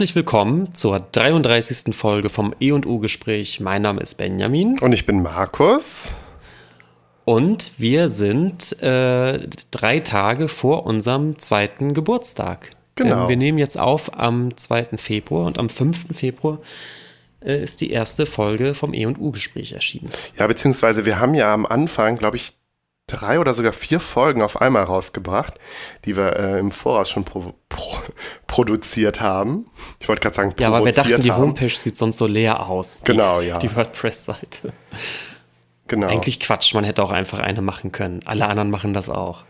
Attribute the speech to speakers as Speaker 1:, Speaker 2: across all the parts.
Speaker 1: Herzlich willkommen zur 33. Folge vom E&U-Gespräch. Mein Name ist Benjamin.
Speaker 2: Und ich bin Markus.
Speaker 1: Und wir sind äh, drei Tage vor unserem zweiten Geburtstag.
Speaker 2: Genau.
Speaker 1: Ähm, wir nehmen jetzt auf am 2. Februar und am 5. Februar äh, ist die erste Folge vom E&U-Gespräch erschienen.
Speaker 2: Ja, beziehungsweise wir haben ja am Anfang, glaube ich, drei oder sogar vier Folgen auf einmal rausgebracht, die wir äh, im Voraus schon pro, pro, produziert haben. Ich wollte gerade sagen,
Speaker 1: Ja, aber wir dachten, die
Speaker 2: haben.
Speaker 1: Homepage sieht sonst so leer aus. Die,
Speaker 2: Genau, ja.
Speaker 1: Die WordPress-Seite.
Speaker 2: Genau.
Speaker 1: Eigentlich Quatsch, man hätte auch einfach eine machen können. Alle anderen machen das auch.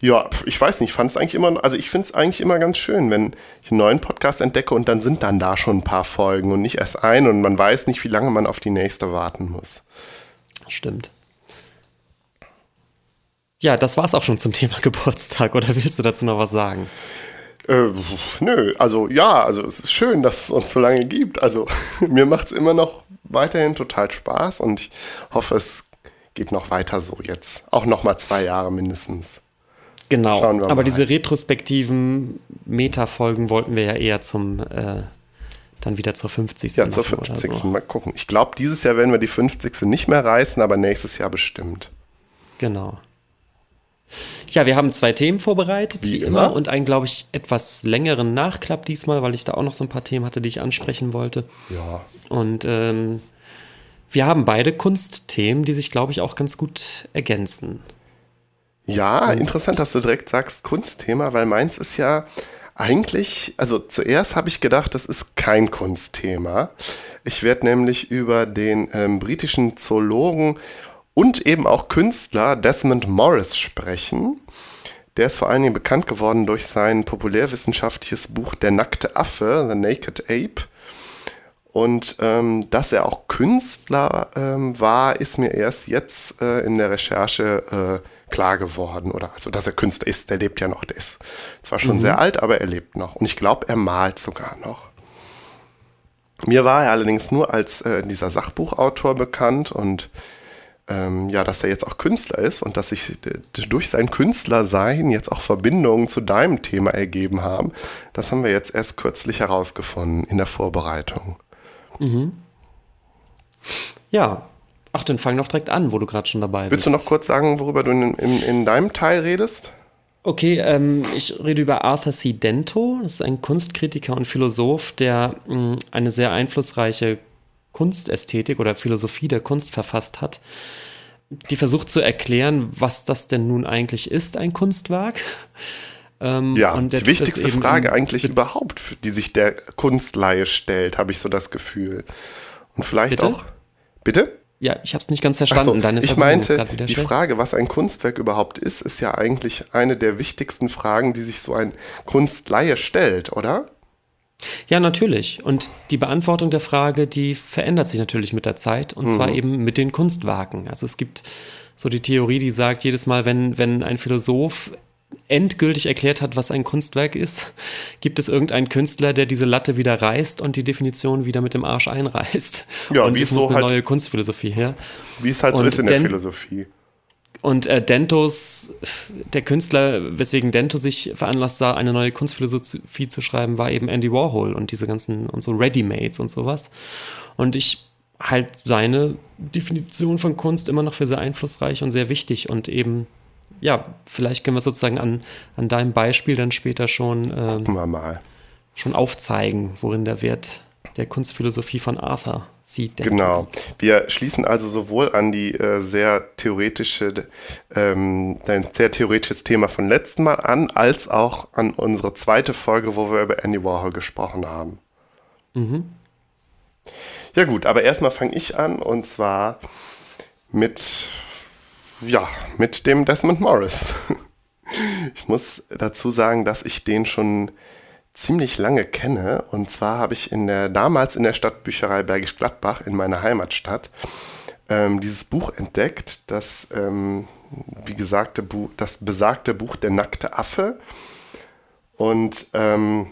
Speaker 2: Ja, ich weiß nicht, ich fand es eigentlich immer, also ich finde es eigentlich immer ganz schön, wenn ich einen neuen Podcast entdecke und dann sind dann da schon ein paar Folgen und nicht erst ein und man weiß nicht, wie lange man auf die nächste warten muss.
Speaker 1: Stimmt. Ja, das war's auch schon zum Thema Geburtstag. Oder willst du dazu noch was sagen?
Speaker 2: Äh, nö, also ja, also es ist schön, dass es uns so lange gibt. Also mir macht es immer noch weiterhin total Spaß und ich hoffe, es geht noch weiter so jetzt. Auch noch mal zwei Jahre mindestens.
Speaker 1: Genau.
Speaker 2: Schauen wir
Speaker 1: Aber
Speaker 2: mal.
Speaker 1: diese retrospektiven Meta-Folgen wollten wir ja eher zum, äh, dann wieder zur 50.
Speaker 2: Ja, zur
Speaker 1: machen oder
Speaker 2: 50.
Speaker 1: So.
Speaker 2: Mal gucken. Ich glaube, dieses Jahr werden wir die 50. nicht mehr reißen, aber nächstes Jahr bestimmt.
Speaker 1: Genau. Ja, wir haben zwei Themen vorbereitet,
Speaker 2: Wie
Speaker 1: wie, immer.
Speaker 2: immer.
Speaker 1: und einen, glaube ich, etwas längeren Nachklapp diesmal, weil ich da auch noch so ein paar Themen hatte, die ich ansprechen wollte.
Speaker 2: Ja.
Speaker 1: Und ähm, wir haben beide Kunstthemen, die sich, glaube ich, auch ganz gut ergänzen.
Speaker 2: Ja, interessant, dass du direkt sagst Kunstthema, weil meins ist ja eigentlich, also zuerst habe ich gedacht, das ist kein Kunstthema. Ich werde nämlich über den ähm, britischen Zoologen und eben auch Künstler Desmond Morris sprechen. Der ist vor allen Dingen bekannt geworden durch sein populärwissenschaftliches Buch Der nackte Affe, The Naked Ape. Und ähm, dass er auch Künstler ähm, war, ist mir erst jetzt äh, in der Recherche äh, klar geworden. Oder also, dass er Künstler ist, der lebt ja noch. Der ist zwar schon sehr alt, aber er lebt noch. Und ich glaube, er malt sogar noch. Mir war er allerdings nur als äh, dieser Sachbuchautor bekannt und ähm, ja, dass er jetzt auch Künstler ist und dass sich äh, durch sein Künstlersein jetzt auch Verbindungen zu deinem Thema ergeben haben, das haben wir jetzt erst kürzlich herausgefunden in der Vorbereitung.
Speaker 1: Ja. Ach, dann fang doch direkt an, wo du gerade schon dabei bist.
Speaker 2: Willst du noch kurz sagen, worüber du in, in, in deinem Teil redest?
Speaker 1: Okay, ähm, ich rede über Arthur C. Dento. Das ist ein Kunstkritiker und Philosoph, der mh, eine sehr einflussreiche Kunstästhetik oder Philosophie der Kunst verfasst hat, die versucht zu erklären, was das denn nun eigentlich ist, ein Kunstwerk. Ähm,
Speaker 2: Ja, die wichtigste Frage eigentlich überhaupt, die sich der Kunstleihe stellt, habe ich so das Gefühl. Und vielleicht
Speaker 1: Bitte?
Speaker 2: auch. Bitte?
Speaker 1: Ja, ich habe es nicht ganz verstanden.
Speaker 2: so,
Speaker 1: Deine
Speaker 2: ich meinte, die. Frage, was ein Kunstwerk überhaupt ist, ist ja eigentlich eine der wichtigsten Fragen, die sich so ein Kunstleihe stellt, oder?
Speaker 1: Ja, natürlich. Und die Beantwortung der Frage, die verändert sich natürlich mit der Zeit und zwar eben mit den Kunstwerken. Also es gibt so die Theorie, die sagt, jedes Mal, wenn, wenn ein Philosoph endgültig erklärt hat, was ein Kunstwerk ist, gibt es irgendeinen Künstler, der diese Latte wieder reißt und die Definition wieder mit dem Arsch einreißt.
Speaker 2: Ja,
Speaker 1: und
Speaker 2: wie
Speaker 1: es
Speaker 2: es
Speaker 1: muss
Speaker 2: so
Speaker 1: eine
Speaker 2: halt-
Speaker 1: neue Kunstphilosophie her.
Speaker 2: Wie es halt so
Speaker 1: Und
Speaker 2: ist in der Philosophie.
Speaker 1: Und äh, Dentos, der Künstler, weswegen Dento sich veranlasst sah, eine neue Kunstphilosophie zu schreiben, war eben Andy Warhol und diese ganzen und so Readymates und sowas. Und ich halt seine Definition von Kunst immer noch für sehr einflussreich und sehr wichtig und eben, ja, vielleicht können wir sozusagen an, an deinem Beispiel dann später schon,
Speaker 2: mal.
Speaker 1: schon aufzeigen, worin der Wert der Kunstphilosophie von Arthur sieht. der-
Speaker 2: Genau. Wir schließen also sowohl an die äh, sehr theoretische, ähm, ein sehr theoretisches Thema von letzten Mal an, als auch an unsere zweite Folge, wo wir über Andy Warhol gesprochen haben. Ja gut, aber erstmal fange ich an und zwar mit, ja, mit dem Desmond Morris. Ich muss dazu sagen, dass ich den schon ziemlich lange kenne. Und zwar habe ich in der, damals in der Stadtbücherei Bergisch Gladbach in meiner Heimatstadt ähm, dieses Buch entdeckt, das, ähm, wie gesagt, das besagte Buch Der nackte Affe. Und ähm,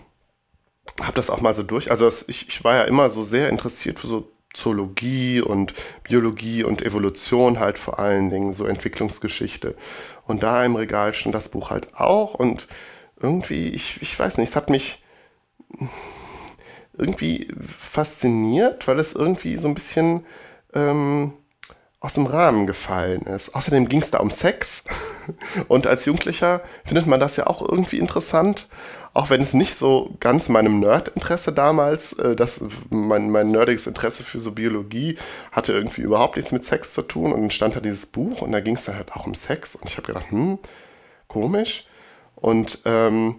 Speaker 2: habe das auch mal so durch. Also das, ich, ich war ja immer so sehr interessiert für so Zoologie und Biologie und Evolution halt vor allen Dingen, so Entwicklungsgeschichte. Und da im Regal stand das Buch halt auch und irgendwie, ich, ich weiß nicht, es hat mich irgendwie fasziniert, weil es irgendwie so ein bisschen ähm, aus dem Rahmen gefallen ist. Außerdem ging es da um Sex. Und als Jugendlicher findet man das ja auch irgendwie interessant. Auch wenn es nicht so ganz meinem Nerdinteresse damals, äh, das, mein, mein nerdiges Interesse für so Biologie hatte irgendwie überhaupt nichts mit Sex zu tun. Und dann stand da dieses Buch und da ging es dann halt auch um Sex. Und ich habe gedacht, hm, komisch. Und ähm,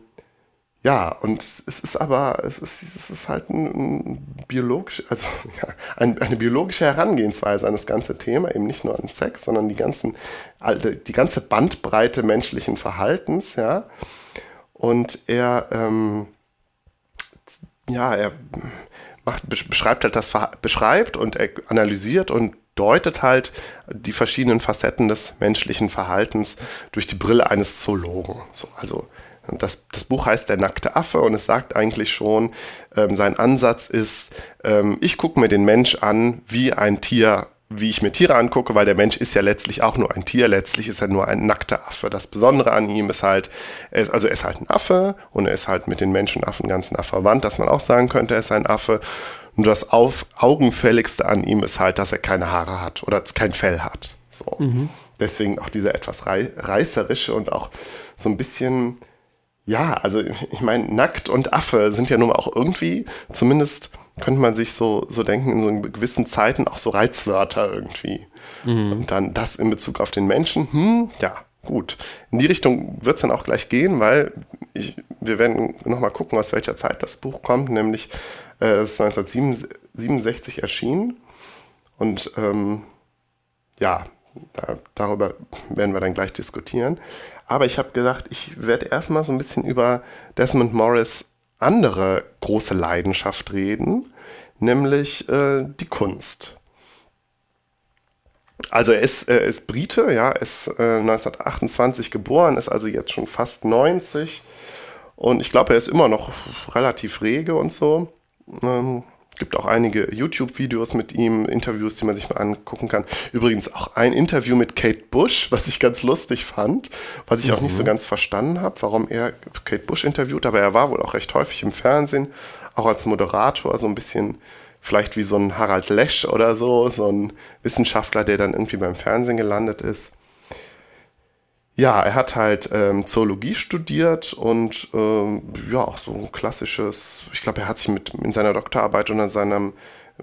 Speaker 2: ja, und es ist aber, es ist, es ist halt ein, ein biologisch, also ja, ein, eine biologische Herangehensweise an das ganze Thema, eben nicht nur an Sex, sondern die ganzen, die ganze Bandbreite menschlichen Verhaltens, ja. Und er, ähm, ja, er macht, beschreibt halt das, beschreibt und analysiert und deutet halt die verschiedenen Facetten des menschlichen Verhaltens durch die Brille eines Zoologen. So, also das, das Buch heißt Der nackte Affe und es sagt eigentlich schon, ähm, sein Ansatz ist, ähm, ich gucke mir den Mensch an wie ein Tier, wie ich mir Tiere angucke, weil der Mensch ist ja letztlich auch nur ein Tier, letztlich ist er nur ein nackter Affe. Das Besondere an ihm ist halt, er ist, also er ist halt ein Affe und er ist halt mit den Menschenaffen ganz nah verwandt, dass man auch sagen könnte, er ist ein Affe. Und das auf, Augenfälligste an ihm ist halt, dass er keine Haare hat oder kein Fell hat. So. Mhm. Deswegen auch dieser etwas reißerische und auch so ein bisschen ja, also ich meine, nackt und Affe sind ja nun auch irgendwie, zumindest könnte man sich so, so denken, in so gewissen Zeiten auch so Reizwörter irgendwie. Mhm. Und dann das in Bezug auf den Menschen, hm, ja, gut. In die Richtung wird es dann auch gleich gehen, weil ich, wir werden nochmal gucken, aus welcher Zeit das Buch kommt, nämlich äh, es ist 1967 erschienen. Und ähm, ja, da, darüber werden wir dann gleich diskutieren. Aber ich habe gedacht, ich werde erstmal so ein bisschen über Desmond Morris andere große Leidenschaft reden, nämlich äh, die Kunst. Also er ist, er ist Brite, ja, ist äh, 1928 geboren, ist also jetzt schon fast 90 und ich glaube, er ist immer noch relativ rege und so. Ähm, gibt auch einige YouTube-Videos mit ihm, Interviews, die man sich mal angucken kann. Übrigens auch ein Interview mit Kate Bush, was ich ganz lustig fand, was ich mhm. auch nicht so mhm. ganz verstanden habe, warum er Kate Bush interviewt, aber er war wohl auch recht häufig im Fernsehen, auch als Moderator, so ein bisschen vielleicht wie so ein Harald Lesch oder so, so ein Wissenschaftler, der dann irgendwie beim Fernsehen gelandet ist. Ja, er hat halt ähm, Zoologie studiert und ähm, ja, auch so ein klassisches, ich glaube, er hat sich mit in seiner Doktorarbeit und in seinem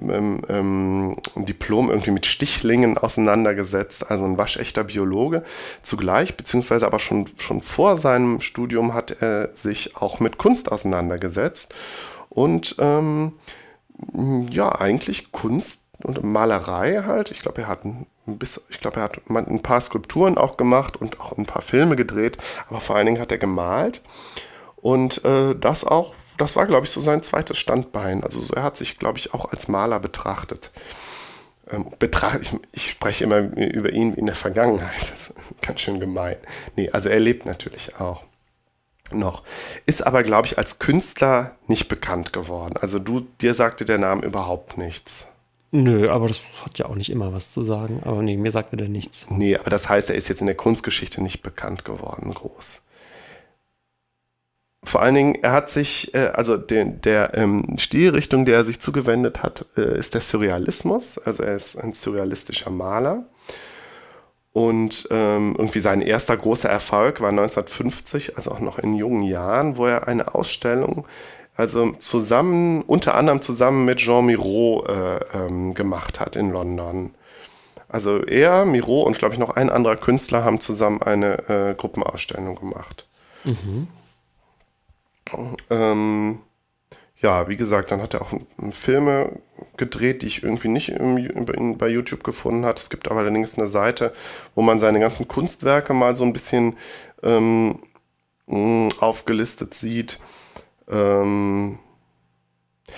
Speaker 2: ähm, ähm, Diplom irgendwie mit Stichlingen auseinandergesetzt, also ein waschechter Biologe zugleich, beziehungsweise aber schon, schon vor seinem Studium hat er sich auch mit Kunst auseinandergesetzt und ähm, ja, eigentlich Kunst und Malerei halt. Ich glaube, er hat ein bis, ich glaube, er hat ein paar Skulpturen auch gemacht und auch ein paar Filme gedreht, aber vor allen Dingen hat er gemalt. Und äh, das auch, das war, glaube ich, so sein zweites Standbein. Also so, er hat sich, glaube ich, auch als Maler betrachtet. Ähm, betracht, ich, ich, spreche immer über ihn in der Vergangenheit. Das ist ganz schön gemein. Nee, also er lebt natürlich auch noch. Ist aber, glaube ich, als Künstler nicht bekannt geworden. Also du, dir sagte der Name überhaupt nichts.
Speaker 1: Nö, aber das hat ja auch nicht immer was zu sagen. Aber nee, mir sagte der nichts.
Speaker 2: Nee, aber das heißt, er ist jetzt in der Kunstgeschichte nicht bekannt geworden, groß. Vor allen Dingen, er hat sich, äh, also den, der ähm, Stilrichtung, der er sich zugewendet hat, äh, ist der Surrealismus. Also er ist ein surrealistischer Maler. Und ähm, irgendwie sein erster großer Erfolg war 1950, also auch noch in jungen Jahren, wo er eine Ausstellung also zusammen, unter anderem zusammen mit Jean Miro äh, ähm, gemacht hat in London. Also er, Miro und glaube ich noch ein anderer Künstler haben zusammen eine äh, Gruppenausstellung gemacht. Mhm. Ähm, ja, wie gesagt, dann hat er auch Filme gedreht, die ich irgendwie nicht im, bei YouTube gefunden habe. Es gibt aber allerdings eine Seite, wo man seine ganzen Kunstwerke mal so ein bisschen ähm, aufgelistet sieht. Ähm,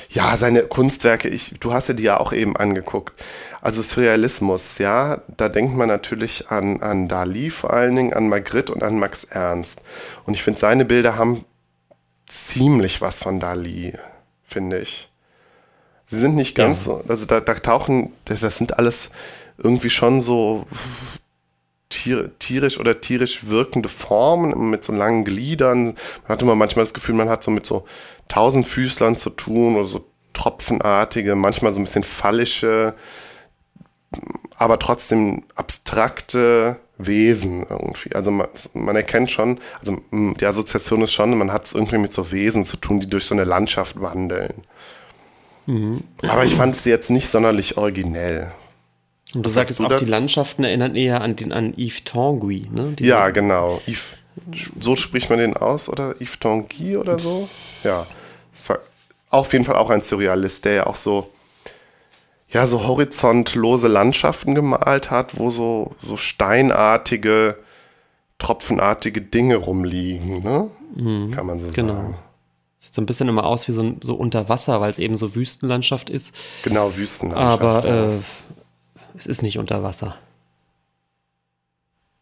Speaker 2: ja, seine Kunstwerke, ich, du hast ja die ja auch eben angeguckt. Also Surrealismus, ja, da denkt man natürlich an, an Dali vor allen Dingen, an Magritte und an Max Ernst. Und ich finde, seine Bilder haben ziemlich was von Dali, finde ich. Sie sind nicht ganz ja. so, also da, da tauchen, das sind alles irgendwie schon so tier, tierisch oder tierisch wirkende Formen mit so langen Gliedern. Man hat immer manchmal das Gefühl, man hat so mit so Tausendfüßlern zu tun oder so tropfenartige, manchmal so ein bisschen fallische, aber trotzdem abstrakte Wesen irgendwie. Also man, man, erkennt schon, also die Assoziation ist schon, man hat es irgendwie mit so Wesen zu tun, die durch so eine Landschaft wandeln. Mhm. Aber ich fand es jetzt nicht sonderlich originell.
Speaker 1: Und du Was sagst auch, dazu? die Landschaften erinnern eher an, den, an Yves Tanguy, ne?
Speaker 2: Die ja, genau. Yves, so spricht man den aus, oder? Yves Tanguy oder so? Ja. Das war auf jeden Fall auch ein Surrealist, der ja auch so ja, so horizontlose Landschaften gemalt hat, wo so, so steinartige, tropfenartige Dinge rumliegen, ne? Mhm, Kann man so genau. sagen.
Speaker 1: Sieht so ein bisschen immer aus wie so, so unter Wasser, weil es eben so Wüstenlandschaft ist.
Speaker 2: Genau, Wüstenlandschaft.
Speaker 1: Aber ja. äh, es ist nicht unter Wasser.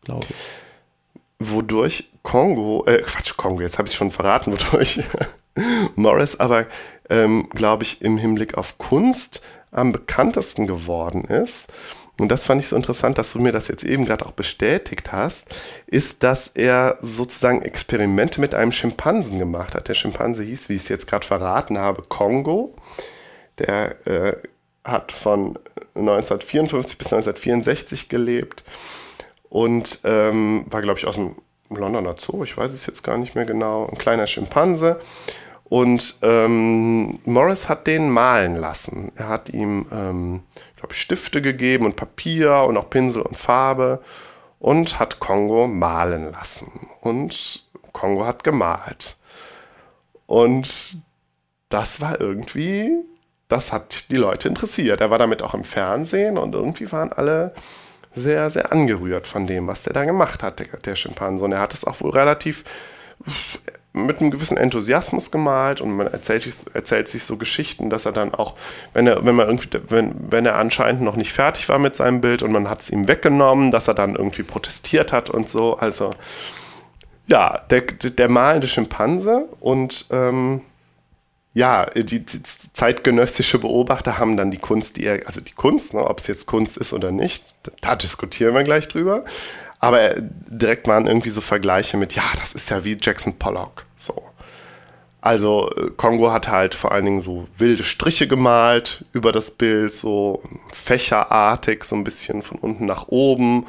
Speaker 2: Glaube ich. Wodurch Kongo, äh, Quatsch, Kongo, jetzt habe ich schon verraten, wodurch Morris aber, ähm, glaube ich, im Hinblick auf Kunst am bekanntesten geworden ist, und das fand ich so interessant, dass du mir das jetzt eben gerade auch bestätigt hast, ist, dass er sozusagen Experimente mit einem Schimpansen gemacht hat. Der Schimpanse hieß, wie ich es jetzt gerade verraten habe, Kongo. Der äh, hat von 1954 bis 1964 gelebt und ähm, war, glaube ich, aus dem Londoner Zoo, ich weiß es jetzt gar nicht mehr genau, ein kleiner Schimpanse. Und ähm, Morris hat den malen lassen. Er hat ihm, ähm, glaube Stifte gegeben und Papier und auch Pinsel und Farbe und hat Kongo malen lassen. Und Kongo hat gemalt. Und das war irgendwie, das hat die Leute interessiert. Er war damit auch im Fernsehen und irgendwie waren alle sehr, sehr angerührt von dem, was der da gemacht hat, der, der Schimpanse. Und er hat es auch wohl relativ mit einem gewissen Enthusiasmus gemalt und man erzählt, erzählt sich so Geschichten, dass er dann auch, wenn er, wenn man irgendwie, wenn, wenn er anscheinend noch nicht fertig war mit seinem Bild und man hat es ihm weggenommen, dass er dann irgendwie protestiert hat und so. Also ja, der, der malende Schimpanse und ähm, ja, die, die, zeitgenössische Beobachter haben dann die Kunst, die er, also die Kunst, ne, ob es jetzt Kunst ist oder nicht, da diskutieren wir gleich drüber. Aber direkt waren irgendwie so Vergleiche mit, ja, das ist ja wie Jackson Pollock. So. Also äh, Kongo hat halt vor allen Dingen so wilde Striche gemalt über das Bild, so fächerartig, so ein bisschen von unten nach oben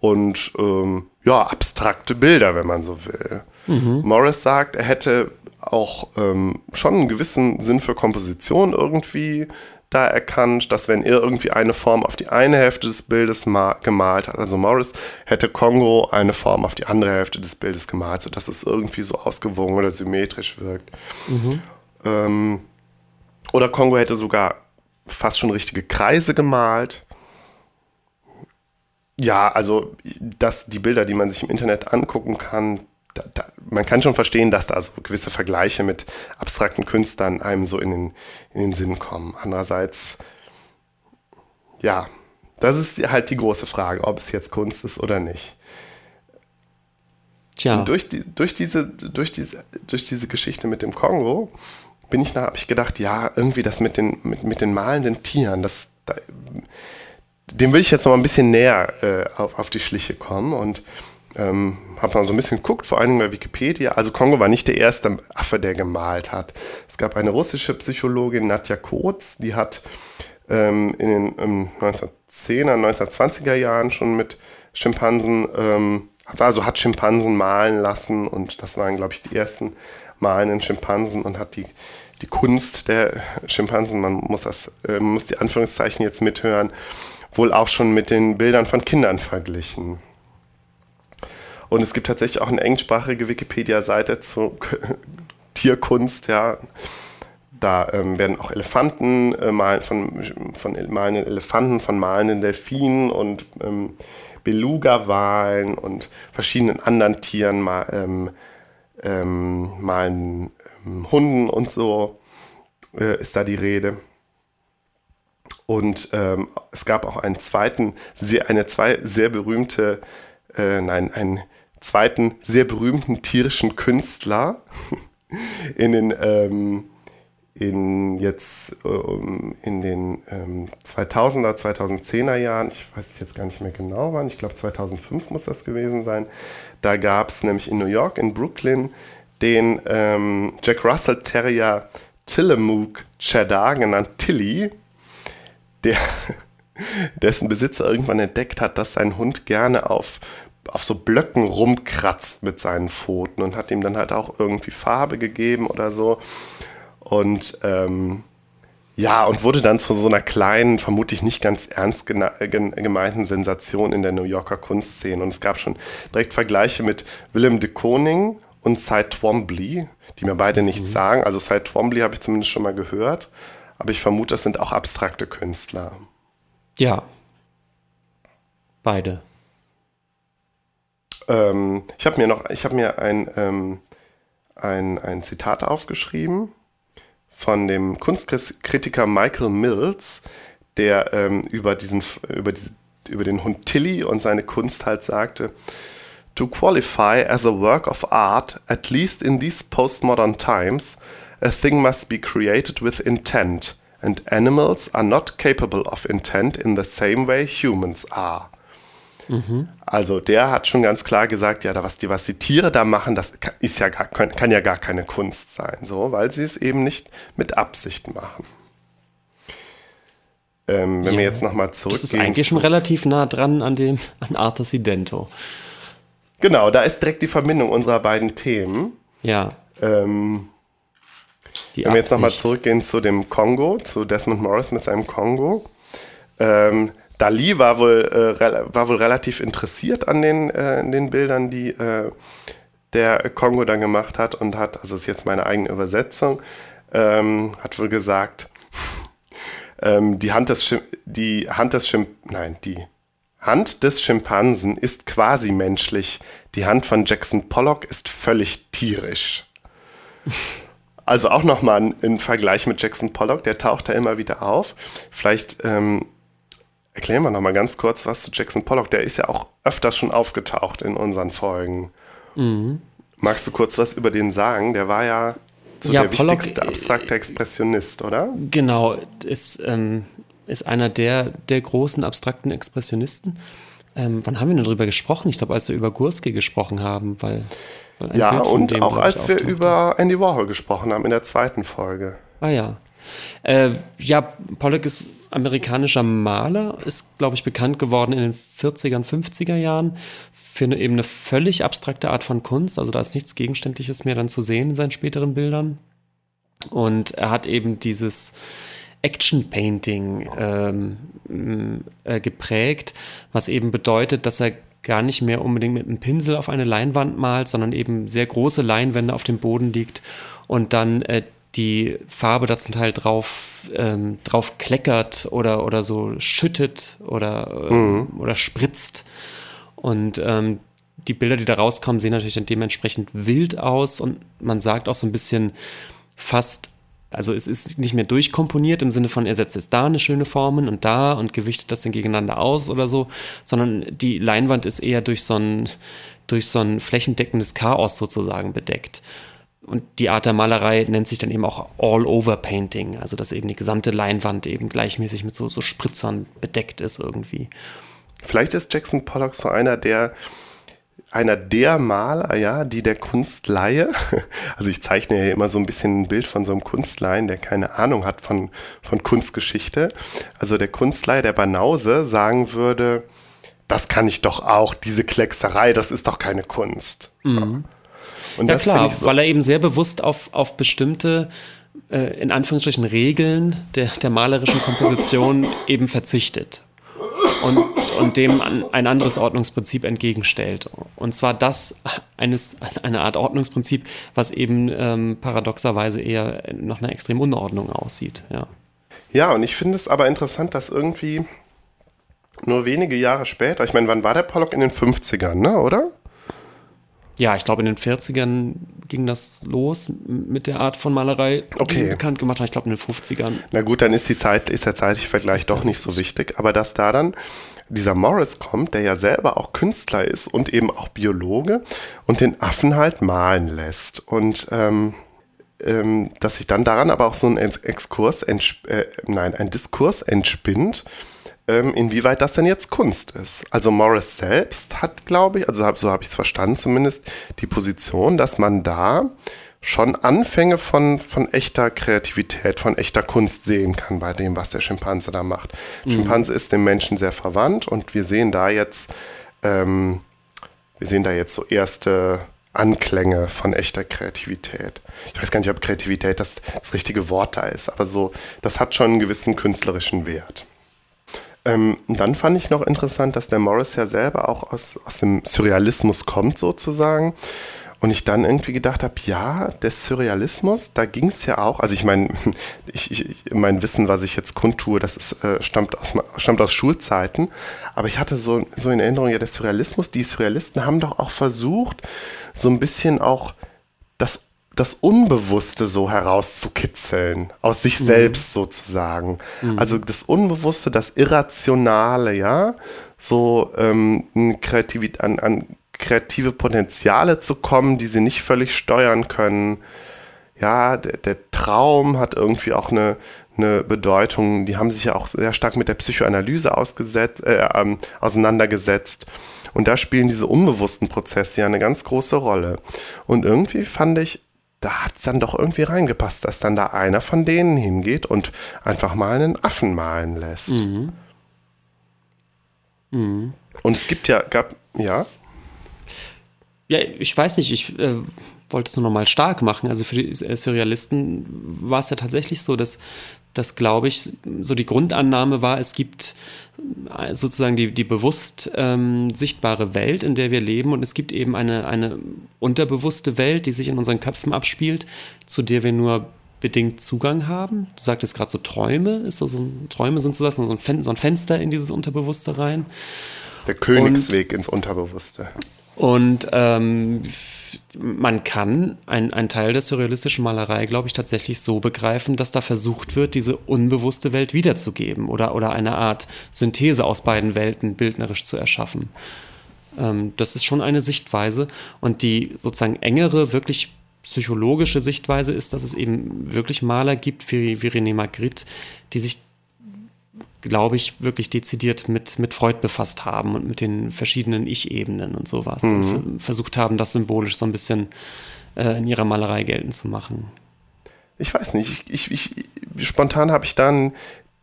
Speaker 2: und ähm, ja, abstrakte Bilder, wenn man so will. Mhm. Morris sagt, er hätte auch ähm, schon einen gewissen Sinn für Komposition irgendwie da erkannt, dass wenn er irgendwie eine Form auf die eine Hälfte des Bildes gemalt hat, also Morris, hätte Kongo eine Form auf die andere Hälfte des Bildes gemalt, sodass es irgendwie so ausgewogen oder symmetrisch wirkt. Mhm. Ähm, oder Kongo hätte sogar fast schon richtige Kreise gemalt. Ja, also das, die Bilder, die man sich im Internet angucken kann, da, da, man kann schon verstehen, dass da so gewisse Vergleiche mit abstrakten Künstlern einem so in den, in den Sinn kommen. Andererseits, ja, das ist halt die große Frage, ob es jetzt Kunst ist oder nicht. Tja. Und durch, die, durch, diese, durch, diese, durch diese Geschichte mit dem Kongo bin ich da, habe ich gedacht, ja, irgendwie das mit den, mit, mit den malenden Tieren, das, da, dem will ich jetzt noch mal ein bisschen näher äh, auf, auf die Schliche kommen und ähm, habe mal so ein bisschen geguckt, vor allem bei Wikipedia. Also Kongo war nicht der erste Affe, der gemalt hat. Es gab eine russische Psychologin, Nadja Kotz, die hat ähm, in den ähm, 1910er, 1920er Jahren schon mit Schimpansen, ähm, also hat Schimpansen malen lassen und das waren, glaube ich, die ersten malenden Schimpansen und hat die, die Kunst der Schimpansen, man muss das, äh, muss die Anführungszeichen jetzt mithören, wohl auch schon mit den Bildern von Kindern verglichen. Und es gibt tatsächlich auch eine englischsprachige Wikipedia-Seite zu Tierkunst, ja. Da ähm, werden auch Elefanten äh, malen, von, von malenden Elefanten, von malenden Delfinen und ähm, Beluga-Walen und verschiedenen anderen Tieren mal, ähm, ähm, malen ähm, Hunden und so äh, ist da die Rede. Und ähm, es gab auch einen zweiten, sehr, eine zwei sehr berühmte, äh, nein, ein zweiten sehr berühmten tierischen Künstler in den ähm, in jetzt ähm, in den ähm, 2000er, 2010er Jahren, ich weiß es jetzt gar nicht mehr genau wann, ich glaube 2005 muss das gewesen sein, da gab es nämlich in New York, in Brooklyn, den ähm, Jack Russell Terrier Tillamook Cheddar, genannt Tilly, der, dessen Besitzer irgendwann entdeckt hat, dass sein Hund gerne auf, auf so Blöcken rumkratzt mit seinen Pfoten und hat ihm dann halt auch irgendwie Farbe gegeben oder so. Und ähm, ja, und wurde dann zu so einer kleinen, vermutlich nicht ganz ernst gemeinten Sensation in der New Yorker Kunstszene. Und es gab schon direkt Vergleiche mit Willem de Koning und Cy Twombly, die mir beide nichts mhm. sagen. Also Cy Twombly habe ich zumindest schon mal gehört, aber ich vermute, das sind auch abstrakte Künstler.
Speaker 1: Ja. Beide.
Speaker 2: Ähm, ich habe mir noch, ich habe mir ein, ähm, ein, ein Zitat aufgeschrieben von dem Kunstkritiker Michael Mills, der ähm, über, diesen, über, diese, über den Hund Tilly und seine Kunst halt sagte, To qualify as a work of art, at least in these postmodern times, a thing must be created with intent, and animals are not capable of intent in the same way humans are. Mhm. Also der hat schon ganz klar gesagt, ja, was die, was die Tiere da machen, das ist ja gar, kann ja gar keine Kunst sein, so, weil sie es eben nicht mit Absicht machen. Ähm, wenn ja. wir jetzt nochmal zurückgehen. Das
Speaker 1: ist eigentlich schon relativ nah dran an dem an Arthur Dento.
Speaker 2: Genau, da ist direkt die Verbindung unserer beiden Themen.
Speaker 1: Ja.
Speaker 2: Ähm, wenn wir jetzt nochmal zurückgehen zu dem Kongo, zu Desmond Morris mit seinem Kongo. Ähm, Dali war wohl, äh, war wohl relativ interessiert an den, äh, den Bildern, die äh, der Kongo dann gemacht hat und hat, also ist jetzt meine eigene Übersetzung, ähm, hat wohl gesagt, ähm, die Hand des, Schim die Hand des Schim nein, die Hand des Schimpansen ist quasi menschlich, die Hand von Jackson Pollock ist völlig tierisch. Also auch nochmal ein, Vergleich mit Jackson Pollock, der taucht da immer wieder auf. Vielleicht ähm, erklären wir nochmal ganz kurz was zu Jackson Pollock. Der ist ja auch öfters schon aufgetaucht in unseren Folgen. Mhm. Magst du kurz was über den sagen? Der war ja so ja, der Pollock, wichtigste abstrakte Expressionist, oder?
Speaker 1: Genau, ist ähm, ist einer der, der großen abstrakten Expressionisten. Ähm, wann haben wir denn darüber gesprochen? Ich glaube, als wir über Gurski gesprochen haben, weil.
Speaker 2: weil ja, und auch als wir über Andy Warhol gesprochen haben in der zweiten Folge.
Speaker 1: Ah ja. Äh, ja, Pollock ist amerikanischer Maler, ist, glaube ich, bekannt geworden in den 40er und 50er Jahren für eine, eben eine völlig abstrakte Art von Kunst. Also da ist nichts Gegenständliches mehr dann zu sehen in seinen späteren Bildern. Und er hat eben dieses, Action Painting ähm, äh, geprägt, was eben bedeutet, dass er gar nicht mehr unbedingt mit einem Pinsel auf eine Leinwand malt, sondern eben sehr große Leinwände auf dem Boden liegt und dann äh, die Farbe da zum Teil drauf, ähm, drauf kleckert oder, oder so schüttet oder, äh, mhm. oder spritzt. Und ähm, die Bilder, die da rauskommen, sehen natürlich dann dementsprechend wild aus und man sagt auch so ein bisschen fast also es ist nicht mehr durchkomponiert im Sinne von, er setzt jetzt da eine schöne Formen und da und gewichtet das dann gegeneinander aus oder so, sondern die Leinwand ist eher durch so ein, durch so ein flächendeckendes Chaos sozusagen bedeckt. Und die Art der Malerei nennt sich dann eben auch All-Over-Painting, also dass eben die gesamte Leinwand eben gleichmäßig mit so, so Spritzern bedeckt ist irgendwie.
Speaker 2: Vielleicht ist Jackson Pollock so einer, der einer der Maler, ja, die der Kunstleihe, also ich zeichne ja immer so ein bisschen ein Bild von so einem Kunstleien, der keine Ahnung hat von, von Kunstgeschichte. Also der Kunstleihe, der Banause, sagen würde, das kann ich doch auch, diese Kleckserei, das ist doch keine Kunst. So. Mhm.
Speaker 1: Und ja klar, so weil er eben sehr bewusst auf, auf bestimmte äh, in Anführungsstrichen Regeln der, der malerischen Komposition eben verzichtet und, und dem ein anderes Ordnungsprinzip entgegenstellt. Und zwar das eines, eine Art Ordnungsprinzip, was eben ähm, paradoxerweise eher nach einer extremen Unordnung aussieht. Ja,
Speaker 2: ja und ich finde es aber interessant, dass irgendwie nur wenige Jahre später, ich meine, wann war der Pollock in den 50ern, ne, oder?
Speaker 1: Ja, ich glaube, in den 40ern ging das los mit der Art von Malerei,
Speaker 2: okay.
Speaker 1: die bekannt gemacht hat. Ich glaube, in den 50ern.
Speaker 2: Na gut, dann ist die Zeit, ist der zeitliche Vergleich doch nicht so wichtig. Aber dass da dann dieser Morris kommt, der ja selber auch Künstler ist und eben auch Biologe und den Affen halt malen lässt. Und ähm, ähm, dass sich dann daran aber auch so ein Exkurs, äh, nein, ein Diskurs entspinnt, ähm, inwieweit das denn jetzt Kunst ist. Also Morris selbst hat, glaube ich, also so habe ich es verstanden zumindest, die Position, dass man da schon Anfänge von, von echter Kreativität, von echter Kunst sehen kann bei dem, was der Schimpanse da macht. Mhm. Schimpanse ist dem Menschen sehr verwandt und wir sehen da jetzt, ähm, wir sehen da jetzt so erste Anklänge von echter Kreativität. Ich weiß gar nicht, ob Kreativität das, das richtige Wort da ist, aber so, das hat schon einen gewissen künstlerischen Wert. Ähm, dann fand ich noch interessant, dass der Morris ja selber auch aus, aus dem Surrealismus kommt, sozusagen. Und ich dann irgendwie gedacht habe, ja, der Surrealismus, da ging es ja auch, also ich meine, ich, ich, mein Wissen, was ich jetzt kundtue, das ist, äh, stammt, aus, stammt aus Schulzeiten, aber ich hatte so, so in Erinnerung, ja, der Surrealismus, die Surrealisten haben doch auch versucht, so ein bisschen auch das das Unbewusste so herauszukitzeln, aus sich mhm. selbst sozusagen. Mhm. Also das Unbewusste, das Irrationale, ja, so ähm, an, an kreative Potenziale zu kommen, die sie nicht völlig steuern können. Ja, der, der Traum hat irgendwie auch eine, eine Bedeutung. Die haben sich ja auch sehr stark mit der Psychoanalyse ausgesetzt, äh, ähm, auseinandergesetzt. Und da spielen diese unbewussten Prozesse ja eine ganz große Rolle. Und irgendwie fand ich, da hat es dann doch irgendwie reingepasst, dass dann da einer von denen hingeht und einfach mal einen Affen malen lässt. Mhm. Mhm. Und es gibt ja, gab, ja.
Speaker 1: Ja, ich weiß nicht, ich äh, wollte es nur noch mal stark machen. Also für die Surrealisten war es ja tatsächlich so, dass, dass glaube ich, so die Grundannahme war, es gibt äh, sozusagen die, die bewusst ähm, sichtbare Welt, in der wir leben und es gibt eben eine, eine unterbewusste Welt, die sich in unseren Köpfen abspielt, zu der wir nur bedingt Zugang haben. Du sagtest gerade so Träume, ist so, so ein, Träume sind so, das, so, ein so ein Fenster in dieses Unterbewusste rein.
Speaker 2: Der Königsweg und, ins Unterbewusste.
Speaker 1: Und ähm, man kann einen Teil der surrealistischen Malerei, glaube ich, tatsächlich so begreifen, dass da versucht wird, diese unbewusste Welt wiederzugeben oder, oder eine Art Synthese aus beiden Welten bildnerisch zu erschaffen. Ähm, das ist schon eine Sichtweise. Und die sozusagen engere, wirklich psychologische Sichtweise ist, dass es eben wirklich Maler gibt, wie, wie René Magritte, die sich glaube ich, wirklich dezidiert mit, mit Freud befasst haben und mit den verschiedenen Ich-Ebenen und sowas. Mhm. Und versucht haben, das symbolisch so ein bisschen äh, in ihrer Malerei geltend zu machen.
Speaker 2: Ich weiß nicht, ich, ich, ich spontan habe ich dann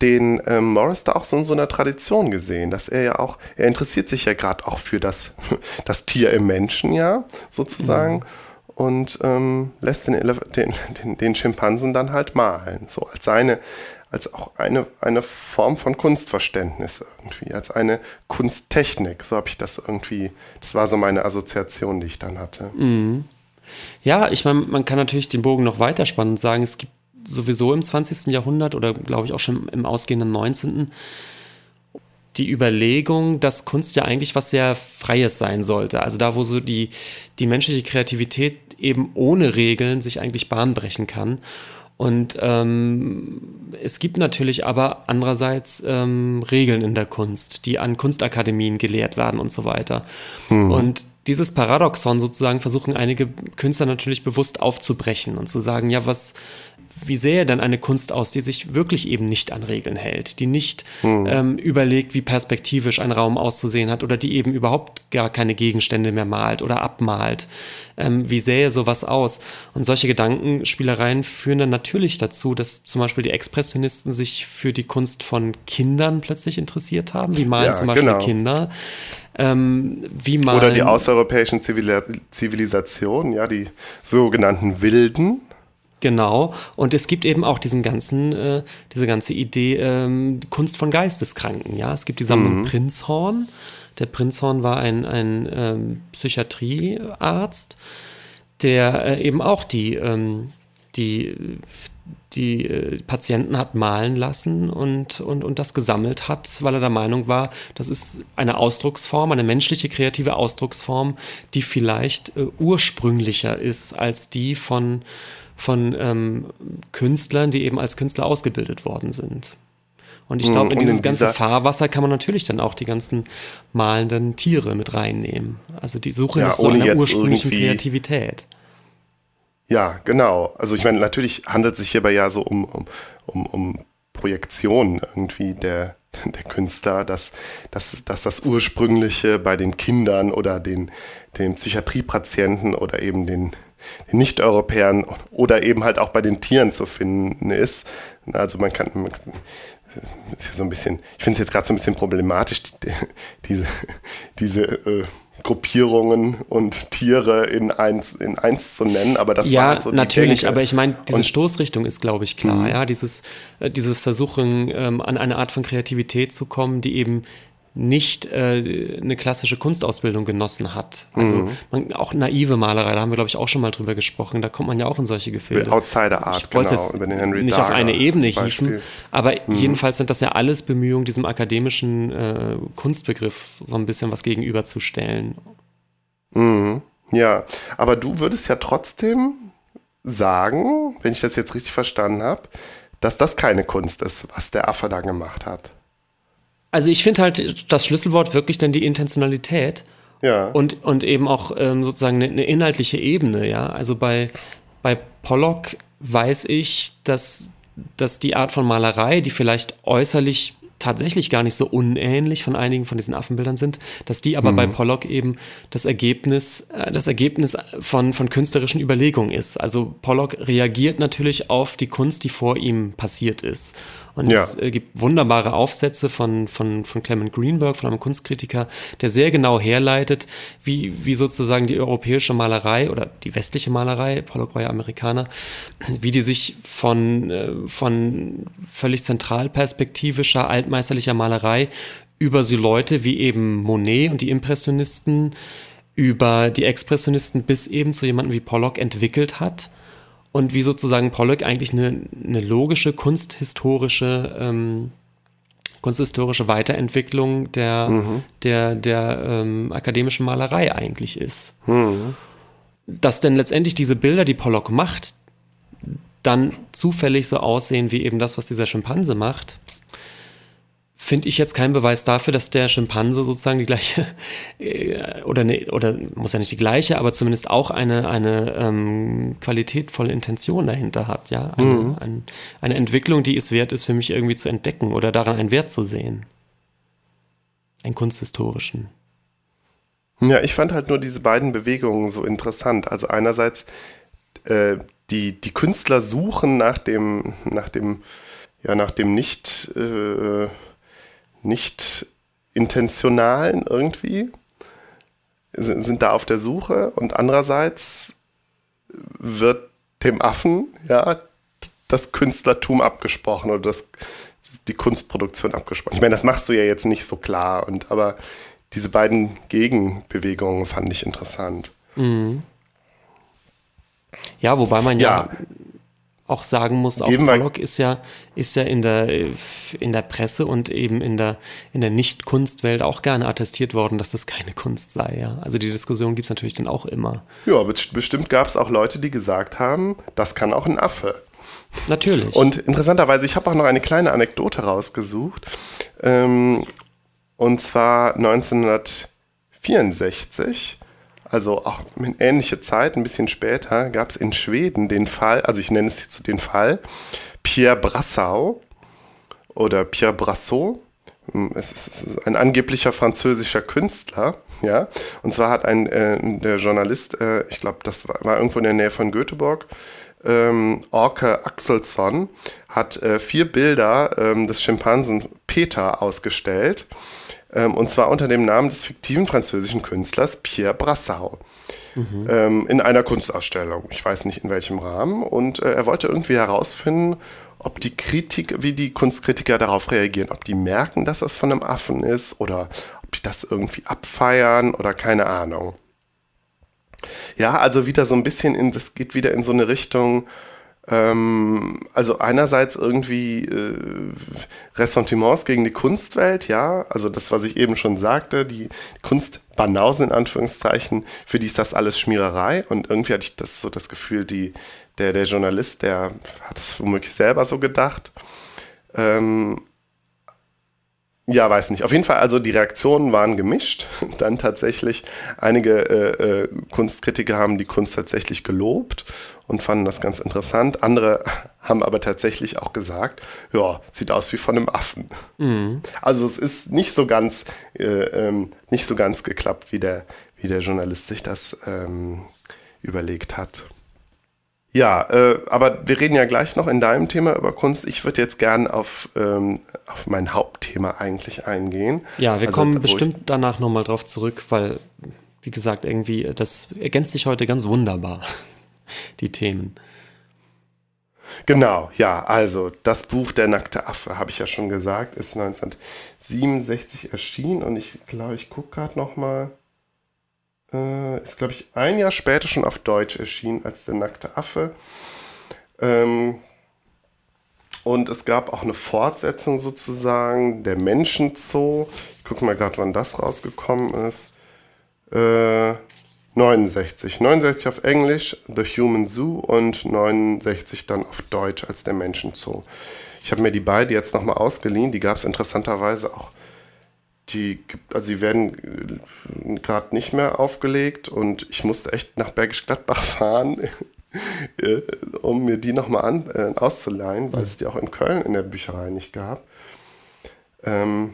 Speaker 2: den ähm, Morris da auch so in so einer Tradition gesehen, dass er ja auch, er interessiert sich ja gerade auch für das, das Tier im Menschen, ja, sozusagen. Mhm. Und ähm, lässt den, den, den, den Schimpansen dann halt malen, so als seine, als auch eine, eine Form von Kunstverständnis irgendwie, als eine Kunsttechnik. So habe ich das irgendwie, das war so meine Assoziation, die ich dann hatte. Mhm.
Speaker 1: Ja, ich meine, man kann natürlich den Bogen noch weiterspannen und sagen, es gibt sowieso im 20. Jahrhundert oder glaube ich auch schon im ausgehenden 19. die Überlegung, dass Kunst ja eigentlich was sehr Freies sein sollte. Also da, wo so die, die menschliche Kreativität eben ohne Regeln sich eigentlich Bahn brechen kann. Und ähm, es gibt natürlich aber andererseits ähm, Regeln in der Kunst, die an Kunstakademien gelehrt werden und so weiter. Hm. Und dieses Paradoxon sozusagen versuchen einige Künstler natürlich bewusst aufzubrechen und zu sagen, ja, was, wie sähe denn eine Kunst aus, die sich wirklich eben nicht an Regeln hält, die nicht hm. ähm, überlegt, wie perspektivisch ein Raum auszusehen hat oder die eben überhaupt gar keine Gegenstände mehr malt oder abmalt. Ähm, wie sähe sowas aus? Und solche Gedankenspielereien führen dann natürlich dazu, dass zum Beispiel die Expressionisten sich für die Kunst von Kindern plötzlich interessiert haben. Wie malen ja, zum Beispiel genau. Kinder?
Speaker 2: Ähm, wie malen, Oder die außereuropäischen Zivilisationen, ja, die sogenannten Wilden,
Speaker 1: Genau. Und es gibt eben auch diesen ganzen, äh, diese ganze Idee ähm, Kunst von Geisteskranken. Ja, es gibt die Sammlung mhm. Prinzhorn. Der Prinzhorn war ein, ein ähm, Psychiatriearzt, der äh, eben auch die, ähm, die, die äh, Patienten hat malen lassen und, und, und das gesammelt hat, weil er der Meinung war, das ist eine Ausdrucksform, eine menschliche kreative Ausdrucksform, die vielleicht äh, ursprünglicher ist als die von von ähm, Künstlern, die eben als Künstler ausgebildet worden sind. Und ich mhm, glaube, in dieses in ganze Fahrwasser kann man natürlich dann auch die ganzen malenden Tiere mit reinnehmen. Also die Suche ja, nach so einer ursprünglichen Kreativität.
Speaker 2: Ja, genau. Also ich meine, natürlich handelt es sich hierbei ja so um, um, um, um Projektion irgendwie der, der Künstler, dass, dass, dass das Ursprüngliche bei den Kindern oder den, den Psychiatriepatienten oder eben den den Nicht-Europäern oder eben halt auch bei den Tieren zu finden ist. Also man kann, ist ja so ein bisschen, ich finde es jetzt gerade so ein bisschen problematisch, die, diese, diese äh, Gruppierungen und Tiere in eins, in eins zu nennen, aber das
Speaker 1: ja,
Speaker 2: war halt so
Speaker 1: natürlich,
Speaker 2: Denke.
Speaker 1: aber ich meine, diese
Speaker 2: Und-
Speaker 1: Stoßrichtung ist, glaube ich, klar, ja, dieses, äh, dieses Versuchen, ähm, an eine Art von Kreativität zu kommen, die eben nicht äh, eine klassische Kunstausbildung genossen hat. Also man, auch naive Malerei, da haben wir, glaube ich, auch schon mal drüber gesprochen, da kommt man ja auch in solche Gefilde.
Speaker 2: Outsider Art, genau,
Speaker 1: es
Speaker 2: über den Henry
Speaker 1: nicht auf
Speaker 2: Darger
Speaker 1: eine Ebene hieven, aber jedenfalls sind das ja alles Bemühungen, diesem akademischen äh, Kunstbegriff so ein bisschen was gegenüberzustellen.
Speaker 2: Mhm. Ja, aber du würdest ja trotzdem sagen, wenn ich das jetzt richtig verstanden habe, dass das keine Kunst ist, was der Affe da gemacht hat.
Speaker 1: Also ich finde halt das Schlüsselwort wirklich dann die Intentionalität
Speaker 2: Ja.
Speaker 1: und, und eben auch ähm, sozusagen eine, eine inhaltliche Ebene, ja. Also bei, bei Pollock weiß ich, dass, dass die Art von Malerei, die vielleicht äußerlich tatsächlich gar nicht so unähnlich von einigen von diesen Affenbildern sind, dass die aber bei Pollock eben das Ergebnis, äh, das Ergebnis von, von künstlerischen Überlegungen ist. Also Pollock reagiert natürlich auf die Kunst, die vor ihm passiert ist. Und
Speaker 2: Ja.
Speaker 1: es äh, gibt wunderbare Aufsätze von, von, von Clement Greenberg, von einem Kunstkritiker, der sehr genau herleitet, wie, wie sozusagen die europäische Malerei oder die westliche Malerei, Pollock war ja Amerikaner, wie die sich von, äh, von völlig zentralperspektivischer, altmeisterlicher Malerei über so Leute wie eben Monet und die Impressionisten, über die Expressionisten bis eben zu jemandem wie Pollock entwickelt hat und wie sozusagen Pollock eigentlich eine, eine logische kunsthistorische ähm, kunsthistorische Weiterentwicklung der, der, der ähm, akademischen Malerei eigentlich ist. Dass denn letztendlich diese Bilder, die Pollock macht, dann zufällig so aussehen wie eben das, was dieser Schimpanse macht, finde ich jetzt keinen Beweis dafür, dass der Schimpanse sozusagen die gleiche äh, oder ne, oder muss ja nicht die gleiche, aber zumindest auch eine eine ähm, qualitätvolle Intention dahinter hat, ja, eine, ein, eine Entwicklung, die es wert ist für mich irgendwie zu entdecken oder daran einen Wert zu sehen, einen kunsthistorischen.
Speaker 2: Ja, ich fand halt nur diese beiden Bewegungen so interessant. Also einerseits äh, die, die Künstler suchen nach dem, nach dem, ja, nach dem nicht, äh, nicht intentionalen irgendwie, sind, da auf der Suche und andererseits wird dem Affen ja das Künstlertum abgesprochen oder das, die Kunstproduktion abgesprochen. Ich meine, das machst du ja jetzt nicht so klar, und aber diese beiden Gegenbewegungen fand ich interessant.
Speaker 1: Ja, wobei man ja,
Speaker 2: Ja.
Speaker 1: Auch sagen muss, auch Pollock ist ja, ist ja in der, in der Presse und eben in der, in der Nicht-Kunstwelt auch gerne attestiert worden, dass das keine Kunst sei. Ja? Also die Diskussion gibt es natürlich dann auch immer.
Speaker 2: Ja, best- bestimmt gab es auch Leute, die gesagt haben, das kann auch ein Affe.
Speaker 1: Natürlich.
Speaker 2: Und interessanterweise, ich habe auch noch eine kleine Anekdote rausgesucht. Ähm, und zwar 1964, also auch in ähnliche Zeit, ein bisschen später, gab es in Schweden den Fall, also ich nenne es jetzt den Fall, Pierre Brassau oder Pierre Brassot. Es ist es ist ein angeblicher französischer Künstler, ja. Und zwar hat ein äh, der Journalist, äh, ich glaube, das war, war irgendwo in der Nähe von Göteborg, ähm, Orke Axelsson, hat äh, vier Bilder ähm, des Schimpansen Peter ausgestellt. Ähm, und zwar unter dem Namen des fiktiven französischen Künstlers Pierre Brassau. Ähm, in einer Kunstausstellung. Ich weiß nicht in welchem Rahmen. Und äh, er wollte irgendwie herausfinden, ob die Kritik, wie die Kunstkritiker darauf reagieren, ob die merken, dass das von einem Affen ist oder ob die das irgendwie abfeiern oder keine Ahnung. Ja, also wieder so ein bisschen in, das geht wieder in so eine Richtung, ähm, also einerseits irgendwie äh, Ressentiments gegen die Kunstwelt, ja, also das, was ich eben schon sagte, die, Kunstbanausen in Anführungszeichen, für die ist das alles Schmiererei und irgendwie hatte ich das so das Gefühl, die, der, der Journalist, der hat das womöglich selber so gedacht. Ähm, ja, weiß nicht. Auf jeden Fall, also die Reaktionen waren gemischt. Dann tatsächlich, einige äh, äh, Kunstkritiker haben die Kunst tatsächlich gelobt und fanden das ganz interessant. Andere haben aber tatsächlich auch gesagt, ja, sieht aus wie von einem Affen. Also es ist nicht so ganz, äh, ähm, nicht so ganz geklappt, wie der, wie der Journalist sich das, ähm, überlegt hat. Ja, äh, aber wir reden ja gleich noch in deinem Thema über Kunst. Ich würde jetzt gern auf, ähm, auf mein Hauptthema eigentlich eingehen.
Speaker 1: Ja, wir also, kommen bestimmt danach nochmal drauf zurück, weil, wie gesagt, irgendwie, das ergänzt sich heute ganz wunderbar, die Themen.
Speaker 2: Genau, ja, also das Buch Der nackte Affe, habe ich ja schon gesagt, ist 1967 erschienen und ich glaube, ich gucke gerade nochmal. Äh, ist, glaube ich, ein Jahr später schon auf Deutsch erschienen als Der nackte Affe. Ähm, und es gab auch eine Fortsetzung sozusagen, Der Menschenzoo. Ich gucke mal gerade, wann das rausgekommen ist. Äh, 69. 69 auf Englisch, The Human Zoo und 69 dann auf Deutsch als der Menschenzoo. Ich habe mir die beiden jetzt nochmal ausgeliehen. Die gab es interessanterweise auch. Die, also sie werden äh, gerade nicht mehr aufgelegt und ich musste echt nach Bergisch Gladbach fahren, äh, um mir die nochmal äh, auszuleihen, weil es die auch in Köln in der Bücherei nicht gab. Ähm,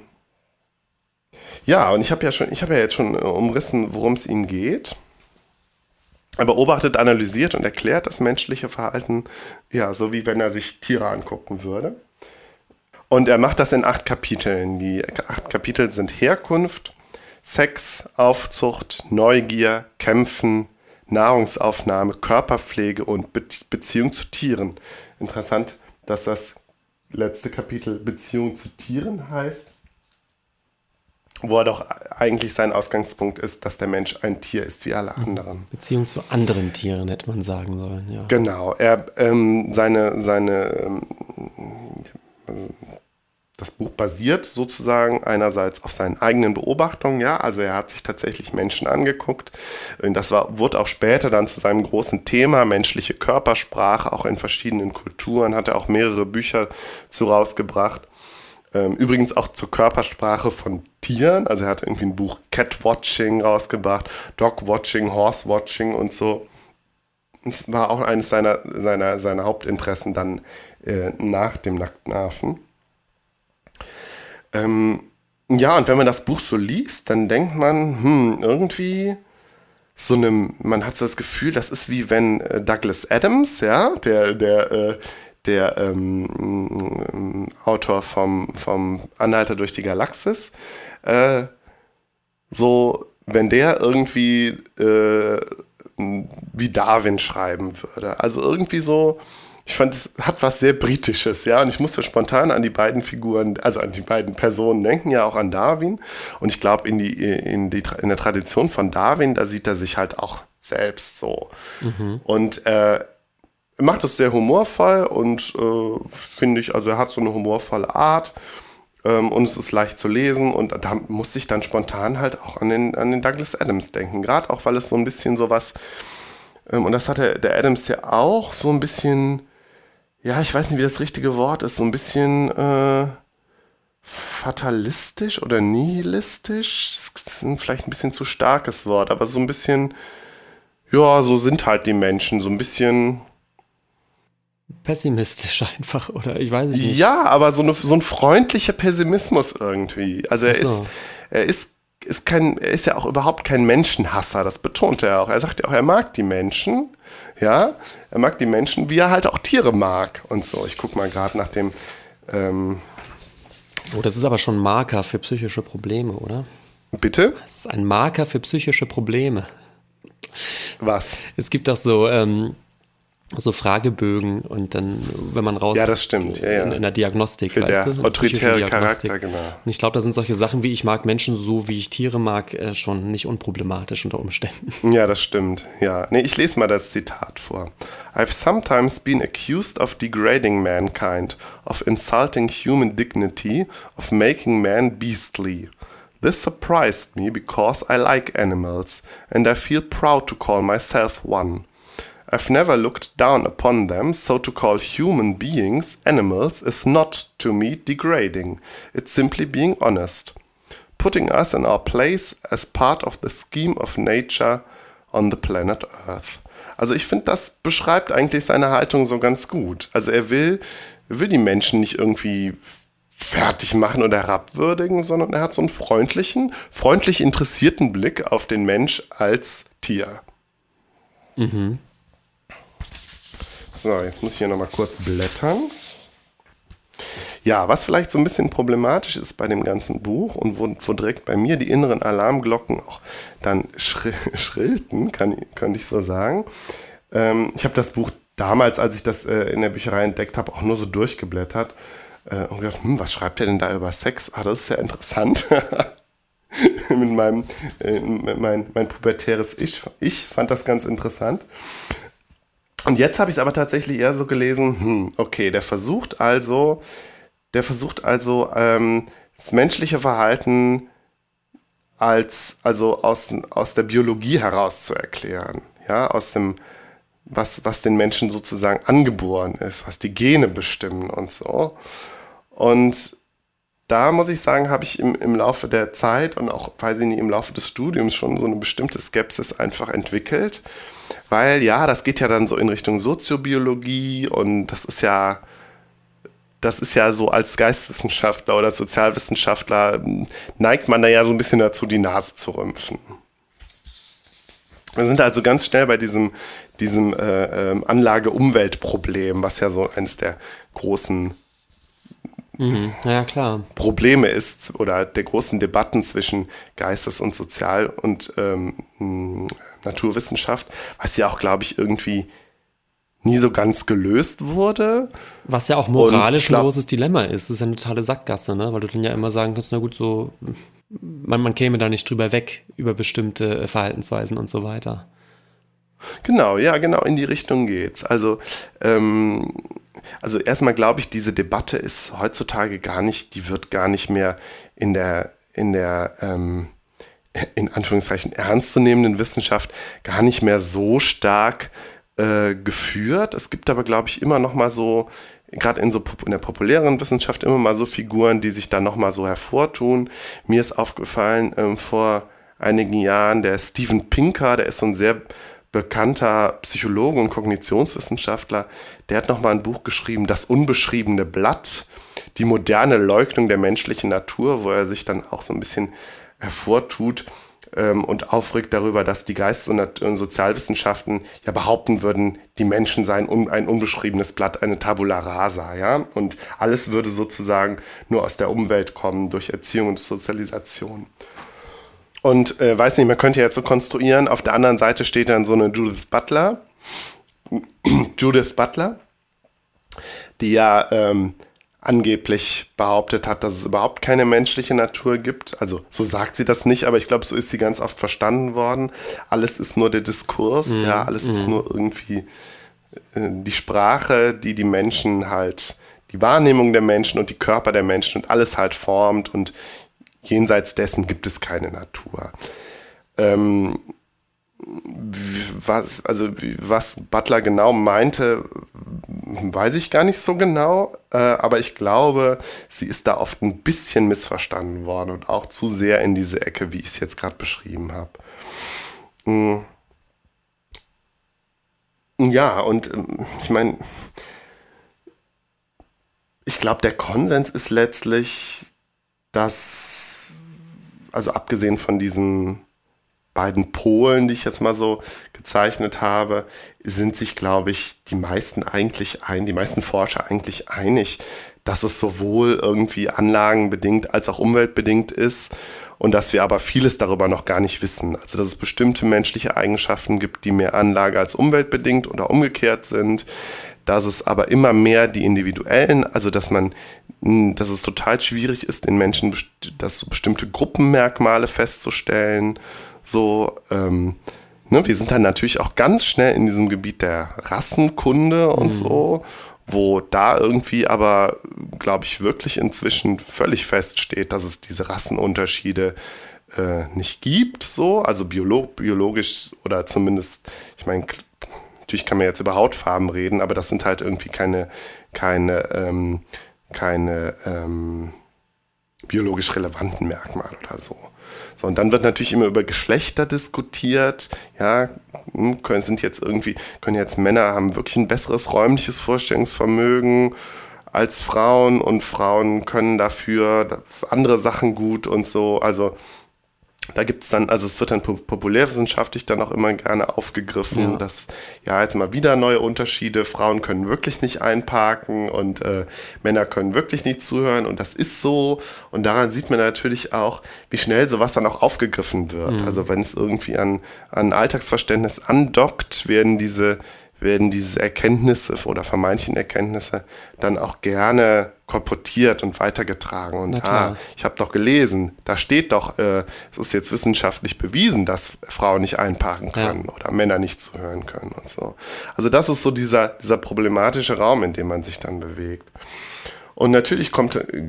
Speaker 2: ja, und ich habe ja schon, ich habe ja jetzt schon umrissen, worum es ihnen geht. Er beobachtet, analysiert und erklärt das menschliche Verhalten, ja, so wie wenn er sich Tiere angucken würde. Und er macht das in acht Kapiteln. Die acht Kapitel sind Herkunft, Sex, Aufzucht, Neugier, Kämpfen, Nahrungsaufnahme, Körperpflege und Be Beziehung zu Tieren. Interessant, dass das letzte Kapitel Beziehung zu Tieren heißt wo er doch eigentlich sein Ausgangspunkt ist, dass der Mensch ein Tier ist wie alle anderen.
Speaker 1: Beziehung zu anderen Tieren hätte man sagen sollen, ja.
Speaker 2: Genau, er ähm, seine seine ähm, das Buch basiert sozusagen einerseits auf seinen eigenen Beobachtungen, ja, also er hat sich tatsächlich Menschen angeguckt. Das war, wurde auch später dann zu seinem großen Thema, menschliche Körpersprache, auch in verschiedenen Kulturen, hat er auch mehrere Bücher zu rausgebracht. Ähm, übrigens auch zur Körpersprache von Tieren. Also er hat irgendwie ein Buch Catwatching rausgebracht, Dogwatching, Horsewatching und so. Das war auch eines seiner, seiner, seiner Hauptinteressen dann äh, nach dem nackten Affen. Ähm, ja, und wenn man das Buch so liest, dann denkt man, hm, irgendwie so einem, man hat so das Gefühl, das ist wie wenn äh, Douglas Adams, ja, der, der äh, der ähm, Autor vom, vom Anhalter durch die Galaxis, äh, so, wenn der irgendwie äh, wie Darwin schreiben würde. Also irgendwie so, ich fand, es hat was sehr Britisches, ja. Und ich musste spontan an die beiden Figuren, also an die beiden Personen denken, ja auch an Darwin. Und ich glaube, in, die, in, die, in der Tradition von Darwin, da sieht er sich halt auch selbst so. Mhm. Und äh, macht es sehr humorvoll und äh, finde ich, also er hat so eine humorvolle Art ähm, und es ist leicht zu lesen und da muss ich dann spontan halt auch an den, an den Douglas Adams denken, gerade auch, weil es so ein bisschen sowas, ähm, und das hatte der Adams ja auch, so ein bisschen, ja, ich weiß nicht, wie das richtige Wort ist, so ein bisschen äh, fatalistisch oder nihilistisch, das ist vielleicht ein bisschen zu starkes Wort, aber so ein bisschen, ja, so sind halt die Menschen, so ein bisschen
Speaker 1: pessimistisch einfach, oder ich weiß es nicht.
Speaker 2: Ja, aber so, eine, so ein freundlicher Pessimismus irgendwie. Also er so. ist, er ist, ist kein, er ist ja auch überhaupt kein Menschenhasser, das betont er auch. Er sagt ja auch, er mag die Menschen, ja, er mag die Menschen, wie er halt auch Tiere mag und so. Ich gucke mal gerade nach dem. Ähm
Speaker 1: oh, das ist aber schon ein Marker für psychische Probleme, oder?
Speaker 2: Bitte?
Speaker 1: Das ist ein Marker für psychische Probleme.
Speaker 2: Was?
Speaker 1: Es gibt doch so, ähm, so Fragebögen und dann, wenn man raus.
Speaker 2: Ja, das stimmt. Ja, ja.
Speaker 1: In, in, der Diagnostik.
Speaker 2: Für der du? autoritäre Charakter, genau.
Speaker 1: Und ich glaube, da sind solche Sachen wie ich mag Menschen so, wie ich Tiere mag, äh, schon nicht unproblematisch unter Umständen.
Speaker 2: Ja, das stimmt. Ja. Nee, ich lese mal das Zitat vor. I've sometimes been accused of degrading mankind, of insulting human dignity, of making man beastly. This surprised me because I like animals and I feel proud to call myself one. I've never looked down upon them, so to call human beings animals is not to me degrading. It's simply being honest. Putting us in our place as part of the scheme of nature on the planet Earth. Also ich finde, das beschreibt eigentlich seine Haltung so ganz gut. Also er will, will die Menschen nicht irgendwie fertig machen oder herabwürdigen, sondern er hat so einen freundlichen, freundlich interessierten Blick auf den Mensch als Tier. Mhm. So, jetzt muss ich hier nochmal kurz blättern. Ja, was vielleicht so ein bisschen problematisch ist bei dem ganzen Buch und wo, wo direkt bei mir die inneren Alarmglocken auch dann schrill, schrillten, kann, könnte ich so sagen. Ähm, ich habe das Buch damals, als ich das äh, in der Bücherei entdeckt habe, auch nur so durchgeblättert äh, und gedacht, hm, was schreibt er denn da über Sex? Ah, das ist ja interessant. mit meinem äh, mein, mein pubertäres Ich. Ich fand das ganz interessant. Und jetzt habe ich es aber tatsächlich eher so gelesen, hm, okay, der versucht also der versucht also ähm, das menschliche Verhalten als, also aus, aus der Biologie heraus zu erklären. Ja, aus dem, was, was den Menschen sozusagen angeboren ist, was die Gene bestimmen und so. Und da muss ich sagen, habe ich im, im Laufe der Zeit und auch, weiß ich nicht, im Laufe des Studiums schon so eine bestimmte Skepsis einfach entwickelt. Weil ja, das geht ja dann so in Richtung Soziobiologie und das ist ja, das ist ja so als Geisteswissenschaftler oder Sozialwissenschaftler neigt man da ja so ein bisschen dazu, die Nase zu rümpfen. Wir sind also ganz schnell bei diesem, diesem äh, äh, Anlage-Umwelt-Problem, was ja so eines der großen
Speaker 1: mhm. ja.
Speaker 2: Probleme ist oder der großen Debatten zwischen Geistes- und Sozial- und ähm, Naturwissenschaft, was ja auch, glaube ich, irgendwie nie so ganz gelöst wurde.
Speaker 1: Was ja auch moralisch glaub, ein großes Dilemma ist. Das ist ja eine totale Sackgasse, ne? Weil du dann ja immer sagen kannst, na gut, so, man, man käme da nicht drüber weg über bestimmte äh, Verhaltensweisen und so weiter.
Speaker 2: Genau, ja, genau in die Richtung geht's. Also, ähm, also erstmal glaube ich, diese Debatte ist heutzutage gar nicht, die wird gar nicht mehr in der, in der, ähm, in Anführungszeichen ernstzunehmenden Wissenschaft gar nicht mehr so stark äh, geführt. Es gibt aber, glaube ich, immer noch mal so, gerade in, so, in der populären Wissenschaft, immer mal so Figuren, die sich da noch mal so hervortun. Mir ist aufgefallen ähm, vor einigen Jahren der Steven Pinker, der ist so ein sehr bekannter Psychologe und Kognitionswissenschaftler, der hat noch mal ein Buch geschrieben, Das unbeschriebene Blatt, die moderne Leugnung der menschlichen Natur, wo er sich dann auch so ein bisschen hervortut, ähm, und aufregt darüber, dass die Geistes- und Sozialwissenschaften ja behaupten würden, die Menschen seien un ein unbeschriebenes Blatt, eine Tabula rasa, ja, und alles würde sozusagen nur aus der Umwelt kommen, durch Erziehung und Sozialisation. Und äh, weiß nicht, man könnte jetzt so konstruieren, auf der anderen Seite steht dann so eine Judith Butler, Judith Butler, die ja ähm, angeblich behauptet hat, dass es überhaupt keine menschliche Natur gibt. Also so sagt sie das nicht, aber ich glaube, so ist sie ganz oft verstanden worden. Alles ist nur der Diskurs, mhm. ja, alles mhm. ist nur irgendwie äh, die Sprache, die die Menschen halt, die Wahrnehmung der Menschen und die Körper der Menschen und alles halt formt und jenseits dessen gibt es keine Natur. Ähm, was, also was Butler genau meinte, weiß ich gar nicht so genau, äh, aber ich glaube, sie ist da oft ein bisschen missverstanden worden und auch zu sehr in diese Ecke, wie ich es jetzt gerade beschrieben habe. Mhm. Ja, und ähm, ich meine, ich glaube, der Konsens ist letztlich, dass, also abgesehen von diesen beiden Polen, die ich jetzt mal so gezeichnet habe, sind sich, glaube ich, die meisten eigentlich ein, die meisten Forscher eigentlich einig, dass es sowohl irgendwie anlagenbedingt als auch umweltbedingt ist und dass wir aber vieles darüber noch gar nicht wissen. Also dass es bestimmte menschliche Eigenschaften gibt, die mehr Anlage als umweltbedingt oder umgekehrt sind, dass es aber immer mehr die individuellen, also dass man, dass es total schwierig ist, in Menschen das bestimmte Gruppenmerkmale festzustellen so, ähm, ne, wir sind dann natürlich auch ganz schnell in diesem Gebiet der Rassenkunde und mhm. so, wo da irgendwie aber, glaube ich, wirklich inzwischen völlig feststeht, dass es diese Rassenunterschiede äh, nicht gibt, so, also biolog biologisch oder zumindest, ich meine, natürlich kann man jetzt über Hautfarben reden, aber das sind halt irgendwie keine, keine, ähm, keine ähm, biologisch relevanten Merkmale oder so. So, und dann wird natürlich immer über Geschlechter diskutiert. Ja, hm, können, sind jetzt irgendwie, können jetzt Männer haben wirklich ein besseres räumliches Vorstellungsvermögen als Frauen und Frauen können dafür andere Sachen gut und so. Also da gibt es dann, also es wird dann populärwissenschaftlich dann auch immer gerne aufgegriffen, ja. dass ja jetzt mal wieder neue Unterschiede, Frauen können wirklich nicht einparken und äh, Männer können wirklich nicht zuhören und das ist so. Und daran sieht man natürlich auch, wie schnell sowas dann auch aufgegriffen wird. Mhm. Also wenn es irgendwie an, an Alltagsverständnis andockt, werden diese werden diese Erkenntnisse oder vermeintlichen Erkenntnisse dann auch gerne kolportiert und weitergetragen. Und ah, ich habe doch gelesen, da steht doch, äh, es ist jetzt wissenschaftlich bewiesen, dass Frauen nicht einparken können ja. oder Männer nicht zuhören können und so. Also das ist so dieser, dieser problematische Raum, in dem man sich dann bewegt. Und natürlich kommt, äh,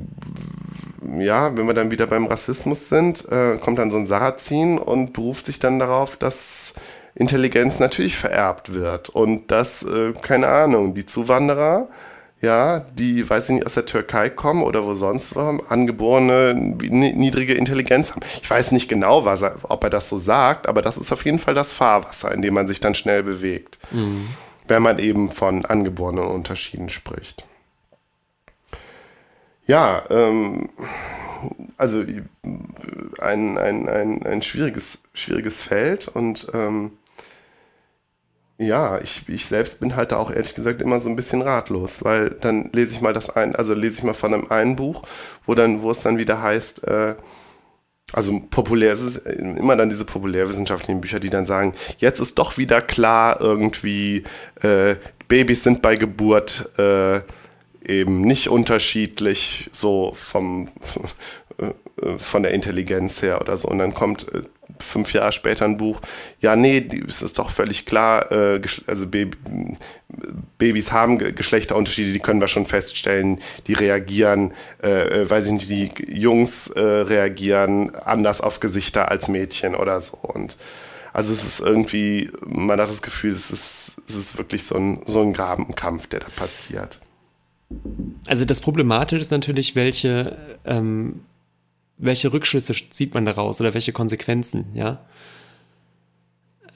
Speaker 2: ja, wenn wir dann wieder beim Rassismus sind, äh, kommt dann so ein Sarrazin und beruft sich dann darauf, dass Intelligenz natürlich vererbt wird und dass, äh, keine Ahnung, die Zuwanderer, ja, die, weiß ich nicht, aus der Türkei kommen oder wo sonst war, angeborene niedrige Intelligenz haben. Ich weiß nicht genau, was er, ob er das so sagt, aber das ist auf jeden Fall das Fahrwasser, in dem man sich dann schnell bewegt, mhm. wenn man eben von angeborenen Unterschieden spricht. Ja, ähm, also ein, ein, ein, ein schwieriges, schwieriges Feld und ähm, ja, ich, ich selbst bin halt da auch ehrlich gesagt immer so ein bisschen ratlos, weil dann lese ich mal das ein, also lese ich mal von einem einen Buch, wo dann, wo es dann wieder heißt, äh, also populär ist es immer dann diese populärwissenschaftlichen Bücher, die dann sagen, jetzt ist doch wieder klar irgendwie, äh, Babys sind bei Geburt äh, eben nicht unterschiedlich so vom äh, von der Intelligenz her oder so. Und dann kommt äh, fünf Jahre später ein Buch, ja, nee, es ist doch völlig klar, äh, also Baby, Babys haben Geschlechterunterschiede, die können wir schon feststellen, die reagieren, äh, weiß ich nicht, die Jungs äh, reagieren anders auf Gesichter als Mädchen oder so. Und also es ist irgendwie, man hat das Gefühl, es ist, es ist wirklich so ein, so ein Grabenkampf, der da passiert.
Speaker 1: Also das Problematische ist natürlich, welche ähm, welche Rückschlüsse zieht man daraus oder welche Konsequenzen, ja?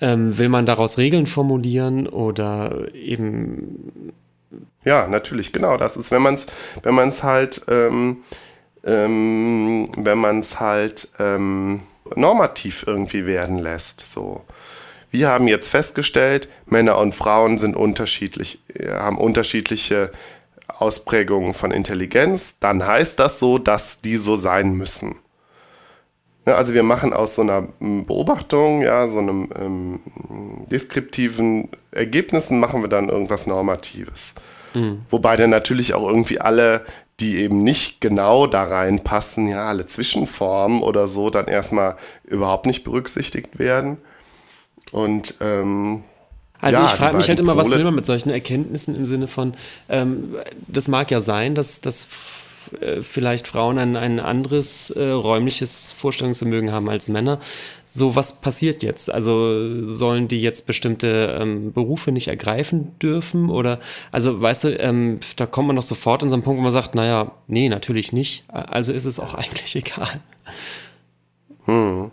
Speaker 1: Ähm, will man daraus Regeln formulieren oder eben.
Speaker 2: Ja, natürlich, genau. Das ist, wenn man es, wenn man es halt, ähm, ähm, wenn man es halt ähm, normativ irgendwie werden lässt. So. Wir haben jetzt festgestellt, Männer und Frauen sind unterschiedlich, haben unterschiedliche Ausprägungen von Intelligenz, dann heißt das so, dass die so sein müssen. Ne, also wir machen aus so einer Beobachtung, ja, so einem ähm, deskriptiven Ergebnissen machen wir dann irgendwas Normatives. Mhm. Wobei dann natürlich auch irgendwie alle, die eben nicht genau da reinpassen, ja, alle Zwischenformen oder so, dann erstmal überhaupt nicht berücksichtigt werden. Und ähm,
Speaker 1: also ja, ich frage mich halt immer, Pole. was will man mit solchen Erkenntnissen im Sinne von, ähm, das mag ja sein, dass, dass äh, vielleicht Frauen ein, ein anderes äh, räumliches Vorstellungsvermögen haben als Männer. So, was passiert jetzt? Also sollen die jetzt bestimmte ähm, Berufe nicht ergreifen dürfen? Oder, also weißt du, ähm, da kommt man doch sofort an so einen Punkt, wo man sagt, naja, nee, natürlich nicht. Also ist es auch eigentlich egal.
Speaker 2: Hm.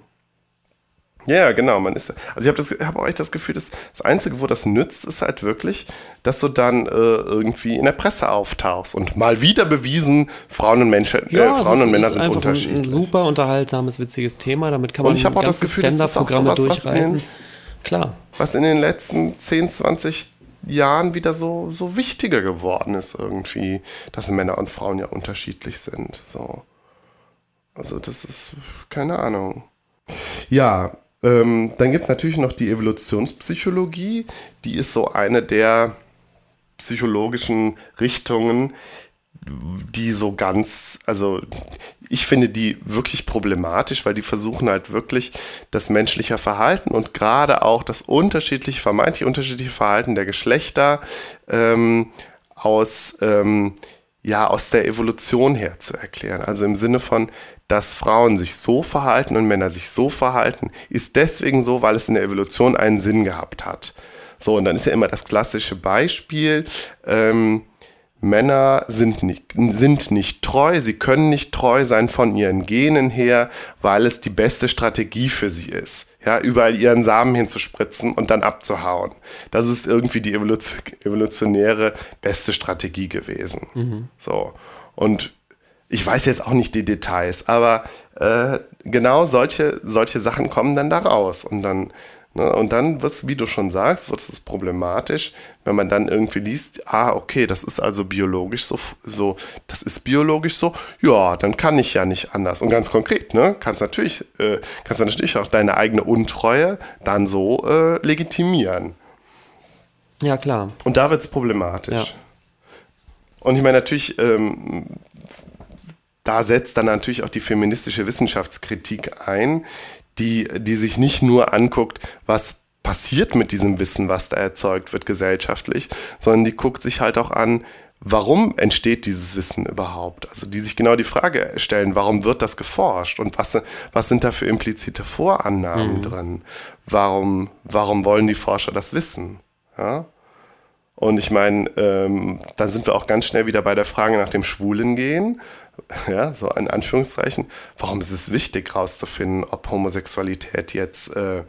Speaker 2: Ja, genau. Man ist, also ich habe hab auch echt das Gefühl, dass das Einzige, wo das nützt, ist halt wirklich, dass du dann äh, irgendwie in der Presse auftauchst und mal wieder bewiesen, Frauen und Menschen, äh, ja, Frauen ist, und Männer sind unterschiedlich.
Speaker 1: Ein super unterhaltsames, witziges Thema. Damit kann man
Speaker 2: und ich habe auch das Gefühl, das ist auch sowas,
Speaker 1: durchreiten.
Speaker 2: Was in, Klar. Was in den letzten 10, 20 Jahren wieder so, so wichtiger geworden ist irgendwie, dass Männer und Frauen ja unterschiedlich sind. So. Also das ist, keine Ahnung. Ja, ähm, dann gibt es natürlich noch die Evolutionspsychologie. Die ist so eine der psychologischen Richtungen, die so ganz, also ich finde die wirklich problematisch, weil die versuchen halt wirklich das menschliche Verhalten und gerade auch das unterschiedliche, vermeintlich unterschiedliche Verhalten der Geschlechter ähm, aus, ähm, ja, aus der Evolution her zu erklären. Also im Sinne von, dass Frauen sich so verhalten und Männer sich so verhalten, ist deswegen so, weil es in der Evolution einen Sinn gehabt hat. So, und dann ist ja immer das klassische Beispiel, ähm, Männer sind nicht, sind nicht treu, sie können nicht treu sein von ihren Genen her, weil es die beste Strategie für sie ist. Ja, überall ihren Samen hinzuspritzen und dann abzuhauen. Das ist irgendwie die evolutionäre beste Strategie gewesen. Mhm. So. Und ich weiß jetzt auch nicht die Details, aber äh, genau solche, solche Sachen kommen dann da raus. Und dann, und dann wird es, wie du schon sagst, wird es problematisch, wenn man dann irgendwie liest, ah, okay, das ist also biologisch so, so, das ist biologisch so, ja, dann kann ich ja nicht anders. Und ganz konkret, ne, kannst natürlich, äh, kannst natürlich auch deine eigene Untreue dann so äh, legitimieren.
Speaker 1: Ja, klar.
Speaker 2: Und da wird es problematisch. Ja. Und ich meine, natürlich, ähm, da setzt dann natürlich auch die feministische Wissenschaftskritik ein, die, die sich nicht nur anguckt, was passiert mit diesem Wissen, was da erzeugt wird gesellschaftlich, sondern die guckt sich halt auch an, warum entsteht dieses Wissen überhaupt? Also die sich genau die Frage stellen, warum wird das geforscht und was, was sind da für implizite Vorannahmen mhm. drin? Warum, warum wollen die Forscher das wissen? Ja? Und ich meine, ähm, dann sind wir auch ganz schnell wieder bei der Frage nach dem Schwulengehen. Ja, so in Anführungszeichen. Warum ist es wichtig, herauszufinden, ob Homosexualität jetzt äh,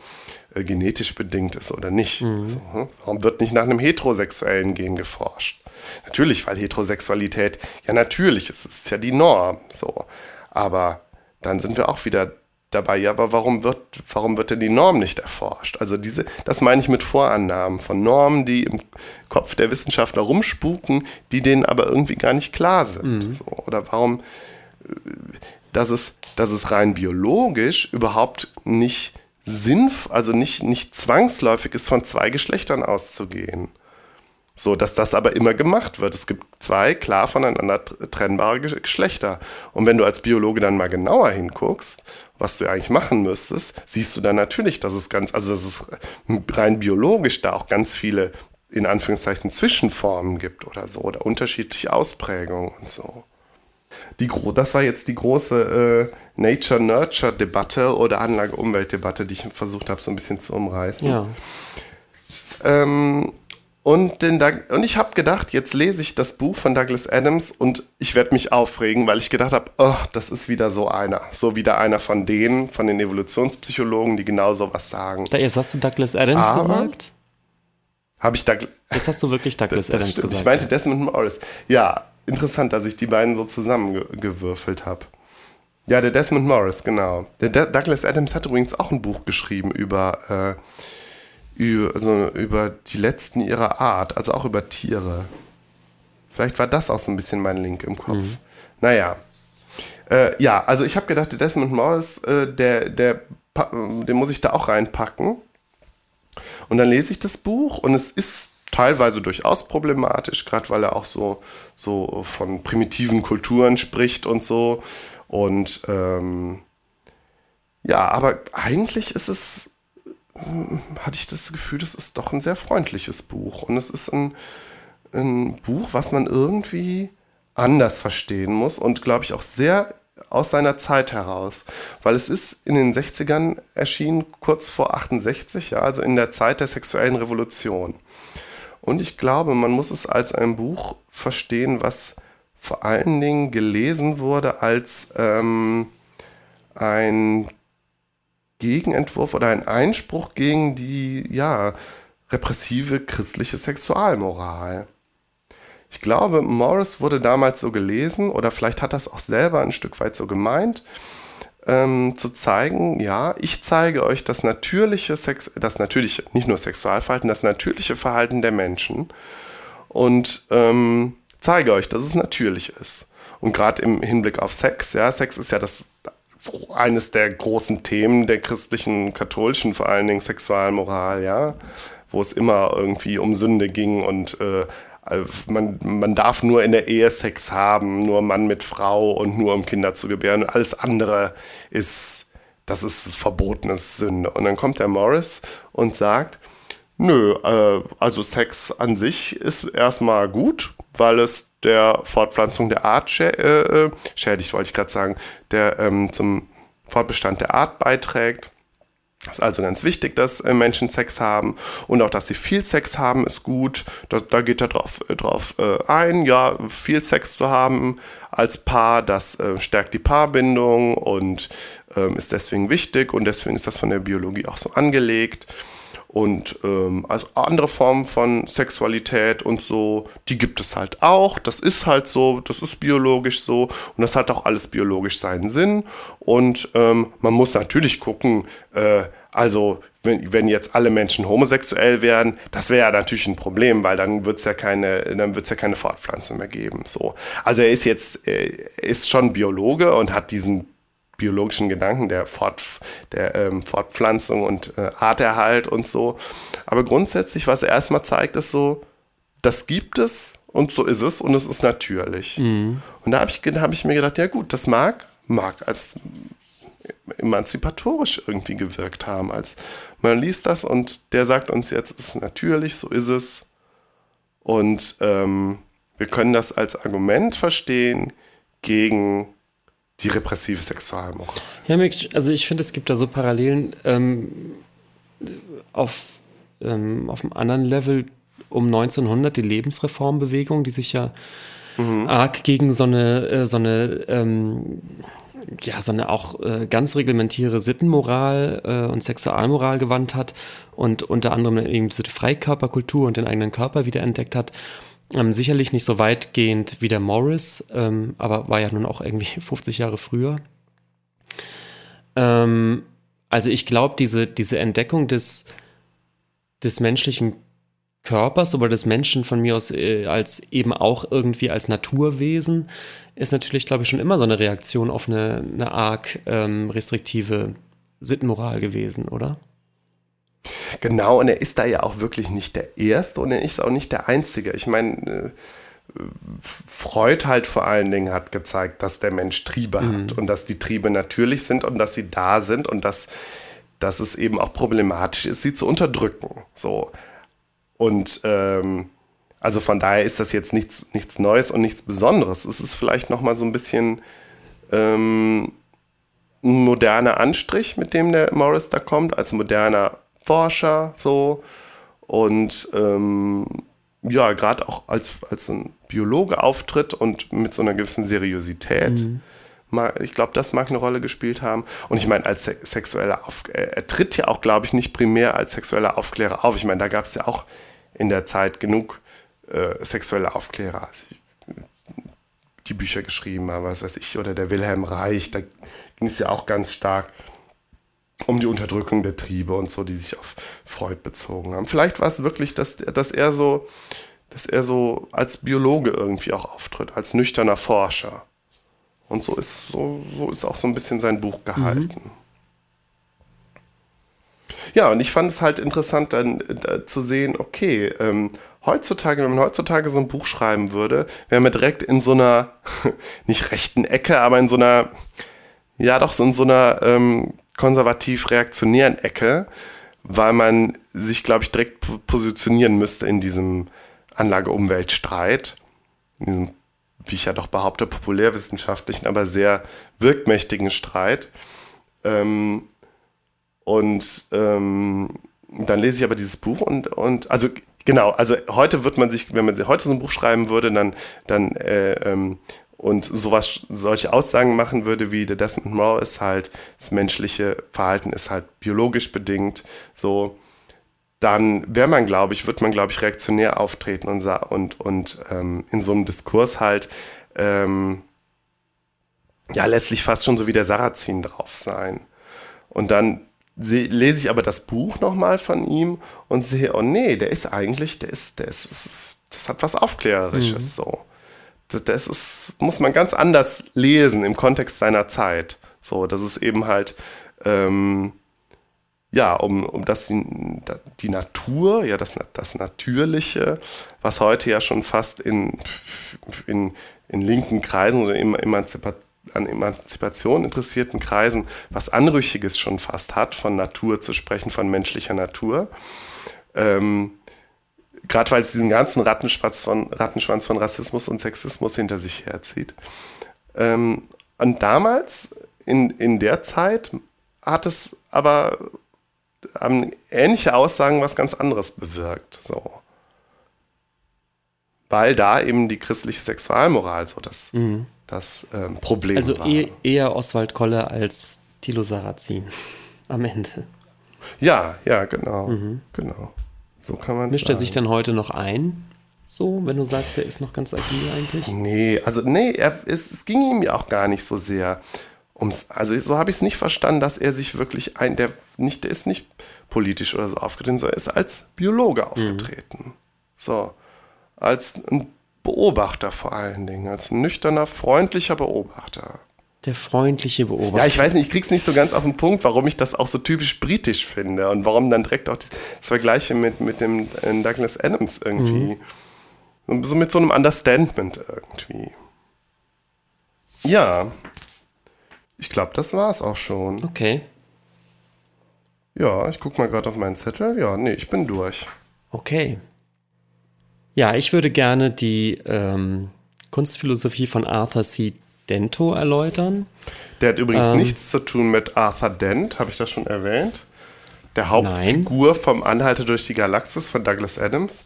Speaker 2: äh, genetisch bedingt ist oder nicht? Mhm. Also, hm? Warum wird nicht nach einem heterosexuellen Gen geforscht? Natürlich, weil Heterosexualität ja natürlich ist. Es ist ja die Norm. So. Aber dann sind wir auch wieder dabei, ja, aber warum wird, warum wird denn die Norm nicht erforscht? Also diese, das meine ich mit Vorannahmen von Normen, die im Kopf der Wissenschaftler rumspuken, die denen aber irgendwie gar nicht klar sind. Mhm. So, oder warum, äh, dass es, dass es rein biologisch überhaupt nicht sinnvoll, also nicht, nicht zwangsläufig ist, von zwei Geschlechtern auszugehen. So, dass das aber immer gemacht wird. Es gibt zwei klar voneinander trennbare Geschlechter. Und wenn du als Biologe dann mal genauer hinguckst, was du eigentlich machen müsstest, siehst du dann natürlich, dass es ganz, also dass es rein biologisch da auch ganz viele, in Anführungszeichen, Zwischenformen gibt oder so, oder unterschiedliche Ausprägungen und so. Die, das war jetzt die große äh, Nature-Nurture-Debatte oder Anlage-Umwelt-Debatte, die ich versucht habe, so ein bisschen zu umreißen. Ja. Ähm, und, den, und ich habe gedacht, jetzt lese ich das Buch von Douglas Adams und ich werde mich aufregen, weil ich gedacht habe, oh, das ist wieder so einer. So wieder einer von denen, von den Evolutionspsychologen, die genau sowas sagen.
Speaker 1: Da, jetzt hast du Douglas Adams Aber, gesagt?
Speaker 2: Habe ich Douglas.
Speaker 1: Jetzt hast du wirklich Douglas das, das Adams stimmt. gesagt.
Speaker 2: Ich meinte Desmond Morris. Ja, interessant, dass ich die beiden so zusammengewürfelt habe. Ja, der Desmond Morris, genau. Der Douglas Adams hat übrigens auch ein Buch geschrieben über. Äh, über, also über die letzten ihrer Art, also auch über Tiere. Vielleicht war das auch so ein bisschen mein Link im Kopf. Mhm. Naja. Äh, ja, also ich habe gedacht, Desmond Morris, äh, der, der, den muss ich da auch reinpacken. Und dann lese ich das Buch und es ist teilweise durchaus problematisch, gerade weil er auch so, so von primitiven Kulturen spricht und so. Und ähm, ja, aber eigentlich ist es hatte ich das Gefühl, das ist doch ein sehr freundliches Buch. Und es ist ein, ein Buch, was man irgendwie anders verstehen muss und, glaube ich, auch sehr aus seiner Zeit heraus. Weil es ist in den 60ern erschienen, kurz vor 68, ja, also in der Zeit der sexuellen Revolution. Und ich glaube, man muss es als ein Buch verstehen, was vor allen Dingen gelesen wurde als ähm, ein Gegenentwurf oder ein Einspruch gegen die, ja, repressive christliche Sexualmoral. Ich glaube, Morris wurde damals so gelesen, oder vielleicht hat das auch selber ein Stück weit so gemeint, ähm, zu zeigen, ja, ich zeige euch das natürliche Sex, das natürliche, nicht nur Sexualverhalten, das natürliche Verhalten der Menschen und ähm, zeige euch, dass es natürlich ist. Und gerade im Hinblick auf Sex, ja, Sex ist ja das eines der großen Themen der christlichen, katholischen, vor allen Dingen Sexualmoral, ja, wo es immer irgendwie um Sünde ging und äh, man, man darf nur in der Ehe Sex haben, nur Mann mit Frau und nur um Kinder zu gebären. Alles andere ist, das ist verbotenes Sünde. Und dann kommt der Morris und sagt, nö, äh, also Sex an sich ist erstmal gut, weil es der Fortpflanzung der Art schä äh, äh, schädigt, wollte ich gerade sagen, der ähm, zum Fortbestand der Art beiträgt. Es ist also ganz wichtig, dass äh, Menschen Sex haben und auch, dass sie viel Sex haben, ist gut. Da, da geht er drauf, äh, drauf äh, ein. Ja, viel Sex zu haben als Paar, das äh, stärkt die Paarbindung und ähm, ist deswegen wichtig und deswegen ist das von der Biologie auch so angelegt. Und ähm, also andere Formen von Sexualität und so, die gibt es halt auch. Das ist halt so, das ist biologisch so und das hat auch alles biologisch seinen Sinn. Und ähm, man muss natürlich gucken, äh, also wenn, wenn jetzt alle Menschen homosexuell wären, das wäre ja natürlich ein Problem, weil dann wird es ja keine, dann wird's ja keine Fortpflanzung mehr geben. So. Also er ist jetzt, er ist schon Biologe und hat diesen biologischen Gedanken der, Fort, der ähm, Fortpflanzung und äh, Arterhalt und so. Aber grundsätzlich, was er erstmal zeigt, ist so, das gibt es und so ist es und es ist natürlich. Mhm. Und da habe ich, hab ich mir gedacht, ja gut, das mag, mag als emanzipatorisch irgendwie gewirkt haben, als man liest das und der sagt uns jetzt, es ist natürlich, so ist es. Und ähm, wir können das als Argument verstehen gegen die repressive Sexualmoral.
Speaker 1: Ja, also ich finde, es gibt da so Parallelen ähm, auf, ähm, auf einem anderen Level um 1900, die Lebensreformbewegung, die sich ja mhm. arg gegen so eine, äh, so eine ähm, ja, so eine auch äh, ganz reglementiere Sittenmoral äh, und Sexualmoral gewandt hat und unter anderem eben diese Freikörperkultur und den eigenen Körper wiederentdeckt hat. Ähm, sicherlich nicht so weitgehend wie der Morris, ähm, aber war ja nun auch irgendwie 50 Jahre früher. Ähm, also ich glaube, diese, diese Entdeckung des, des menschlichen Körpers oder des Menschen von mir aus äh, als eben auch irgendwie als Naturwesen ist natürlich, glaube ich, schon immer so eine Reaktion auf eine, eine arg ähm, restriktive Sittenmoral gewesen, oder?
Speaker 2: Genau, und er ist da ja auch wirklich nicht der Erste und er ist auch nicht der Einzige. Ich meine, äh, Freud halt vor allen Dingen hat gezeigt, dass der Mensch Triebe mhm. hat und dass die Triebe natürlich sind und dass sie da sind und dass, dass es eben auch problematisch ist, sie zu unterdrücken. So. Und ähm, also von daher ist das jetzt nichts, nichts Neues und nichts Besonderes. Es ist vielleicht nochmal so ein bisschen ähm, ein moderner Anstrich, mit dem der Morris da kommt, als moderner Forscher so. Und ähm, ja, gerade auch als, als ein Biologe auftritt und mit so einer gewissen Seriosität. Mhm. Ich glaube, das mag eine Rolle gespielt haben. Und ich meine, als sexueller Auf er tritt ja auch, glaube ich, nicht primär als sexueller Aufklärer auf. Ich meine, da gab es ja auch in der Zeit genug äh, sexuelle Aufklärer. Also die Bücher geschrieben haben, was weiß ich, oder der Wilhelm Reich, da ging es ja auch ganz stark um die Unterdrückung der Triebe und so, die sich auf Freud bezogen haben. Vielleicht war es wirklich, dass, dass er so, dass er so als Biologe irgendwie auch auftritt, als nüchterner Forscher. Und so ist, so, so ist auch so ein bisschen sein Buch gehalten. Mhm. Ja, und ich fand es halt interessant dann äh, zu sehen, okay, ähm, heutzutage, wenn man heutzutage so ein Buch schreiben würde, wäre man direkt in so einer, nicht rechten Ecke, aber in so einer, ja doch, so in so einer ähm, konservativ-reaktionären Ecke, weil man sich, glaube ich, direkt positionieren müsste in diesem Anlage-Umwelt-Streit, in diesem, wie ich ja doch behaupte, populärwissenschaftlichen, aber sehr wirkmächtigen Streit. Ähm, und ähm, dann lese ich aber dieses Buch und, und also genau, also heute wird man sich, wenn man heute so ein Buch schreiben würde, dann, dann äh, ähm, und sowas, solche Aussagen machen würde wie der Desmond Morrow ist halt, das menschliche Verhalten ist halt biologisch bedingt, so, dann wäre man, glaube ich, wird man, glaube ich, reaktionär auftreten und, und, und ähm, in so einem Diskurs halt, ähm, ja, letztlich fast schon so wie der Sarrazin drauf sein. Und dann lese ich aber das Buch nochmal von ihm und sehe, oh nee, der ist eigentlich, der ist, der ist, das hat was Aufklärerisches mhm. so. Das, ist, muss man ganz anders lesen im Kontext seiner Zeit. So, das ist eben halt, ähm, ja, um, um das die, die Natur, ja, das, das Natürliche, was heute ja schon fast in, in, in linken Kreisen oder Emanzipation an Emanzipation interessierten Kreisen was Anrüchiges schon fast hat, von Natur zu sprechen, von menschlicher Natur. Ähm, Gerade weil es diesen ganzen Rattenschwanz von, Rattenschwanz von Rassismus und Sexismus hinter sich herzieht. Ähm, und damals, in, in der Zeit, hat es aber haben ähnliche Aussagen was ganz anderes bewirkt. So. Weil da eben die christliche Sexualmoral so das mhm das ähm, Problem
Speaker 1: also war. Also eher Oswald Kolle als Thilo Sarrazin am Ende.
Speaker 2: Ja, ja, genau. Mhm. Genau. So kann man
Speaker 1: Mischt sagen. er sich dann heute noch ein? So, wenn du sagst, er ist noch ganz agil eigentlich?
Speaker 2: Nee, also nee, er, es, es ging ihm ja auch gar nicht so sehr ums, also so habe ich es nicht verstanden, dass er sich wirklich ein, der nicht, der ist nicht politisch oder so aufgetreten, sondern er ist als Biologe mhm. aufgetreten. Mhm. So, als ein Beobachter vor allen Dingen, als ein nüchterner, freundlicher Beobachter.
Speaker 1: Der freundliche Beobachter.
Speaker 2: Ja, ich weiß nicht, ich krieg's nicht so ganz auf den Punkt, warum ich das auch so typisch britisch finde und warum dann direkt auch das Vergleiche mit, mit dem äh, Douglas Adams irgendwie. Mhm. So mit so einem Understandment irgendwie. Ja. Ich glaube, das war's auch schon.
Speaker 1: Okay.
Speaker 2: Ja, ich guck mal gerade auf meinen Zettel. Ja, nee, ich bin durch.
Speaker 1: Okay. Ja, ich würde gerne die ähm, Kunstphilosophie von Arthur C. Dento erläutern.
Speaker 2: Der hat übrigens ähm, nichts zu tun mit Arthur Dent, habe ich das schon erwähnt? Der Hauptfigur nein. vom Anhalter durch die Galaxis von Douglas Adams.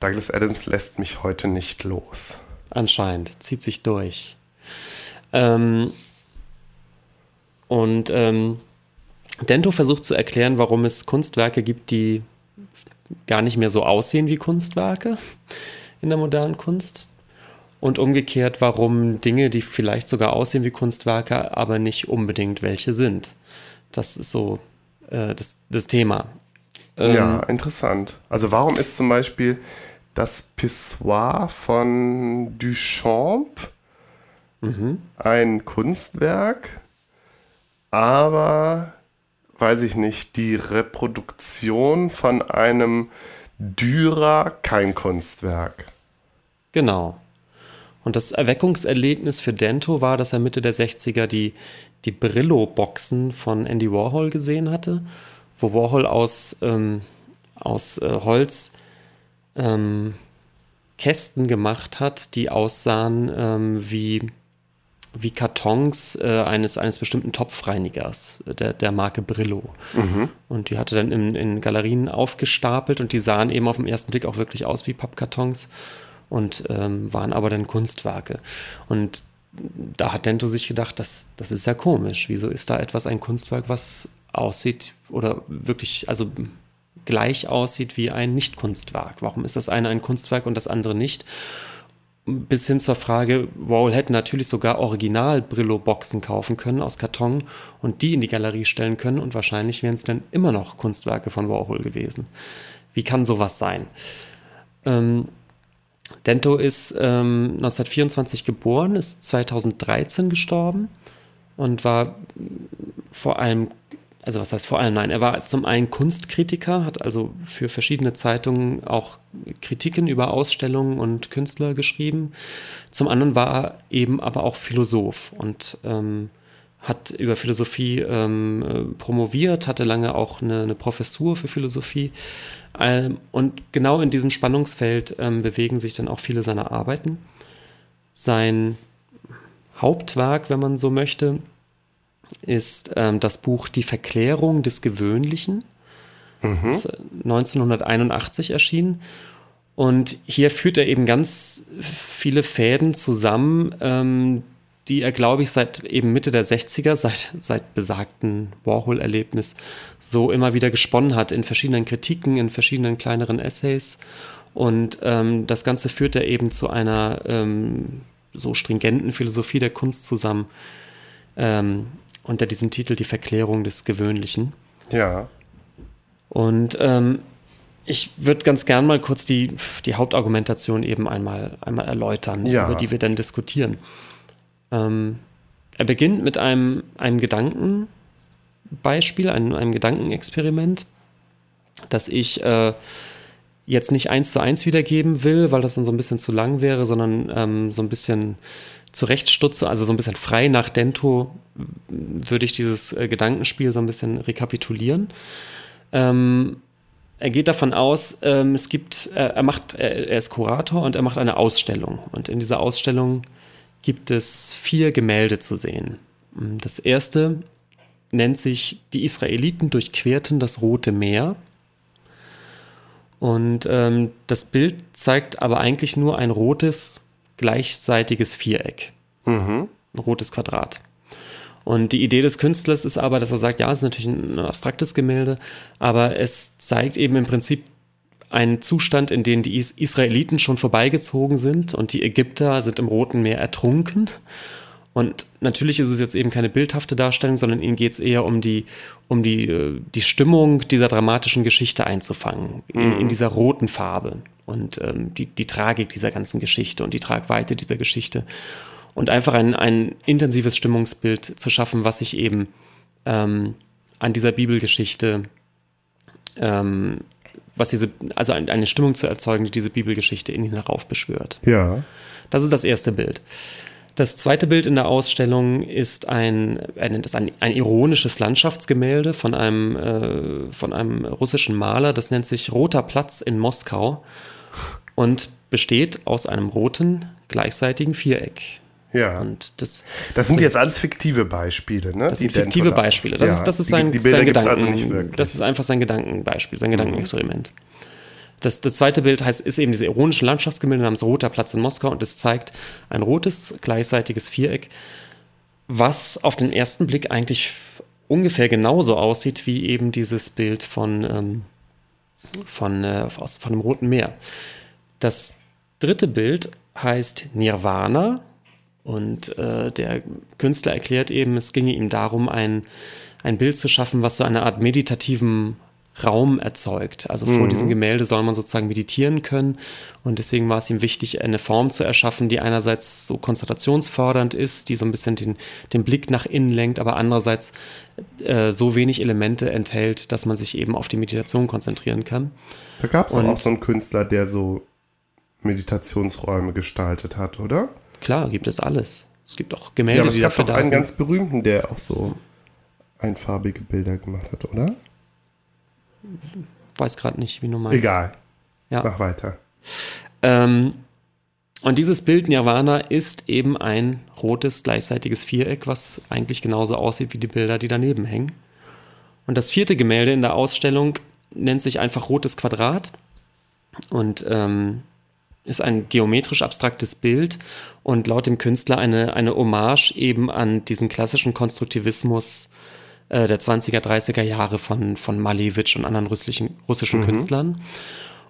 Speaker 2: Douglas Adams lässt mich heute nicht los.
Speaker 1: Anscheinend, zieht sich durch. Ähm, und ähm, Dento versucht zu erklären, warum es Kunstwerke gibt, die gar nicht mehr so aussehen wie Kunstwerke in der modernen Kunst. Und umgekehrt, warum Dinge, die vielleicht sogar aussehen wie Kunstwerke, aber nicht unbedingt welche sind. Das ist so äh, das, das Thema.
Speaker 2: Ähm, ja, interessant. Also warum ist zum Beispiel das Pissoir von Duchamp mhm. ein Kunstwerk, aber weiß ich nicht, die Reproduktion von einem Dürer kein Kunstwerk.
Speaker 1: Genau. Und das Erweckungserlebnis für Dento war, dass er Mitte der 60er die, die Brillo-Boxen von Andy Warhol gesehen hatte, wo Warhol aus, ähm, aus äh, Holz ähm, Kästen gemacht hat, die aussahen ähm, wie wie Kartons äh, eines, eines bestimmten Topfreinigers, der, der Marke Brillo. Mhm. Und die hatte dann in, in Galerien aufgestapelt und die sahen eben auf den ersten Blick auch wirklich aus wie Pappkartons und ähm, waren aber dann Kunstwerke. Und da hat Dento sich gedacht, das, das ist ja komisch. Wieso ist da etwas ein Kunstwerk, was aussieht oder wirklich, also gleich aussieht wie ein Nicht-Kunstwerk? Warum ist das eine ein Kunstwerk und das andere nicht? bis hin zur Frage, Warhol hätte natürlich sogar original Brillo-Boxen kaufen können aus Karton und die in die Galerie stellen können und wahrscheinlich wären es dann immer noch Kunstwerke von Warhol gewesen. Wie kann sowas sein? Ähm, Dento ist ähm, 1924 geboren, ist 2013 gestorben und war vor allem also was heißt vor allem nein, er war zum einen Kunstkritiker, hat also für verschiedene Zeitungen auch Kritiken über Ausstellungen und Künstler geschrieben. Zum anderen war er eben aber auch Philosoph und ähm, hat über Philosophie ähm, promoviert, hatte lange auch eine, eine Professur für Philosophie. Ähm, und genau in diesem Spannungsfeld ähm, bewegen sich dann auch viele seiner Arbeiten. Sein Hauptwerk, wenn man so möchte, ist ähm, das Buch Die Verklärung des Gewöhnlichen. Mhm. Das ist 1981 erschienen. Und hier führt er eben ganz viele Fäden zusammen, ähm, die er, glaube ich, seit eben Mitte der 60er, seit, seit besagten Warhol-Erlebnis, so immer wieder gesponnen hat in verschiedenen Kritiken, in verschiedenen kleineren Essays. Und ähm, das Ganze führt er eben zu einer ähm, so stringenten Philosophie der Kunst zusammen, ähm, unter diesem Titel Die Verklärung des Gewöhnlichen.
Speaker 2: Ja.
Speaker 1: Und ähm, ich würde ganz gern mal kurz die, die Hauptargumentation eben einmal, einmal erläutern, ja. über die wir dann diskutieren. Ähm, er beginnt mit einem, einem Gedankenbeispiel, einem, einem Gedankenexperiment, das ich äh, jetzt nicht eins zu eins wiedergeben will, weil das dann so ein bisschen zu lang wäre, sondern ähm, so ein bisschen zurechtstutze, also so ein bisschen frei nach Dento, würde ich dieses äh, Gedankenspiel so ein bisschen rekapitulieren. Ähm, er geht davon aus, ähm, es gibt, äh, er macht, er, er ist Kurator und er macht eine Ausstellung. Und in dieser Ausstellung gibt es vier Gemälde zu sehen. Das erste nennt sich Die Israeliten durchquerten das Rote Meer. Und ähm, das Bild zeigt aber eigentlich nur ein rotes, gleichseitiges Viereck. Mhm. Ein rotes Quadrat. Und die Idee des Künstlers ist aber, dass er sagt, ja, es ist natürlich ein abstraktes Gemälde, aber es zeigt eben im Prinzip einen Zustand, in dem die Israeliten schon vorbeigezogen sind und die Ägypter sind im Roten Meer ertrunken. Und natürlich ist es jetzt eben keine bildhafte Darstellung, sondern ihnen geht es eher um die, um die, äh, die Stimmung dieser dramatischen Geschichte einzufangen, in, in mhm. dieser roten Farbe und ähm, die, die Tragik dieser ganzen Geschichte und die Tragweite dieser Geschichte. Und einfach ein, ein intensives Stimmungsbild zu schaffen, was sich eben ähm, an dieser Bibelgeschichte ähm, was diese, also eine Stimmung zu erzeugen, die diese Bibelgeschichte in ihn heraufbeschwört.
Speaker 2: Ja.
Speaker 1: Das ist das erste Bild. Das zweite Bild in der Ausstellung ist ein, es ein, ein ironisches Landschaftsgemälde von einem, äh, von einem russischen Maler. Das nennt sich Roter Platz in Moskau und besteht aus einem roten, gleichseitigen Viereck.
Speaker 2: Ja. Und das, das sind das, jetzt alles fiktive Beispiele, ne?
Speaker 1: Das sind fiktive Beispiele. Das, ja. ist, das ist sein,
Speaker 2: die, die sein
Speaker 1: Gedanken.
Speaker 2: Also nicht wirklich.
Speaker 1: Das ist einfach sein Gedankenbeispiel, sein mhm. Gedankenexperiment. Das, das zweite Bild heißt, ist eben diese ironische Landschaftsgemälde namens Roter Platz in Moskau und es zeigt ein rotes, gleichseitiges Viereck, was auf den ersten Blick eigentlich ungefähr genauso aussieht wie eben dieses Bild von, ähm, von, äh, aus, von dem Roten Meer. Das dritte Bild heißt Nirvana und äh, der Künstler erklärt eben, es ginge ihm darum, ein, ein Bild zu schaffen, was so eine Art meditativen Raum erzeugt. Also vor mhm. diesem Gemälde soll man sozusagen meditieren können. Und deswegen war es ihm wichtig, eine Form zu erschaffen, die einerseits so konzentrationsfördernd ist, die so ein bisschen den, den Blick nach innen lenkt, aber andererseits äh, so wenig Elemente enthält, dass man sich eben auf die Meditation konzentrieren kann.
Speaker 2: Da gab es auch so einen Künstler, der so Meditationsräume gestaltet hat, oder?
Speaker 1: Klar, gibt es alles. Es gibt auch Gemälde,
Speaker 2: ja, aber es
Speaker 1: die
Speaker 2: gab doch einen sind. ganz berühmten, der auch so einfarbige Bilder gemacht hat, oder?
Speaker 1: Weiß gerade nicht, wie du meinst.
Speaker 2: Egal. Ja. Mach weiter.
Speaker 1: Ähm, und dieses Bild Nirvana ist eben ein rotes, gleichseitiges Viereck, was eigentlich genauso aussieht wie die Bilder, die daneben hängen. Und das vierte Gemälde in der Ausstellung nennt sich einfach Rotes Quadrat und ähm, ist ein geometrisch abstraktes Bild und laut dem Künstler eine, eine Hommage eben an diesen klassischen Konstruktivismus äh, der 20er, 30er Jahre von, von Malevich und anderen russischen, russischen mhm. Künstlern.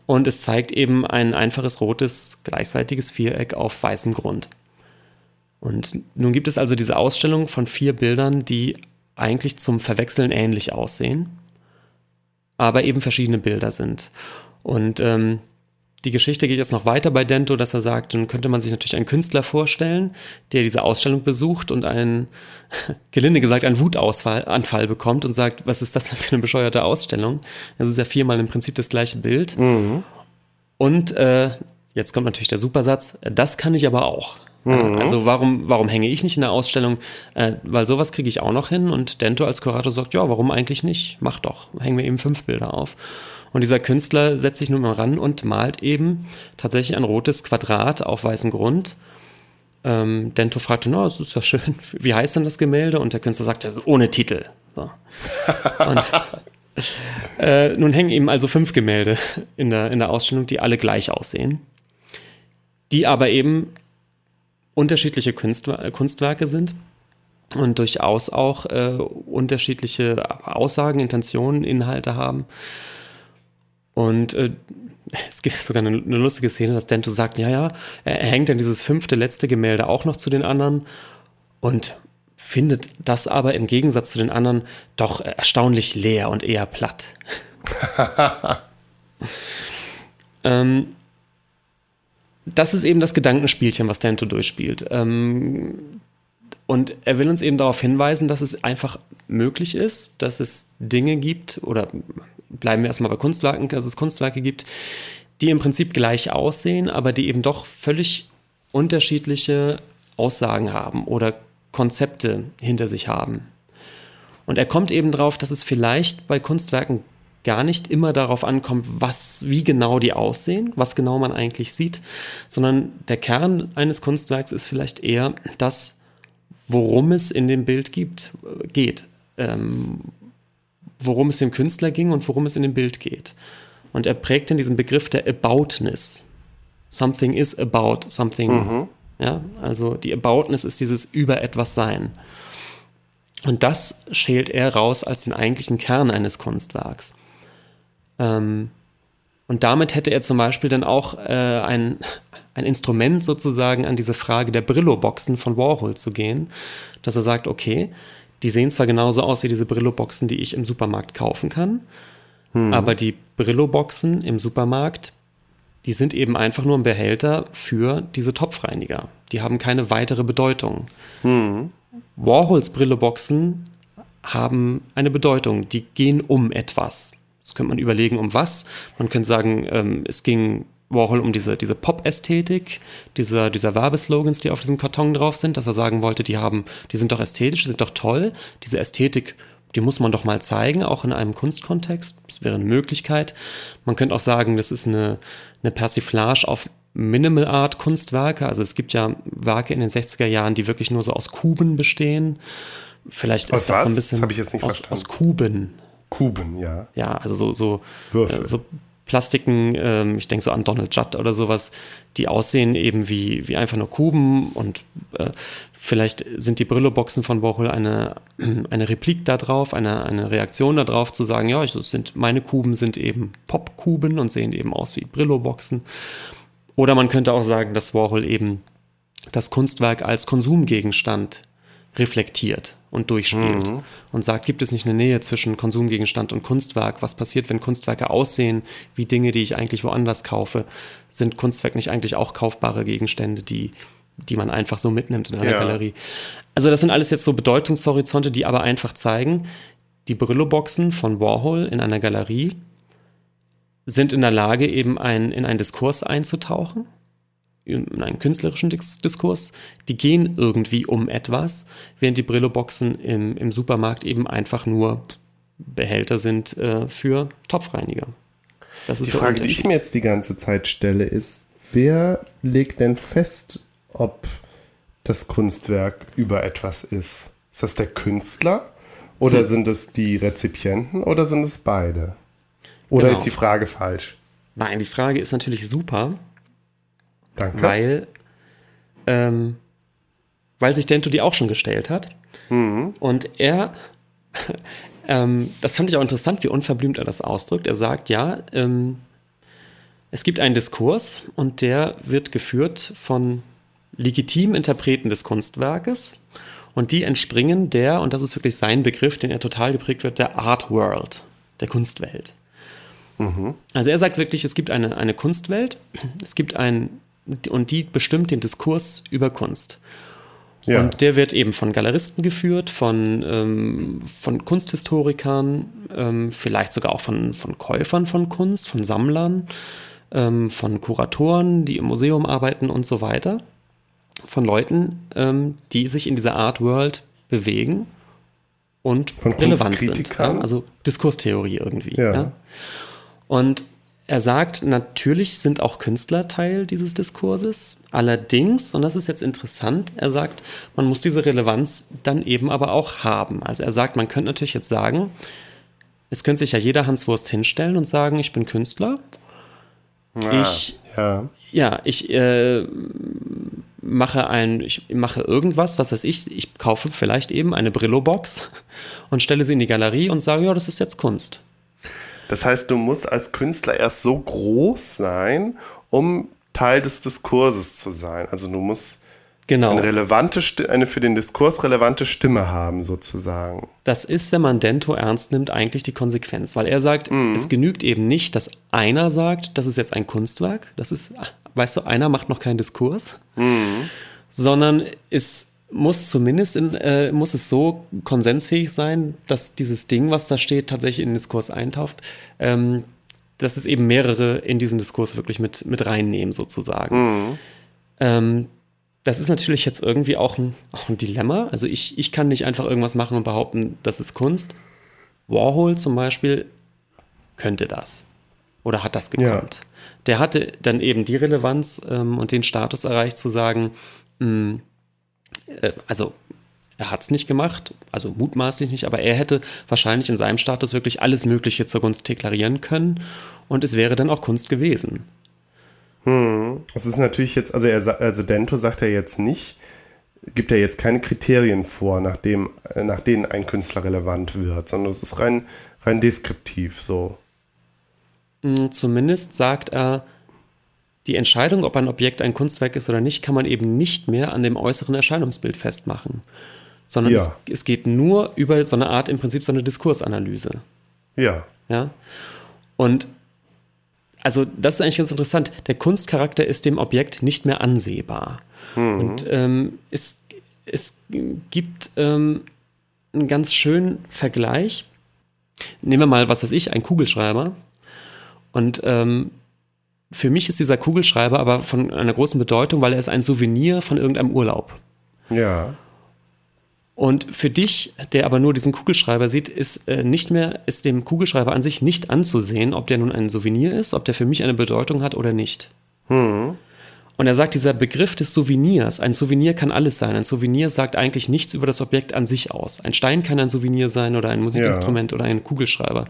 Speaker 1: Und es zeigt eben ein einfaches rotes, gleichseitiges Viereck auf weißem Grund. Und nun gibt es also diese Ausstellung von vier Bildern, die eigentlich zum Verwechseln ähnlich aussehen, aber eben verschiedene Bilder sind. Und ähm, die Geschichte geht jetzt noch weiter bei Dento, dass er sagt, dann könnte man sich natürlich einen Künstler vorstellen, der diese Ausstellung besucht und einen, gelinde gesagt, einen Wutausfall bekommt und sagt, was ist das denn für eine bescheuerte Ausstellung? Das ist ja viermal im Prinzip das gleiche Bild. Mhm. Und äh, jetzt kommt natürlich der Supersatz, das kann ich aber auch. Mhm. Also warum, warum hänge ich nicht in der Ausstellung? Äh, weil sowas kriege ich auch noch hin und Dento als Kurator sagt, ja, warum eigentlich nicht? Mach doch, hängen wir eben fünf Bilder auf. Und dieser Künstler setzt sich nun mal ran und malt eben tatsächlich ein rotes Quadrat auf weißem Grund. Ähm, Dento fragte, no, das ist ja schön, wie heißt denn das Gemälde? Und der Künstler sagt, das ist ohne Titel. So. Und, äh, nun hängen eben also fünf Gemälde in der, in der Ausstellung, die alle gleich aussehen, die aber eben unterschiedliche Kunstwer Kunstwerke sind und durchaus auch äh, unterschiedliche Aussagen, Intentionen, Inhalte haben. Und äh, es gibt sogar eine, eine, lustige Szene, dass Dento sagt, ja, ja, er hängt dann dieses fünfte, letzte Gemälde auch noch zu den anderen und findet das aber im Gegensatz zu den anderen doch erstaunlich leer und eher platt. ähm, das ist eben das Gedankenspielchen, was Dento durchspielt. Ähm, und er will uns eben darauf hinweisen, dass es einfach möglich ist, dass es Dinge gibt oder bleiben wir erstmal bei Kunstwerken, dass es Kunstwerke gibt, die im Prinzip gleich aussehen, aber die eben doch völlig unterschiedliche Aussagen haben oder Konzepte hinter sich haben. Und er kommt eben darauf, dass es vielleicht bei Kunstwerken gar nicht immer darauf ankommt, was, wie genau die aussehen, was genau man eigentlich sieht, sondern der Kern eines Kunstwerks ist vielleicht eher das, worum es in dem Bild gibt, geht. Ähm, worum es dem Künstler ging und worum es in dem Bild geht. Und er prägt in diesem Begriff der Aboutness. Something is about something. Mhm. Ja, also die Aboutness ist dieses über etwas sein. Und das schält er raus als den eigentlichen Kern eines Kunstwerks. Ähm, und damit hätte er zum Beispiel dann auch äh, ein, ein Instrument sozusagen an diese Frage der Brillo-Boxen von Warhol zu gehen, dass er sagt, okay, die sehen zwar genauso aus wie diese Brillo-Boxen, die ich im Supermarkt kaufen kann, hm. aber die Brillo-Boxen im Supermarkt, die sind eben einfach nur ein Behälter für diese Topfreiniger. Die haben keine weitere Bedeutung. Hm. Warhols Brillo-Boxen haben eine Bedeutung, die gehen um etwas. Das könnte man überlegen, um was. Man könnte sagen, ähm, es ging Warhol um diese, diese Pop-Ästhetik, dieser, dieser Werbeslogans, die auf diesem Karton drauf sind, dass er sagen wollte, die haben, die sind doch ästhetisch, die sind doch toll. Diese Ästhetik, die muss man doch mal zeigen, auch in einem Kunstkontext. Das wäre eine Möglichkeit. Man könnte auch sagen, das ist eine, eine Persiflage auf Minimal Art Kunstwerke. Also es gibt ja Werke in den 60er Jahren, die wirklich nur so aus Kuben bestehen. Vielleicht
Speaker 2: aus
Speaker 1: ist das
Speaker 2: was?
Speaker 1: so ein bisschen
Speaker 2: das ich jetzt nicht
Speaker 1: aus,
Speaker 2: verstanden.
Speaker 1: aus Kuben.
Speaker 2: Kuben, ja.
Speaker 1: Ja, also so, so, äh, so Plastiken, ähm, ich denke so an Donald Judd oder sowas, die aussehen eben wie, wie einfach nur Kuben und äh, vielleicht sind die Brillo-Boxen von Warhol eine, eine Replik darauf, eine, eine Reaktion darauf, zu sagen, ja, so sind, meine Kuben sind eben Popkuben und sehen eben aus wie Brillo-Boxen. Oder man könnte auch sagen, dass Warhol eben das Kunstwerk als Konsumgegenstand reflektiert und durchspielt mhm. und sagt, gibt es nicht eine Nähe zwischen Konsumgegenstand und Kunstwerk? Was passiert, wenn Kunstwerke aussehen wie Dinge, die ich eigentlich woanders kaufe? Sind Kunstwerke nicht eigentlich auch kaufbare Gegenstände, die, die man einfach so mitnimmt in einer ja. Galerie? Also das sind alles jetzt so Bedeutungshorizonte, die aber einfach zeigen, die Brillo-Boxen von Warhol in einer Galerie sind in der Lage, eben ein, in einen Diskurs einzutauchen in einem künstlerischen Diskurs, die gehen irgendwie um etwas, während die Brillo-Boxen im, im Supermarkt eben einfach nur Behälter sind äh, für Topfreiniger.
Speaker 2: die Frage, die ich mir jetzt die ganze Zeit stelle, ist, wer legt denn fest, ob das Kunstwerk über etwas ist? Ist das der Künstler oder hm. sind es die Rezipienten oder sind es beide? Oder genau. ist die Frage falsch?
Speaker 1: Nein, die Frage ist natürlich super.
Speaker 2: Danke.
Speaker 1: Weil, ähm, weil sich Dento die auch schon gestellt hat. Mhm. Und er, ähm, das fand ich auch interessant, wie unverblümt er das ausdrückt. Er sagt, ja, ähm, es gibt einen Diskurs und der wird geführt von legitimen Interpreten des Kunstwerkes. Und die entspringen der, und das ist wirklich sein Begriff, den er total geprägt wird, der Art World, der Kunstwelt. Mhm. Also er sagt wirklich, es gibt eine, eine Kunstwelt, es gibt ein und die bestimmt den Diskurs über Kunst. Ja. Und der wird eben von Galeristen geführt, von, ähm, von Kunsthistorikern, ähm, vielleicht sogar auch von, von Käufern von Kunst, von Sammlern, ähm, von Kuratoren, die im Museum arbeiten und so weiter. Von Leuten, ähm, die sich in dieser Art World bewegen und
Speaker 2: von relevant sind.
Speaker 1: Ja? Also Diskurstheorie irgendwie. Ja. ja? Und er sagt, natürlich sind auch Künstler Teil dieses Diskurses. Allerdings, und das ist jetzt interessant, er sagt, man muss diese Relevanz dann eben aber auch haben. Also er sagt, man könnte natürlich jetzt sagen, es könnte sich ja jeder Hanswurst hinstellen und sagen, ich bin Künstler.
Speaker 2: Ja,
Speaker 1: ich,
Speaker 2: ja.
Speaker 1: ja, ich äh, mache ein, ich mache irgendwas, was weiß ich, ich kaufe vielleicht eben eine Brillo-Box und stelle sie in die Galerie und sage, ja, das ist jetzt Kunst.
Speaker 2: Das heißt, du musst als Künstler erst so groß sein, um Teil des Diskurses zu sein. Also du musst
Speaker 1: genau.
Speaker 2: eine relevante, eine für den Diskurs relevante Stimme haben, sozusagen.
Speaker 1: Das ist, wenn man Dento ernst nimmt, eigentlich die Konsequenz, weil er sagt, mhm. es genügt eben nicht, dass einer sagt, das ist jetzt ein Kunstwerk, das ist, weißt du, einer macht noch keinen Diskurs, mhm. sondern es muss zumindest in, äh, muss es so konsensfähig sein, dass dieses Ding, was da steht, tatsächlich in den Diskurs eintaucht, ähm, dass es eben mehrere in diesen Diskurs wirklich mit, mit reinnehmen, sozusagen. Mhm. Ähm, das ist natürlich jetzt irgendwie auch ein, auch ein Dilemma. Also ich, ich kann nicht einfach irgendwas machen und behaupten, das ist Kunst. Warhol zum Beispiel könnte das. Oder hat das gekonnt. Ja. Der hatte dann eben die Relevanz ähm, und den Status erreicht, zu sagen, mh, äh, also er hat es nicht gemacht, also mutmaßlich nicht, aber er hätte wahrscheinlich in seinem Status wirklich alles Mögliche zur Kunst deklarieren können und es wäre dann auch Kunst gewesen.
Speaker 2: Hm. Das ist natürlich jetzt, also er also Dento sagt ja jetzt nicht, gibt ja jetzt keine Kriterien vor, nach, dem, äh, nach denen ein Künstler relevant wird, sondern es ist rein, rein deskriptiv so.
Speaker 1: Mm, zumindest sagt er, die Entscheidung, ob ein Objekt ein Kunstwerk ist oder nicht, kann man eben nicht mehr an dem äußeren Erscheinungsbild festmachen, sondern ja. es, es, geht nur über so eine Art, im Prinzip so eine Diskursanalyse.
Speaker 2: Ja.
Speaker 1: Ja. Und also das ist eigentlich ganz interessant. Der Kunstcharakter ist dem Objekt nicht mehr ansehbar. Mhm. Und ähm, es, es gibt ähm, einen ganz schönen Vergleich. Nehmen wir mal, was weiß ich, ein Kugelschreiber. Und ähm, für mich ist dieser Kugelschreiber aber von einer großen Bedeutung, weil er ist ein Souvenir von irgendeinem Urlaub.
Speaker 2: Ja.
Speaker 1: Und für dich, der aber nur diesen Kugelschreiber sieht, ist äh, nicht mehr, ist dem Kugelschreiber an sich nicht anzusehen, ob der nun ein Souvenir ist, ob der für mich eine Bedeutung hat oder nicht. Hm. Und er sagt, dieser Begriff des Souvenirs, ein Souvenir kann alles sein. Ein Souvenir sagt eigentlich nichts über das Objekt an sich aus. Ein Stein kann ein Souvenir sein oder ein Musikinstrument ja. oder ein Kugelschreiber.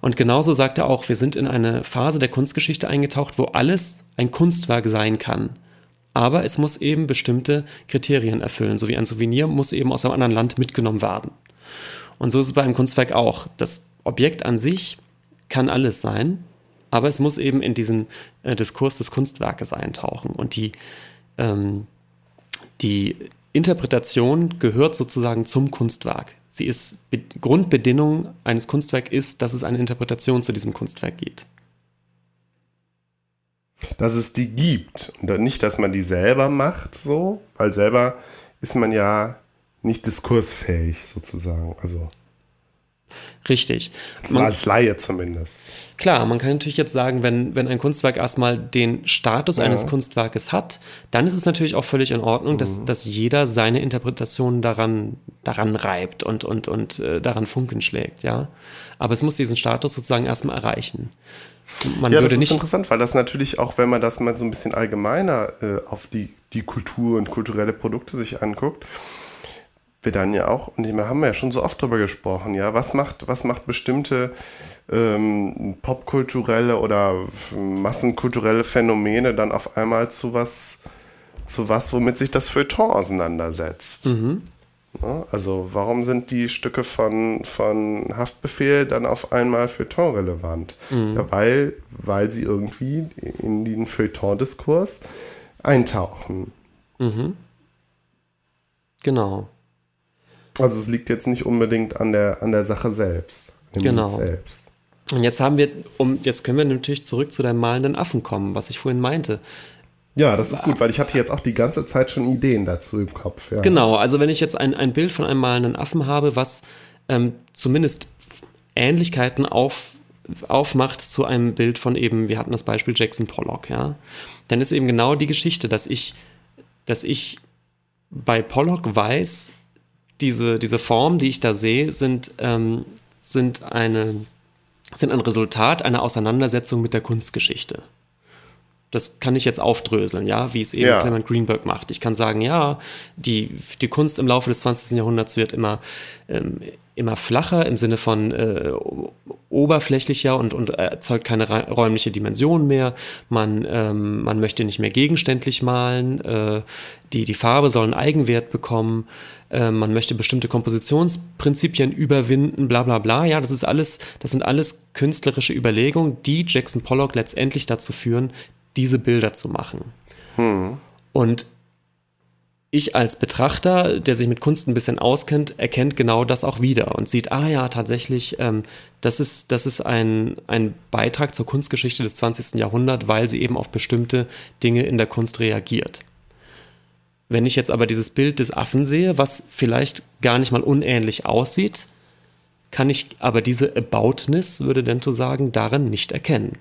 Speaker 1: Und genauso sagt er auch, wir sind in eine Phase der Kunstgeschichte eingetaucht, wo alles ein Kunstwerk sein kann aber es muss eben bestimmte Kriterien erfüllen. So wie ein Souvenir muss eben aus einem anderen Land mitgenommen werden. Und so ist es bei einem Kunstwerk auch. Das Objekt an sich kann alles sein, aber es muss eben in diesen äh, Diskurs des Kunstwerkes eintauchen. Und die, ähm, die Interpretation gehört sozusagen zum Kunstwerk. Sie ist Grundbedingung eines Kunstwerks ist, dass es eine Interpretation zu diesem Kunstwerk gibt
Speaker 2: dass es die gibt. Und nicht, dass man die selber macht, so, weil selber ist man ja nicht diskursfähig sozusagen. Also.
Speaker 1: Richtig.
Speaker 2: Man, als Laie zumindest.
Speaker 1: Klar, man kann natürlich jetzt sagen, wenn, wenn ein Kunstwerk erstmal den Status ja. eines Kunstwerkes hat, dann ist es natürlich auch völlig in Ordnung, mhm. dass, dass jeder seine Interpretation daran, daran reibt und, und, und äh, daran Funken schlägt, ja. Aber es muss diesen Status sozusagen erstmal erreichen.
Speaker 2: Man ja, das ist interessant, weil das natürlich auch, wenn man das mal so ein bisschen allgemeiner äh, auf die, die Kultur und kulturelle Produkte sich anguckt, wir dann ja auch, und wir haben ja schon so oft drüber gesprochen, ja, was macht, was macht bestimmte ähm, popkulturelle oder massenkulturelle Phänomene dann auf einmal zu was, zu was, womit sich das Feuilleton auseinandersetzt. Mhm. Ne? Also warum sind die Stücke von, von Haftbefehl dann auf einmal Feuilleton relevant? Mhm. Ja, weil, weil sie irgendwie in den Feuilleton-Diskurs eintauchen.
Speaker 1: Mhm. Genau.
Speaker 2: Also es liegt jetzt nicht unbedingt an der, an der Sache selbst,
Speaker 1: genau. selbst. Und jetzt haben wir, um, jetzt können wir natürlich zurück zu deinem malenden Affen kommen, was ich vorhin meinte.
Speaker 2: Ja, das ist gut, weil ich hatte jetzt auch die ganze Zeit schon Ideen dazu im Kopf. Ja.
Speaker 1: Genau, also wenn ich jetzt ein, ein Bild von einem malenden Affen habe, was ähm, zumindest Ähnlichkeiten auf, aufmacht zu einem Bild von eben, wir hatten das Beispiel Jackson Pollock, ja, dann ist eben genau die Geschichte, dass ich, dass ich bei Pollock weiß, diese, diese Formen, die ich da sehe, sind, ähm, sind, eine, sind ein Resultat einer Auseinandersetzung mit der Kunstgeschichte das kann ich jetzt aufdröseln, ja, wie es eben ja. Clement Greenberg macht. Ich kann sagen, ja, die, die Kunst im Laufe des 20. Jahrhunderts wird immer, ähm, immer flacher im Sinne von äh, oberflächlicher und, und erzeugt keine räumliche Dimension mehr. Man, ähm, man möchte nicht mehr gegenständlich malen. Äh, die, die Farbe soll einen Eigenwert bekommen. Äh, man möchte bestimmte Kompositionsprinzipien überwinden, bla bla bla. Ja, das ist alles, das sind alles künstlerische Überlegungen, die Jackson Pollock letztendlich dazu führen, diese Bilder zu machen. Hm. Und ich als Betrachter, der sich mit Kunst ein bisschen auskennt, erkennt genau das auch wieder und sieht, ah ja, tatsächlich, ähm, das ist, das ist ein, ein Beitrag zur Kunstgeschichte des 20. Jahrhunderts, weil sie eben auf bestimmte Dinge in der Kunst reagiert. Wenn ich jetzt aber dieses Bild des Affen sehe, was vielleicht gar nicht mal unähnlich aussieht, kann ich aber diese Aboutness, würde Dento sagen, darin nicht erkennen.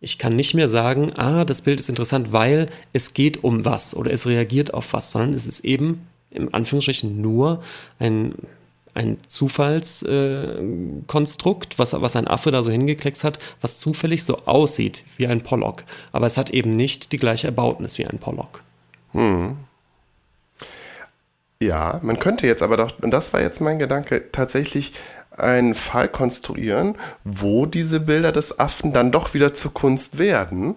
Speaker 1: Ich kann nicht mehr sagen, ah, das Bild ist interessant, weil es geht um was oder es reagiert auf was, sondern es ist eben im Anführungsstrichen nur ein, ein Zufallskonstrukt, äh, was, was ein Affe da so hingekleckst hat, was zufällig so aussieht wie ein Pollock. Aber es hat eben nicht die gleiche Erbautnis wie ein Pollock. Hm.
Speaker 2: Ja, man könnte jetzt aber doch, und das war jetzt mein Gedanke, tatsächlich einen Fall konstruieren, wo diese Bilder des Affen dann doch wieder zur Kunst werden.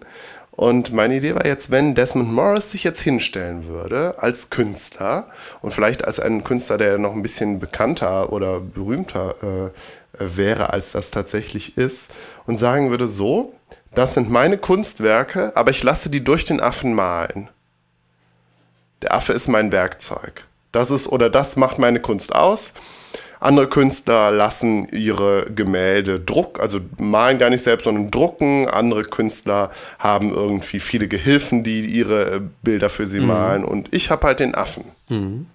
Speaker 2: Und meine Idee war jetzt, wenn Desmond Morris sich jetzt hinstellen würde als Künstler und vielleicht als ein Künstler, der noch ein bisschen bekannter oder berühmter äh, wäre, als das tatsächlich ist, und sagen würde, so, das sind meine Kunstwerke, aber ich lasse die durch den Affen malen. Der Affe ist mein Werkzeug. Das ist oder das macht meine Kunst aus. Andere Künstler lassen ihre Gemälde druck, also malen gar nicht selbst, sondern drucken. Andere Künstler haben irgendwie viele Gehilfen, die ihre äh, Bilder für sie mhm. malen. Und ich habe halt den Affen, mhm.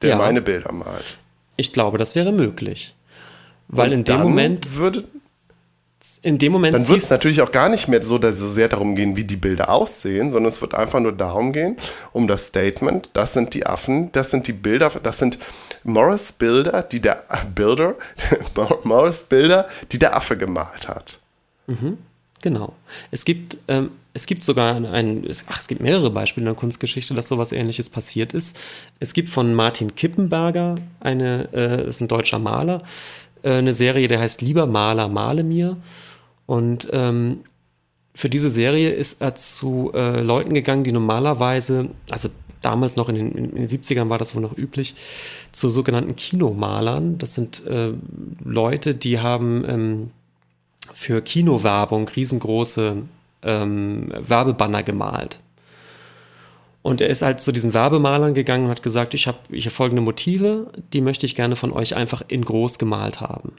Speaker 2: der ja. meine Bilder malt.
Speaker 1: Ich glaube, das wäre möglich. Weil Und in dem Moment
Speaker 2: würde
Speaker 1: in dem Moment.
Speaker 2: Dann wird es natürlich auch gar nicht mehr so, so sehr darum gehen, wie die Bilder aussehen, sondern es wird einfach nur darum gehen, um das Statement, das sind die Affen, das sind die Bilder, das sind Morris Bilder, die der Bilder, Morris Bilder, die der Affe gemalt hat.
Speaker 1: Mhm, genau. Es gibt, ähm, es gibt sogar ein, ach, es gibt mehrere Beispiele in der Kunstgeschichte, dass sowas ähnliches passiert ist. Es gibt von Martin Kippenberger, eine, äh, ist ein deutscher Maler, äh, eine Serie, der heißt Lieber Maler, male mir. Und ähm, für diese Serie ist er zu äh, Leuten gegangen, die normalerweise, also damals noch in den, in den 70ern war das wohl noch üblich, zu sogenannten Kinomalern. Das sind äh, Leute, die haben ähm, für Kinowerbung riesengroße ähm, Werbebanner gemalt. Und er ist halt zu diesen Werbemalern gegangen und hat gesagt, ich habe ich hab folgende Motive, die möchte ich gerne von euch einfach in groß gemalt haben.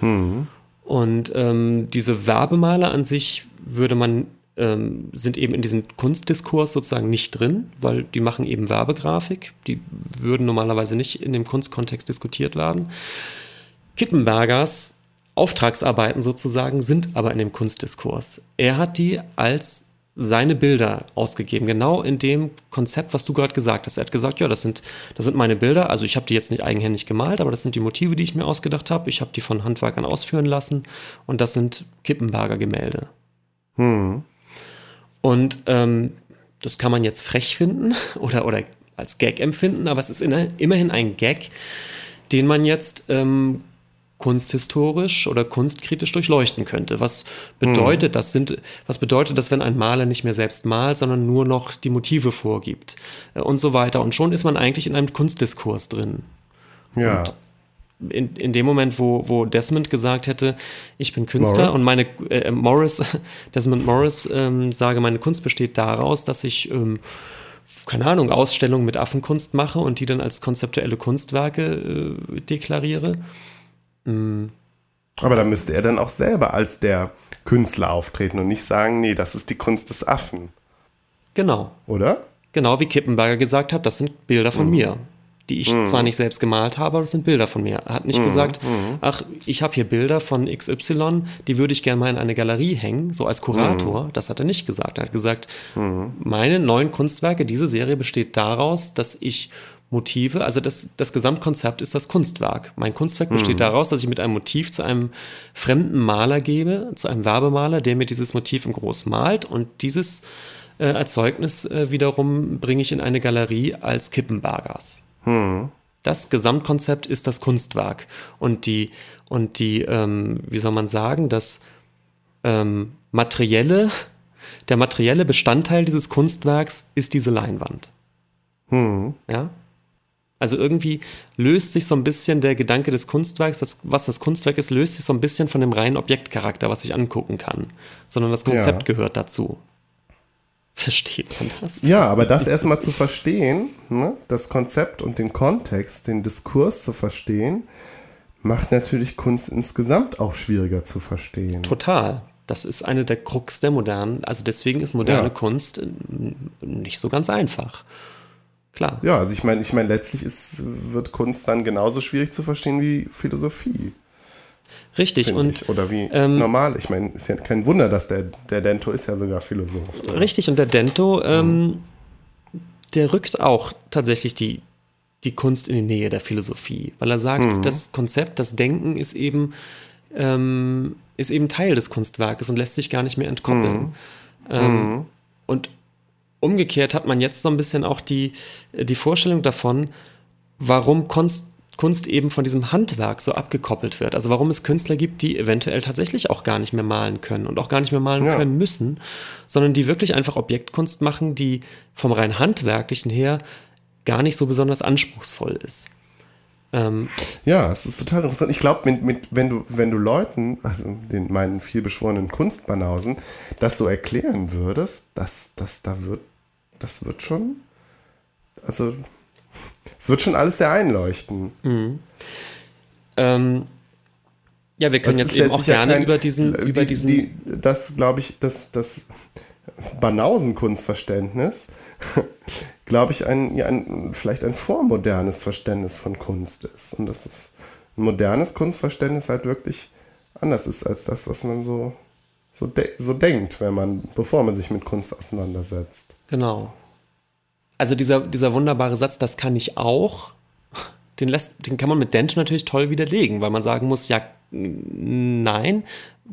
Speaker 1: Mhm. Und ähm, diese Werbemaler an sich würde man, ähm, sind eben in diesem Kunstdiskurs sozusagen nicht drin, weil die machen eben Werbegrafik. Die würden normalerweise nicht in dem Kunstkontext diskutiert werden. Kippenbergers Auftragsarbeiten sozusagen sind aber in dem Kunstdiskurs. Er hat die als seine Bilder ausgegeben, genau in dem Konzept, was du gerade gesagt hast. Er hat gesagt, ja, das sind, das sind meine Bilder. Also ich habe die jetzt nicht eigenhändig gemalt, aber das sind die Motive, die ich mir ausgedacht habe. Ich habe die von Handwerkern ausführen lassen und das sind Kippenberger Gemälde. Hm. Und ähm, das kann man jetzt frech finden oder, oder als Gag empfinden, aber es ist in, immerhin ein Gag, den man jetzt ähm, kunsthistorisch oder kunstkritisch durchleuchten könnte. Was bedeutet mhm. das? Sind, was bedeutet das, wenn ein Maler nicht mehr selbst malt, sondern nur noch die Motive vorgibt äh, und so weiter? Und schon ist man eigentlich in einem Kunstdiskurs drin.
Speaker 2: Ja.
Speaker 1: Und in, in dem Moment, wo, wo Desmond gesagt hätte, ich bin Künstler Morris. und meine äh, Morris, Desmond Morris ähm, sage, meine Kunst besteht daraus, dass ich ähm, keine Ahnung, Ausstellungen mit Affenkunst mache und die dann als konzeptuelle Kunstwerke äh, deklariere,
Speaker 2: Mhm. Aber da müsste er dann auch selber als der Künstler auftreten und nicht sagen, nee, das ist die Kunst des Affen.
Speaker 1: Genau.
Speaker 2: Oder?
Speaker 1: Genau, wie Kippenberger gesagt hat, das sind Bilder von mhm. mir, die ich mhm. zwar nicht selbst gemalt habe, aber das sind Bilder von mir. Er hat nicht mhm. gesagt, mhm. ach, ich habe hier Bilder von XY, die würde ich gerne mal in eine Galerie hängen, so als Kurator. Mhm. Das hat er nicht gesagt. Er hat gesagt, meine neuen Kunstwerke, diese Serie besteht daraus, dass ich Motive, also das, das Gesamtkonzept ist das Kunstwerk. Mein Kunstwerk besteht mhm. daraus, dass ich mit einem Motiv zu einem fremden Maler gebe, zu einem Werbemaler, der mir dieses Motiv im Groß malt und dieses äh, Erzeugnis äh, wiederum bringe ich in eine Galerie als Kippenbergers. Mhm. Das Gesamtkonzept ist das Kunstwerk und die, und die ähm, wie soll man sagen, das ähm, materielle, der materielle Bestandteil dieses Kunstwerks ist diese Leinwand. Mhm. Ja, also irgendwie löst sich so ein bisschen der Gedanke des Kunstwerks, das, was das Kunstwerk ist, löst sich so ein bisschen von dem reinen Objektcharakter, was ich angucken kann, sondern das Konzept ja. gehört dazu. Versteht man das?
Speaker 2: Ja, aber das erstmal zu verstehen, ne, das Konzept und den Kontext, den Diskurs zu verstehen, macht natürlich Kunst insgesamt auch schwieriger zu verstehen.
Speaker 1: Total. Das ist eine der Krux der modernen, also deswegen ist moderne ja. Kunst nicht so ganz einfach. Klar.
Speaker 2: Ja, also ich meine, ich meine, letztlich ist, wird Kunst dann genauso schwierig zu verstehen wie Philosophie.
Speaker 1: Richtig. Und,
Speaker 2: ich. Oder wie ähm, normal. Ich meine, ist ja kein Wunder, dass der, der Dento ist ja sogar Philosoph.
Speaker 1: Also. Richtig, und der Dento, ähm, mhm. der rückt auch tatsächlich die, die Kunst in die Nähe der Philosophie, weil er sagt, mhm. das Konzept, das Denken ist eben, ähm, ist eben Teil des Kunstwerkes und lässt sich gar nicht mehr entkoppeln. Mhm. Ähm, mhm. Und Umgekehrt hat man jetzt so ein bisschen auch die, die Vorstellung davon, warum Kunst, Kunst eben von diesem Handwerk so abgekoppelt wird. Also warum es Künstler gibt, die eventuell tatsächlich auch gar nicht mehr malen können und auch gar nicht mehr malen ja. können müssen, sondern die wirklich einfach Objektkunst machen, die vom rein handwerklichen her gar nicht so besonders anspruchsvoll ist.
Speaker 2: Ähm, ja, es ist total interessant. Ich glaube, wenn, du, wenn du Leuten, also den meinen vielbeschworenen Kunstbanausen, das so erklären würdest, dass das da wird, das wird schon, also es wird schon alles sehr einleuchten. Mhm.
Speaker 1: Ähm, ja, wir können das jetzt eben auch gerne kein, über diesen, die, über diesen. Die,
Speaker 2: das, glaube ich, das, das Banausen-Kunstverständnis glaube ich, ein, ja, ein, vielleicht ein vormodernes Verständnis von Kunst ist. Und dass es ein modernes Kunstverständnis halt wirklich anders ist als das, was man so, so, de so denkt, wenn man, bevor man sich mit Kunst auseinandersetzt.
Speaker 1: Genau. Also dieser, dieser wunderbare Satz, das kann ich auch, den, lässt, den kann man mit Dent natürlich toll widerlegen, weil man sagen muss, ja, nein,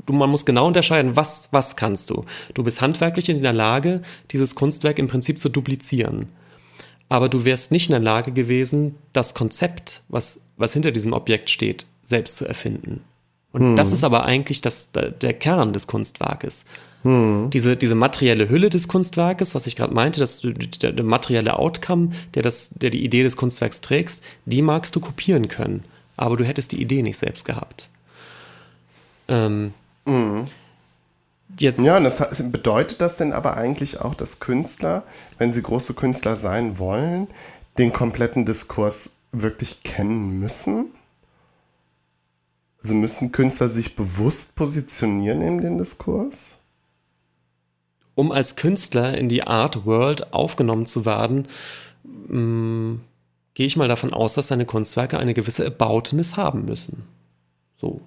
Speaker 1: du, man muss genau unterscheiden, was, was kannst du. Du bist handwerklich in der Lage, dieses Kunstwerk im Prinzip zu duplizieren aber du wärst nicht in der Lage gewesen, das Konzept, was, was hinter diesem Objekt steht, selbst zu erfinden. Und hm. das ist aber eigentlich das, der Kern des Kunstwerkes. Hm. Diese, diese materielle Hülle des Kunstwerkes, was ich gerade meinte, dass du, der, der, materielle Outcome, der, das, der die Idee des Kunstwerks trägst, die magst du kopieren können. Aber du hättest die Idee nicht selbst gehabt. Ähm, hm.
Speaker 2: Jetzt. Ja, und das bedeutet das denn aber eigentlich auch, dass Künstler, wenn sie große Künstler sein wollen, den kompletten Diskurs wirklich kennen müssen? Also müssen Künstler sich bewusst positionieren in den Diskurs?
Speaker 1: Um als Künstler in die Art World aufgenommen zu werden, mm, gehe ich mal davon aus, dass seine Kunstwerke eine gewisse Aboutness haben müssen. So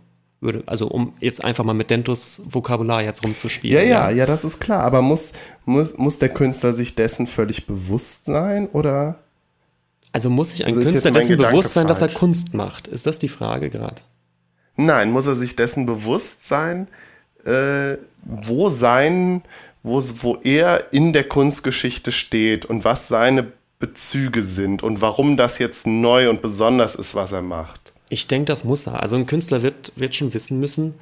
Speaker 1: würde. Also um jetzt einfach mal mit Dentus Vokabular jetzt rumzuspielen.
Speaker 2: Ja, ja, ja, das ist klar. Aber muss, muss, muss der Künstler sich dessen völlig bewusst sein oder?
Speaker 1: Also muss sich ein also Künstler dessen bewusst sein, dass er Kunst macht? Ist das die Frage gerade?
Speaker 2: Nein, muss er sich dessen bewusst sein, äh, wo sein, wo, wo er in der Kunstgeschichte steht und was seine Bezüge sind und warum das jetzt neu und besonders ist, was er macht.
Speaker 1: Ich denke, das muss er. Also ein Künstler wird, wird schon wissen müssen,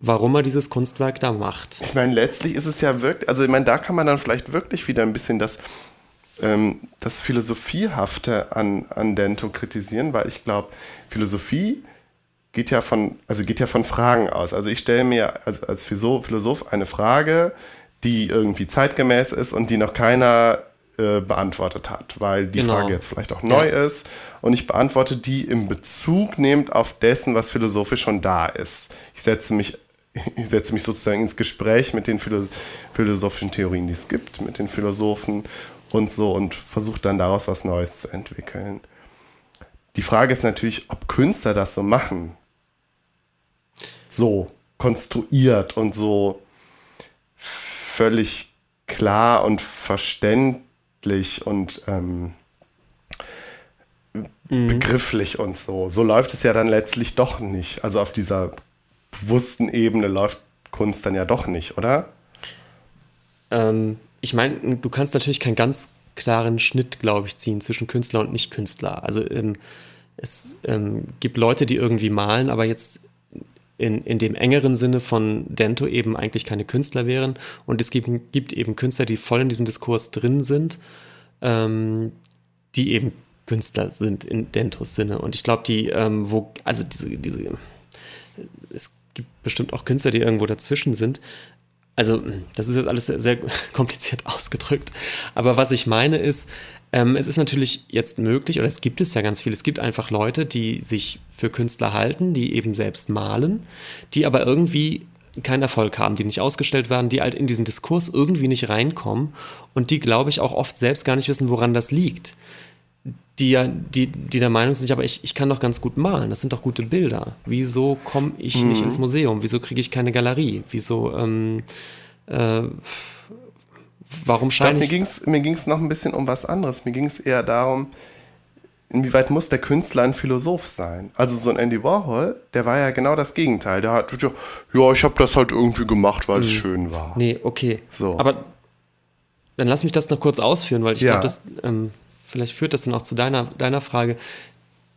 Speaker 1: warum er dieses Kunstwerk da macht.
Speaker 2: Ich meine, letztlich ist es ja wirklich, also ich meine, da kann man dann vielleicht wirklich wieder ein bisschen das, ähm, das Philosophiehafte an, an Dento kritisieren, weil ich glaube, Philosophie geht ja von, also geht ja von Fragen aus. Also ich stelle mir als, als Philosoph eine Frage, die irgendwie zeitgemäß ist und die noch keiner äh, beantwortet hat, weil die genau. Frage jetzt vielleicht auch neu ja. ist und ich beantworte die im Bezug nehmend auf dessen, was philosophisch schon da ist. Ich setze mich ich setze mich sozusagen ins Gespräch mit den philosophischen Theorien, die es gibt, mit den Philosophen und so und versuche dann daraus was Neues zu entwickeln. Die Frage ist natürlich, ob Künstler das so machen. So konstruiert und so völlig klar und verständlich und ähm, mhm. begrifflich und so. So läuft es ja dann letztlich doch nicht. Also auf dieser bewussten Ebene läuft Kunst dann ja doch nicht, oder?
Speaker 1: Ähm, ich meine, du kannst natürlich keinen ganz klaren Schnitt, glaube ich, ziehen zwischen Künstler und Nicht-Künstler. Also ähm, es ähm, gibt Leute, die irgendwie malen, aber jetzt in, in dem engeren Sinne von Dento eben eigentlich keine Künstler wären. Und es gibt, gibt eben Künstler, die voll in diesem Diskurs drin sind, ähm, die eben Künstler sind in Dentos Sinne. Und ich glaube, die, ähm, wo, also diese, diese, es gibt bestimmt auch Künstler, die irgendwo dazwischen sind. Also, das ist jetzt alles sehr, sehr kompliziert ausgedrückt. Aber was ich meine ist, ähm, es ist natürlich jetzt möglich, oder es gibt es ja ganz viel, es gibt einfach Leute, die sich für Künstler halten, die eben selbst malen, die aber irgendwie keinen Erfolg haben, die nicht ausgestellt werden, die halt in diesen Diskurs irgendwie nicht reinkommen und die, glaube ich, auch oft selbst gar nicht wissen, woran das liegt. Die ja, die, die der Meinung sind, aber ich, ich kann doch ganz gut malen, das sind doch gute Bilder. Wieso komme ich mhm. nicht ins Museum? Wieso kriege ich keine Galerie? Wieso ähm, äh, warum scheint
Speaker 2: Mir ging es mir ging's noch ein bisschen um was anderes. Mir ging es eher darum, inwieweit muss der Künstler ein Philosoph sein? Also so ein Andy Warhol, der war ja genau das Gegenteil. Der hat, ja, ich habe das halt irgendwie gemacht, weil hm. es schön war.
Speaker 1: Nee, okay. So. Aber dann lass mich das noch kurz ausführen, weil ich ja. glaube, ähm, vielleicht führt das dann auch zu deiner, deiner Frage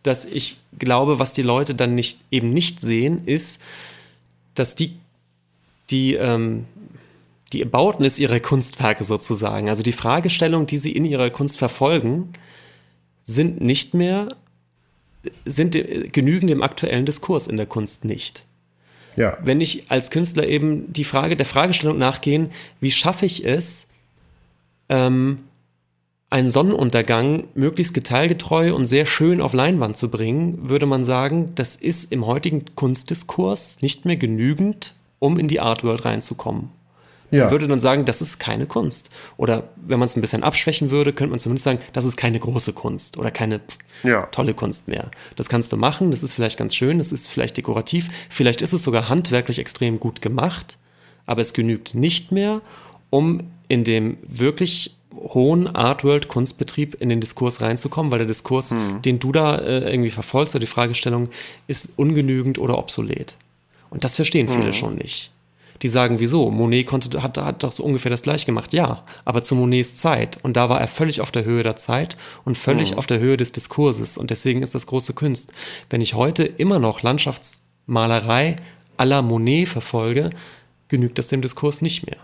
Speaker 1: dass ich glaube, was die Leute dann nicht, eben nicht sehen, ist, dass die, die, ähm, die Bauten ihrer Kunstwerke sozusagen, also die Fragestellung, die sie in ihrer Kunst verfolgen, sind nicht mehr, sind genügend im aktuellen Diskurs in der Kunst nicht. Ja. Wenn ich als Künstler eben die Frage der Fragestellung nachgehen, wie schaffe ich es, ähm, einen Sonnenuntergang möglichst detailgetreu und sehr schön auf Leinwand zu bringen, würde man sagen, das ist im heutigen Kunstdiskurs nicht mehr genügend, um in die Artworld reinzukommen. Ja. Man würde dann sagen, das ist keine Kunst. Oder wenn man es ein bisschen abschwächen würde, könnte man zumindest sagen, das ist keine große Kunst oder keine ja. tolle Kunst mehr. Das kannst du machen, das ist vielleicht ganz schön, das ist vielleicht dekorativ, vielleicht ist es sogar handwerklich extrem gut gemacht, aber es genügt nicht mehr, um in dem wirklich hohen Artworld-Kunstbetrieb in den Diskurs reinzukommen, weil der Diskurs, mhm. den du da äh, irgendwie verfolgst, oder die Fragestellung, ist ungenügend oder obsolet. Und das verstehen viele mhm. schon nicht. Die sagen, wieso? Monet konnte, hat, hat doch so ungefähr das gleich gemacht. Ja, aber zu Monets Zeit. Und da war er völlig auf der Höhe der Zeit und völlig mhm. auf der Höhe des Diskurses. Und deswegen ist das große Kunst. Wenn ich heute immer noch Landschaftsmalerei à la Monet verfolge, genügt das dem Diskurs nicht mehr.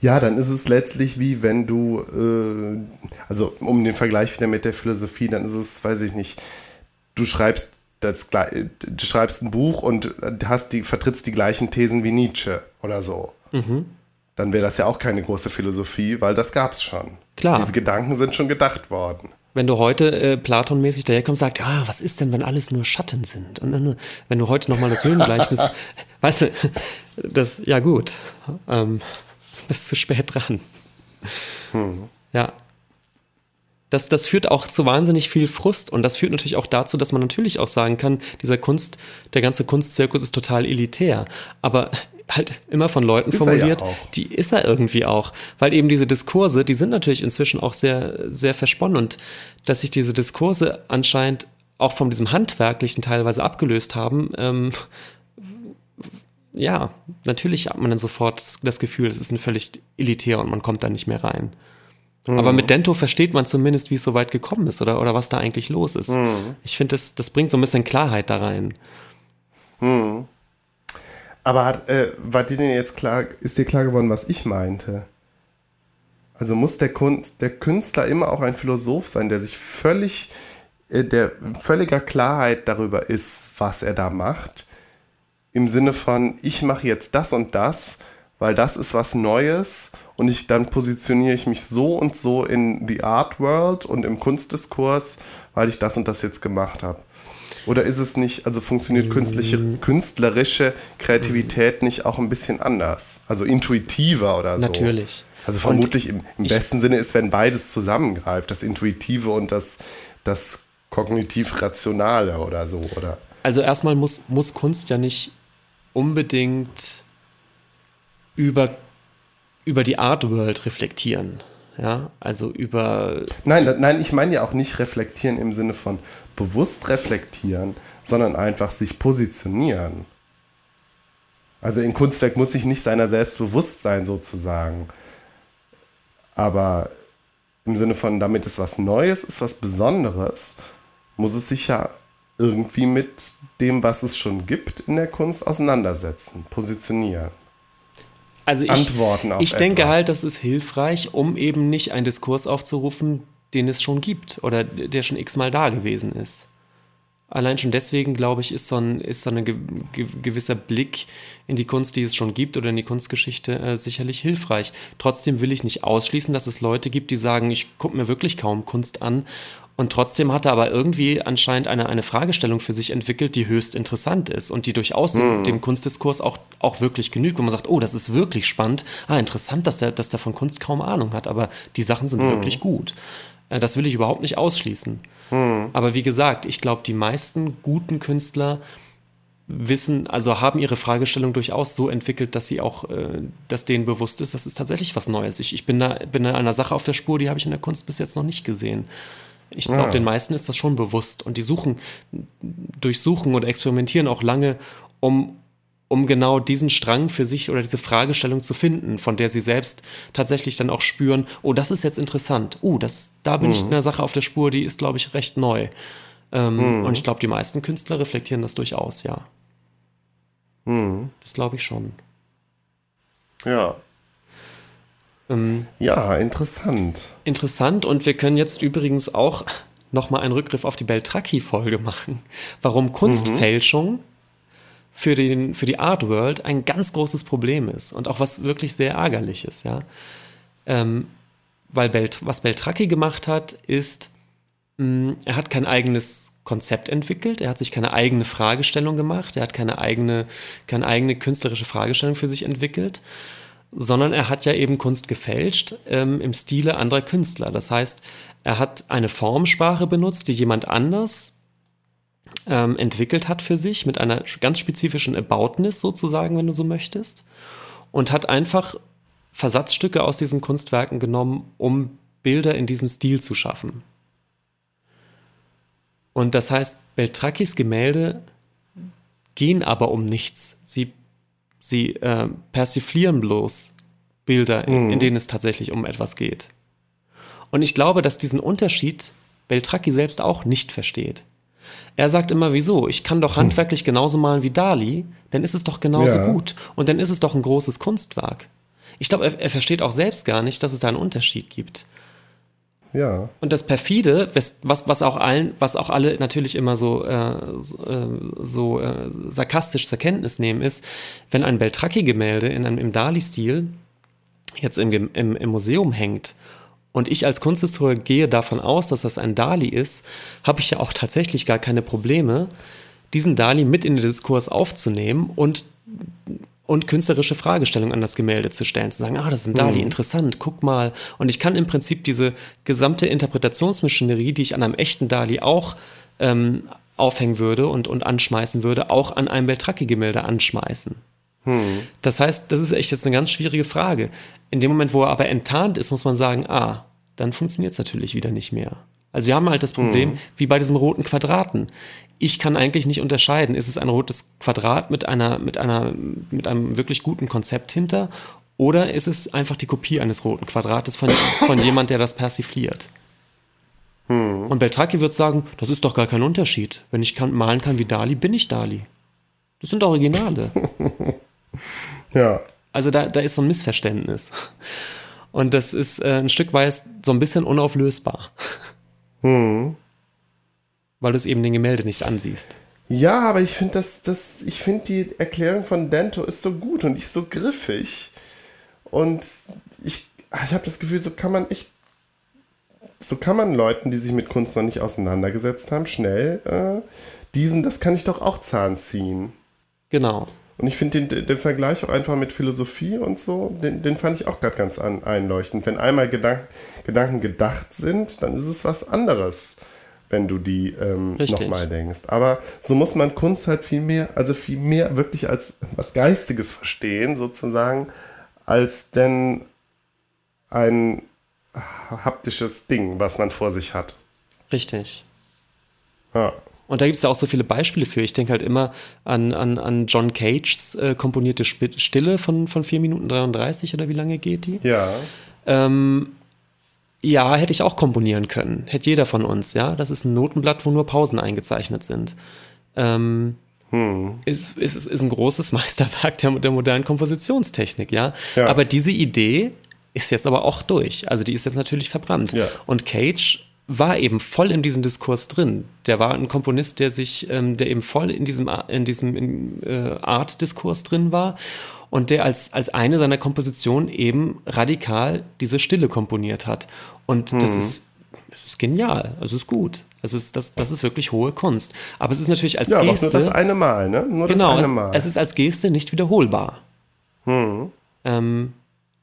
Speaker 2: Ja, dann ist es letztlich wie wenn du, äh, also um den Vergleich wieder mit der Philosophie, dann ist es, weiß ich nicht, du schreibst das, du schreibst ein Buch und hast die, vertrittst die gleichen Thesen wie Nietzsche oder so. Mhm. Dann wäre das ja auch keine große Philosophie, weil das gab es schon. Klar. Diese Gedanken sind schon gedacht worden.
Speaker 1: Wenn du heute äh, Platonmäßig daherkommst und sagst, ah, was ist denn, wenn alles nur Schatten sind? Und dann, wenn du heute nochmal das Höhlengleichnis, weißt du, das, ja gut, ähm, bist zu spät dran. Hm. Ja, das, das führt auch zu wahnsinnig viel Frust und das führt natürlich auch dazu, dass man natürlich auch sagen kann, dieser Kunst, der ganze Kunstzirkus ist total elitär. Aber halt immer von Leuten ist formuliert, ja die ist er irgendwie auch. Weil eben diese Diskurse, die sind natürlich inzwischen auch sehr, sehr versponnen und dass sich diese Diskurse anscheinend auch von diesem Handwerklichen teilweise abgelöst haben, ähm, ja, natürlich hat man dann sofort das Gefühl, es ist ein völlig elitär und man kommt da nicht mehr rein. Mhm. Aber mit Dento versteht man zumindest, wie es so weit gekommen ist oder, oder was da eigentlich los ist. Mhm. Ich finde, das, das bringt so ein bisschen Klarheit da rein.
Speaker 2: Mhm. Aber hat, äh, war dir denn jetzt klar, ist dir klar geworden, was ich meinte? Also muss der, Kunst, der Künstler immer auch ein Philosoph sein, der sich völlig, äh, der völliger Klarheit darüber ist, was er da macht. Im Sinne von, ich mache jetzt das und das weil das ist was Neues und ich dann positioniere ich mich so und so in die Art World und im Kunstdiskurs, weil ich das und das jetzt gemacht habe. Oder ist es nicht, also funktioniert künstliche, mm. künstlerische Kreativität nicht auch ein bisschen anders? Also intuitiver oder
Speaker 1: so? Natürlich.
Speaker 2: Also vermutlich im, im besten Sinne ist, wenn beides zusammengreift, das Intuitive und das, das kognitiv-rationale oder so, oder?
Speaker 1: Also erstmal muss, muss Kunst ja nicht unbedingt über, über die Art World reflektieren. Ja, also über.
Speaker 2: Nein, da, nein, ich meine ja auch nicht reflektieren im Sinne von bewusst reflektieren, sondern einfach sich positionieren. Also im Kunstwerk muss sich nicht seiner selbst bewusst sein, sozusagen. Aber im Sinne von, damit es was Neues ist, was Besonderes, muss es sich ja irgendwie mit dem, was es schon gibt in der Kunst, auseinandersetzen, positionieren
Speaker 1: also ich, Antworten auf Ich denke halt, das ist hilfreich, um eben nicht einen Diskurs aufzurufen, den es schon gibt oder der schon x-mal da gewesen ist. Allein schon deswegen, glaube ich, ist so ein, ist so ein ge gewisser Blick in die Kunst, die es schon gibt oder in die Kunstgeschichte äh, sicherlich hilfreich. Trotzdem will ich nicht ausschließen, dass es Leute gibt, die sagen, ich gucke mir wirklich kaum Kunst an und trotzdem hat er aber irgendwie anscheinend eine, eine Fragestellung für sich entwickelt, die höchst interessant ist und die durchaus mhm. dem Kunstdiskurs auch, auch wirklich genügt, wo man sagt, oh, das ist wirklich spannend. Ah, interessant, dass der, dass der von Kunst kaum Ahnung hat, aber die Sachen sind mhm. wirklich gut. Äh, das will ich überhaupt nicht ausschließen. Mhm. Aber wie gesagt, ich glaube, die meisten guten Künstler wissen, also haben ihre Fragestellung durchaus so entwickelt, dass sie auch, äh, dass denen bewusst ist, das ist tatsächlich was Neues. Ich, ich bin da, bin da einer Sache auf der Spur, die habe ich in der Kunst bis jetzt noch nicht gesehen. Ich glaube, ja. den meisten ist das schon bewusst und die suchen, durchsuchen oder experimentieren auch lange, um, um genau diesen Strang für sich oder diese Fragestellung zu finden, von der sie selbst tatsächlich dann auch spüren, oh, das ist jetzt interessant, oh, das, da bin mhm. ich in einer Sache auf der Spur, die ist, glaube ich, recht neu. Ähm, mhm. Und ich glaube, die meisten Künstler reflektieren das durchaus, ja. Mhm. Das glaube ich schon.
Speaker 2: Ja. Ähm, ja, interessant.
Speaker 1: Interessant und wir können jetzt übrigens auch nochmal einen Rückgriff auf die Beltracchi-Folge machen. Warum Kunstfälschung mhm. für, den, für die Art World ein ganz großes Problem ist und auch was wirklich sehr ärgerlich ist, ja. Ähm, weil Belt, was Beltracchi gemacht hat, ist, mh, mm, er hat kein eigenes Konzept entwickelt, er hat sich keine eigene Fragestellung gemacht, er hat keine eigene, keine eigene künstlerische Fragestellung für sich entwickelt, sondern er hat ja eben Kunst gefälscht ähm, im Stile anderer Künstler. Das heißt, er hat eine Formsprache benutzt, die jemand anders ähm, entwickelt hat für sich, mit einer ganz spezifischen Aboutness sozusagen, wenn du so möchtest, und hat einfach Versatzstücke aus diesen Kunstwerken genommen, um Bilder in diesem Stil zu schaffen. Und das heißt, Beltrakis Gemälde gehen aber um nichts. Sie, sie äh, persiflieren bloß Bilder, in, in mhm. denen es tatsächlich um etwas geht. Und ich glaube, dass diesen Unterschied Beltracchi selbst auch nicht versteht. Er sagt immer, wieso? Ich kann doch hm. handwerklich genauso malen wie Dali, dann ist es doch genauso ja. gut. Und dann ist es doch ein großes Kunstwerk. Ich glaube, er, er, versteht auch selbst gar nicht, dass es da einen Unterschied gibt.
Speaker 2: Ja.
Speaker 1: Und das perfide, was, was auch allen, was auch alle natürlich immer so, äh, so, äh, so äh, sarkastisch zur Kenntnis nehmen, ist, wenn ein Beltracchi-Gemälde in einem im Dali-Stil jetzt im, im, im Museum hängt und ich als Kunsthistoriker gehe davon aus, dass das ein Dali ist, habe ich ja auch tatsächlich gar keine Probleme, diesen Dali mit in den Diskurs aufzunehmen und, und künstlerische Fragestellungen an das Gemälde zu stellen, zu sagen, ah, das ist ein Dali, mhm. interessant, guck mal. Und ich kann im Prinzip diese gesamte Interpretationsmaschinerie, die ich an einem echten Dali auch ähm, aufhängen würde und, und anschmeißen würde, auch an einem Beltracchi-Gemälde anschmeißen. Hm. Das heißt, das ist echt jetzt eine ganz schwierige Frage. In dem Moment, wo er aber enttarnt ist, muss man sagen, ah, dann funktioniert es natürlich wieder nicht mehr. Also wir haben halt das Problem, hm. wie bei diesem roten Quadraten. Ich kann eigentlich nicht unterscheiden, ist es ein rotes Quadrat mit einer, mit einer, mit einem wirklich guten Konzept hinter oder ist es einfach die Kopie eines roten Quadrates von, von jemand, der das persifliert? Hm. Und Beltracchi wird sagen, das ist doch gar kein Unterschied. Wenn ich kann, malen kann wie Dali, bin ich Dali. Das sind Originale.
Speaker 2: ja.
Speaker 1: Also da, da ist so ein Missverständnis. Und das ist äh, ein Stück weit so ein bisschen unauflösbar. Hm. Weil du es eben den Gemälde nicht ansiehst.
Speaker 2: Ja, aber ich finde das, das, ich finde die Erklärung von Dento ist so gut und ich so griffig. Und ich, ich habe das Gefühl, so kann man echt, so kann man Leuten, die sich mit Kunst noch nicht auseinandergesetzt haben, schnell äh, diesen, das kann ich doch auch Zahn ziehen.
Speaker 1: Genau.
Speaker 2: Und ich finde den, den, Vergleich auch einfach mit Philosophie und so, den, den fand ich auch gerade ganz an, einleuchtend. Wenn einmal Gedank, Gedanken gedacht sind, dann ist es was anderes, wenn du die ähm, nochmal denkst. Aber so muss man Kunst halt viel mehr, also viel mehr wirklich als was Geistiges verstehen, sozusagen, als denn ein haptisches Ding, was man vor sich hat.
Speaker 1: Richtig.
Speaker 2: Ja.
Speaker 1: Und da gibt es ja auch so viele Beispiele für. Ich denke halt immer an, an, an John Cages äh, komponierte Stille von, von 4 Minuten 33 oder wie lange geht die?
Speaker 2: Ja.
Speaker 1: Ähm, ja, hätte ich auch komponieren können. Hätte jeder von uns, ja. Das ist ein Notenblatt, wo nur Pausen eingezeichnet sind. Ähm, hm. ist, ist, ist ein großes Meisterwerk der, der modernen Kompositionstechnik, ja? ja. Aber diese Idee ist jetzt aber auch durch. Also die ist jetzt natürlich verbrannt.
Speaker 2: Ja.
Speaker 1: Und Cage war eben voll in diesem Diskurs drin. Der war ein Komponist, der sich, ähm, der eben voll in diesem, in diesem äh, Art-Diskurs drin war und der als, als eine seiner Kompositionen eben radikal diese Stille komponiert hat. Und mhm. das ist, das ist genial, also ist gut. Es ist, das, das ist wirklich hohe Kunst. Aber es ist natürlich als
Speaker 2: ja,
Speaker 1: Geste.
Speaker 2: nur das eine Mal, ne? Nur
Speaker 1: genau,
Speaker 2: das
Speaker 1: eine Mal. Es, es ist als Geste nicht wiederholbar.
Speaker 2: Mhm.
Speaker 1: Ähm,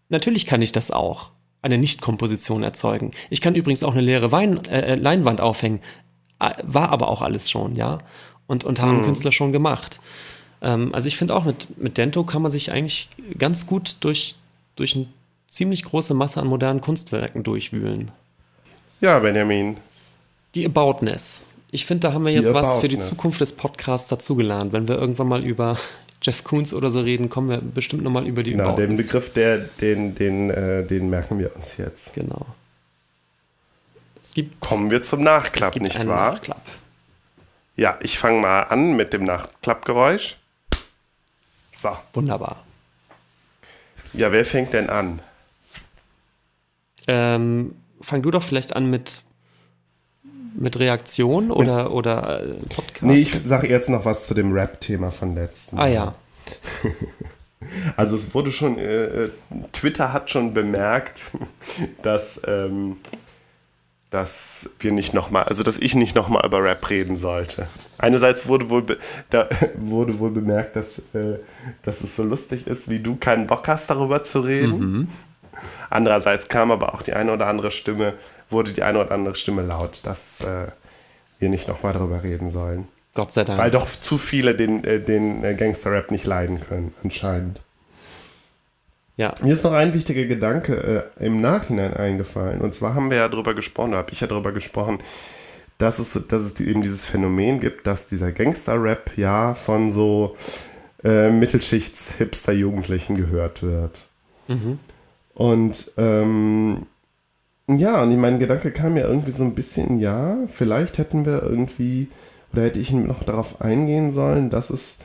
Speaker 1: natürlich kann ich das auch eine Nicht-Komposition erzeugen. Ich kann übrigens auch eine leere Wein, äh, Leinwand aufhängen. War aber auch alles schon, ja. Und, und haben mhm. Künstler schon gemacht. Ähm, also ich finde auch, mit, mit Dento kann man sich eigentlich ganz gut durch, durch eine ziemlich große Masse an modernen Kunstwerken durchwühlen.
Speaker 2: Ja, Benjamin.
Speaker 1: Die Aboutness. Ich finde, da haben wir jetzt was für die Zukunft des Podcasts dazugelernt, wenn wir irgendwann mal über Jeff Koons oder so reden, kommen wir bestimmt nochmal über die
Speaker 2: Genau, den Begriff, der, den, den, äh, den merken wir uns jetzt.
Speaker 1: Genau.
Speaker 2: Es gibt, kommen wir zum Nachklapp, nicht wahr? Nachklapp. Ja, ich fange mal an mit dem Nachklappgeräusch. So.
Speaker 1: Wunderbar.
Speaker 2: Ja, wer fängt denn an?
Speaker 1: Ähm, fang du doch vielleicht an mit, mit Reaktion oder, mit, oder
Speaker 2: äh, Podcast. Nee, ich sage jetzt noch was zu dem Rap-Thema von letzten.
Speaker 1: Ah ja.
Speaker 2: also es wurde schon, äh, äh, Twitter hat schon bemerkt, dass, ähm, dass wir nicht nochmal, also dass ich nicht nochmal über Rap reden sollte. Einerseits wurde wohl, da wurde wohl bemerkt, dass, äh, dass es so lustig ist, wie du keinen Bock hast, darüber zu reden. Mhm. Andererseits kam aber auch die eine oder andere Stimme, wurde die eine oder andere Stimme laut, dass äh, wir nicht nochmal darüber reden sollen.
Speaker 1: Gott sei Dank.
Speaker 2: Weil doch zu viele den, äh, den äh, Gangster-Rap nicht leiden können, anscheinend. Ja. Mir ist noch ein wichtiger Gedanke äh, im Nachhinein eingefallen. Und zwar haben wir ja darüber gesprochen, oder habe ich ja darüber gesprochen, dass es, dass es eben dieses Phänomen gibt, dass dieser Gangster-Rap ja von so äh, Mittelschichts-Hipster-Jugendlichen gehört wird. Mhm. Und ähm, ja, und mein Gedanke kam ja irgendwie so ein bisschen, ja, vielleicht hätten wir irgendwie, oder hätte ich noch darauf eingehen sollen, dass es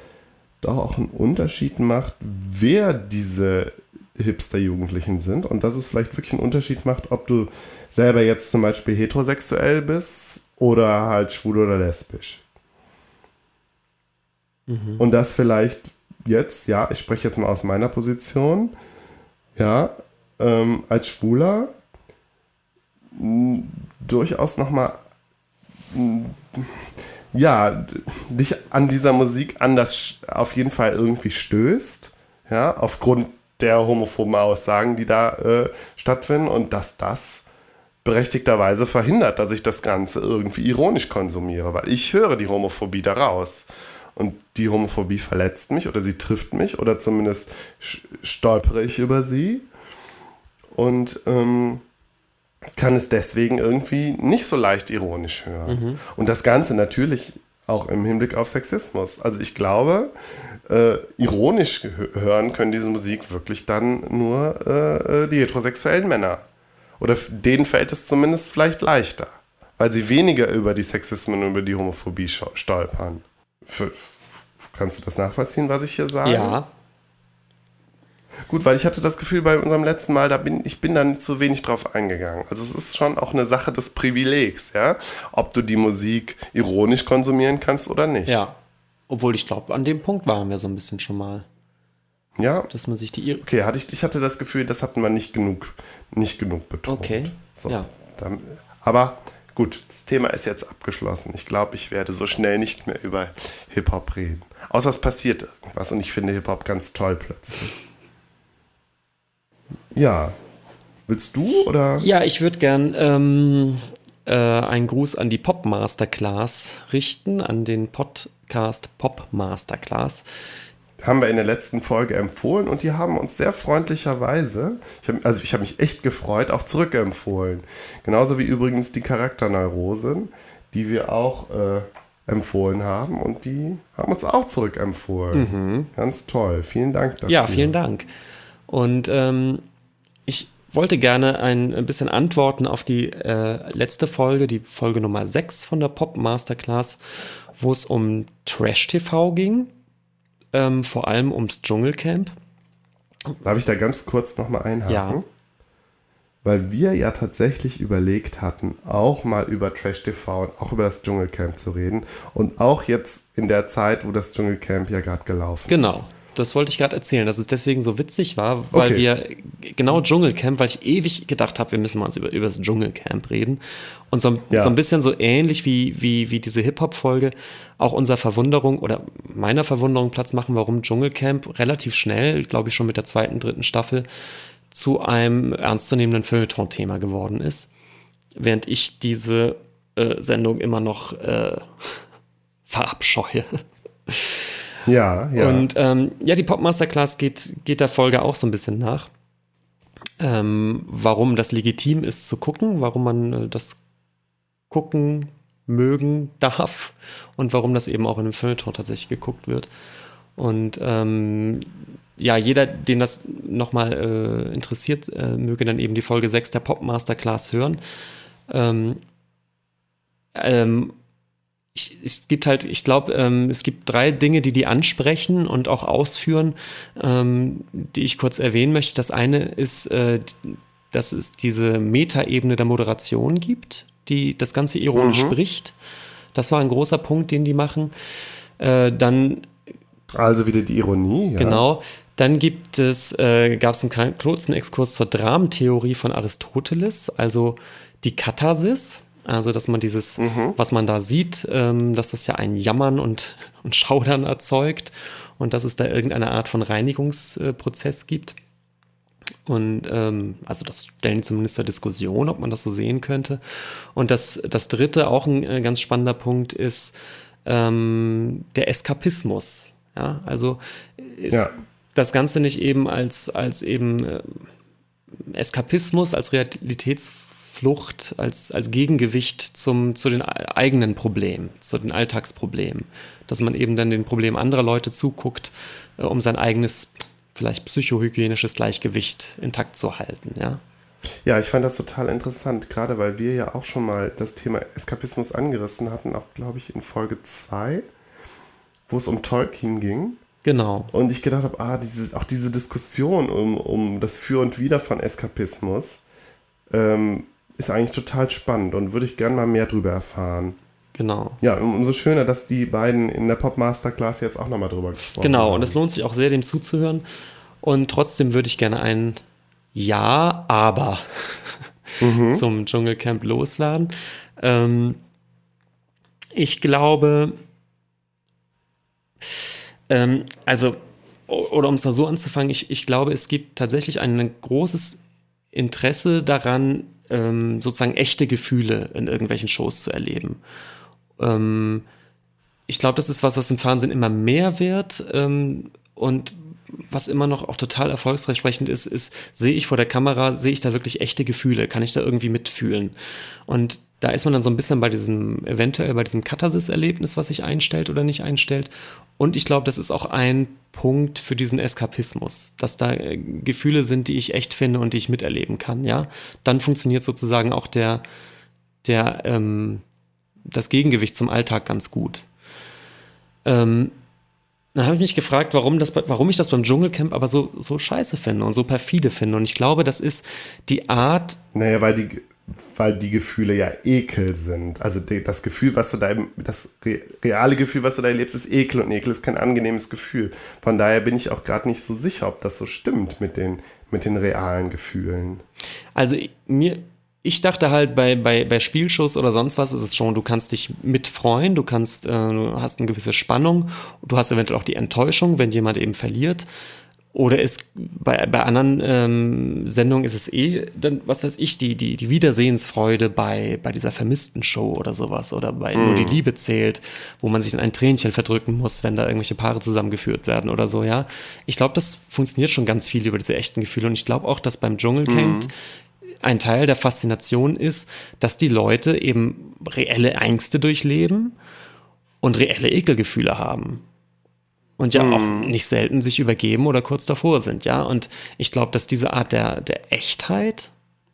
Speaker 2: doch auch einen Unterschied macht, wer diese Hipster-Jugendlichen sind und dass es vielleicht wirklich einen Unterschied macht, ob du selber jetzt zum Beispiel heterosexuell bist oder halt schwul oder lesbisch. Mhm. Und das vielleicht jetzt, ja, ich spreche jetzt mal aus meiner Position, ja, ähm, als Schwuler durchaus nochmal ja, dich an dieser Musik anders auf jeden Fall irgendwie stößt, ja, aufgrund der homophoben Aussagen, die da äh, stattfinden und dass das berechtigterweise verhindert, dass ich das Ganze irgendwie ironisch konsumiere, weil ich höre die Homophobie daraus. Und die Homophobie verletzt mich oder sie trifft mich oder zumindest stolpere ich über sie und ähm, kann es deswegen irgendwie nicht so leicht ironisch hören. Mhm. Und das Ganze natürlich auch im Hinblick auf Sexismus. Also ich glaube, äh, ironisch hören können diese Musik wirklich dann nur äh, äh, die heterosexuellen Männer. Oder denen fällt es zumindest vielleicht leichter, weil sie weniger über die Sexismen und über die Homophobie stolpern. Für, kannst du das nachvollziehen, was ich hier sage?
Speaker 1: Ja,
Speaker 2: Gut, weil ich hatte das Gefühl bei unserem letzten Mal, da bin ich bin da nicht so wenig drauf eingegangen. Also es ist schon auch eine Sache des Privilegs, ja, ob du die Musik ironisch konsumieren kannst oder nicht.
Speaker 1: Ja. Obwohl ich glaube, an dem Punkt waren wir so ein bisschen schon mal.
Speaker 2: Ja.
Speaker 1: Dass man sich die.
Speaker 2: Okay, hatte ich, ich hatte das Gefühl, das hatten wir nicht genug, nicht genug betont.
Speaker 1: Okay.
Speaker 2: So, ja. Dann, aber gut, das Thema ist jetzt abgeschlossen. Ich glaube, ich werde so schnell nicht mehr über Hip-Hop reden. Außer es passiert irgendwas und ich finde Hip-Hop ganz toll plötzlich. Ja. Willst du oder?
Speaker 1: Ja, ich würde gern ähm, äh, einen Gruß an die Pop Masterclass richten, an den Podcast Pop Masterclass.
Speaker 2: Haben wir in der letzten Folge empfohlen und die haben uns sehr freundlicherweise, ich hab, also ich habe mich echt gefreut, auch zurückempfohlen. Genauso wie übrigens die Charakterneurosen, die wir auch äh, empfohlen haben und die haben uns auch zurückempfohlen. Mhm. Ganz toll. Vielen Dank dafür.
Speaker 1: Ja, vielen Dank. Und ähm, ich wollte gerne ein bisschen antworten auf die äh, letzte Folge, die Folge Nummer 6 von der Pop Masterclass, wo es um Trash TV ging, ähm, vor allem ums Dschungelcamp.
Speaker 2: Darf ich da ganz kurz nochmal einhaken?
Speaker 1: Ja.
Speaker 2: Weil wir ja tatsächlich überlegt hatten, auch mal über Trash TV und auch über das Dschungelcamp zu reden. Und auch jetzt in der Zeit, wo das Dschungelcamp ja gerade gelaufen
Speaker 1: genau.
Speaker 2: ist.
Speaker 1: Genau das wollte ich gerade erzählen, dass es deswegen so witzig war, weil okay. wir genau Dschungelcamp, weil ich ewig gedacht habe, wir müssen mal uns über, über das Dschungelcamp reden. Und so, ja. so ein bisschen so ähnlich wie, wie, wie diese Hip-Hop-Folge auch unserer Verwunderung oder meiner Verwunderung Platz machen, warum Dschungelcamp relativ schnell, glaube ich schon mit der zweiten, dritten Staffel, zu einem ernstzunehmenden Feuilleton-Thema geworden ist. Während ich diese äh, Sendung immer noch äh, verabscheue.
Speaker 2: Ja, ja.
Speaker 1: Und ähm, ja, die Pop Masterclass geht, geht der Folge auch so ein bisschen nach. Ähm, warum das legitim ist zu gucken, warum man äh, das gucken mögen darf und warum das eben auch in einem Feuilleton tatsächlich geguckt wird. Und ähm, ja, jeder, den das nochmal äh, interessiert, äh, möge dann eben die Folge 6 der Pop Masterclass hören. Ähm, ähm, ich, es gibt halt, ich glaube, ähm, es gibt drei Dinge, die die ansprechen und auch ausführen, ähm, die ich kurz erwähnen möchte. Das eine ist, äh, dass es diese Metaebene der Moderation gibt, die das Ganze ironisch mhm. spricht. Das war ein großer Punkt, den die machen. Äh, dann
Speaker 2: also wieder die Ironie,
Speaker 1: ja. Genau. Dann gibt es, äh, gab es einen kurzen Exkurs zur Dramentheorie von Aristoteles, also die Katharsis. Also, dass man dieses, mhm. was man da sieht, ähm, dass das ja ein Jammern und, und Schaudern erzeugt und dass es da irgendeine Art von Reinigungsprozess gibt. Und ähm, also das stellen zumindest zur Diskussion, ob man das so sehen könnte. Und das, das dritte, auch ein äh, ganz spannender Punkt, ist ähm, der Eskapismus. Ja, also ist ja. das Ganze nicht eben als, als eben äh, Eskapismus, als Realitätsflucht, als, als Gegengewicht zum, zu den eigenen Problemen, zu den Alltagsproblemen. Dass man eben dann den Problemen anderer Leute zuguckt, äh, um sein eigenes, vielleicht psychohygienisches Gleichgewicht intakt zu halten, ja.
Speaker 2: Ja, ich fand das total interessant, gerade weil wir ja auch schon mal das Thema Eskapismus angerissen hatten, auch glaube ich in Folge 2 wo es um Tolkien ging.
Speaker 1: Genau.
Speaker 2: Und ich gedacht habe, ah, diese, auch diese Diskussion um, um das Für und Wider von Eskapismus ähm, ist eigentlich total spannend und würde ich gerne mal mehr drüber erfahren.
Speaker 1: Genau.
Speaker 2: Ja, umso schöner, dass die beiden in der Pop Masterclass jetzt auch nochmal drüber gesprochen
Speaker 1: genau, haben. Genau, und es lohnt sich auch sehr, dem zuzuhören. Und trotzdem würde ich gerne ein Ja, aber mhm. zum Dschungelcamp losladen. Ähm, ich glaube, ähm, also, oder um es mal so anzufangen, ich, ich glaube, es gibt tatsächlich ein großes Interesse daran, ähm, sozusagen echte Gefühle in irgendwelchen Shows zu erleben. Ähm, ich glaube, das ist was, was im Fernsehen immer mehr wird ähm, und was immer noch auch total erfolgsversprechend ist, ist, sehe ich vor der Kamera, sehe ich da wirklich echte Gefühle, kann ich da irgendwie mitfühlen. Und da ist man dann so ein bisschen bei diesem, eventuell bei diesem Katharsis-Erlebnis, was sich einstellt oder nicht einstellt. Und ich glaube, das ist auch ein Punkt für diesen Eskapismus, dass da äh, Gefühle sind, die ich echt finde und die ich miterleben kann, ja. Dann funktioniert sozusagen auch der, der, ähm, das Gegengewicht zum Alltag ganz gut. Ähm, dann habe ich mich gefragt, warum, das, warum ich das beim Dschungelcamp aber so, so scheiße finde und so perfide finde. Und ich glaube, das ist die Art.
Speaker 2: Naja, weil die, weil die Gefühle ja Ekel sind. Also das Gefühl, was du da, das reale Gefühl, was du da erlebst, ist Ekel und Ekel ist kein angenehmes Gefühl. Von daher bin ich auch gerade nicht so sicher, ob das so stimmt mit den, mit den realen Gefühlen.
Speaker 1: Also mir, ich dachte halt bei, bei, bei Spielshows oder sonst was ist es schon, du kannst dich mitfreuen, du kannst, äh, du hast eine gewisse Spannung, du hast eventuell auch die Enttäuschung, wenn jemand eben verliert. Oder ist bei, bei anderen ähm, Sendungen ist es eh, dann, was weiß ich, die, die, die Wiedersehensfreude bei, bei dieser vermissten Show oder sowas oder bei mm. Nur die Liebe zählt, wo man sich in ein Tränchen verdrücken muss, wenn da irgendwelche Paare zusammengeführt werden oder so, ja. Ich glaube, das funktioniert schon ganz viel über diese echten Gefühle und ich glaube auch, dass beim Dschungelcamp mm. Ein Teil der Faszination ist, dass die Leute eben reelle Ängste durchleben und reelle Ekelgefühle haben und ja auch mhm. nicht selten sich übergeben oder kurz davor sind, ja. Und ich glaube, dass diese Art der, der Echtheit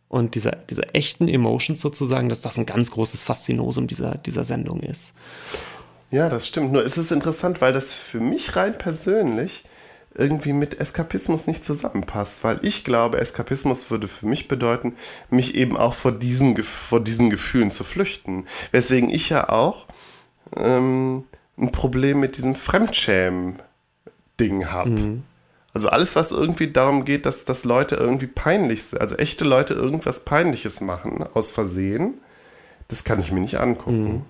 Speaker 1: und dieser, dieser echten Emotions sozusagen, dass das ein ganz großes Faszinosum dieser, dieser Sendung ist.
Speaker 2: Ja, das stimmt. Nur ist es interessant, weil das für mich rein persönlich irgendwie mit Eskapismus nicht zusammenpasst, weil ich glaube, Eskapismus würde für mich bedeuten, mich eben auch vor diesen, vor diesen Gefühlen zu flüchten. Weswegen ich ja auch ähm, ein Problem mit diesem Fremdschämen-Ding habe. Mhm. Also alles, was irgendwie darum geht, dass, dass Leute irgendwie peinlich sind, also echte Leute irgendwas Peinliches machen, aus Versehen, das kann ich mir nicht angucken. Mhm.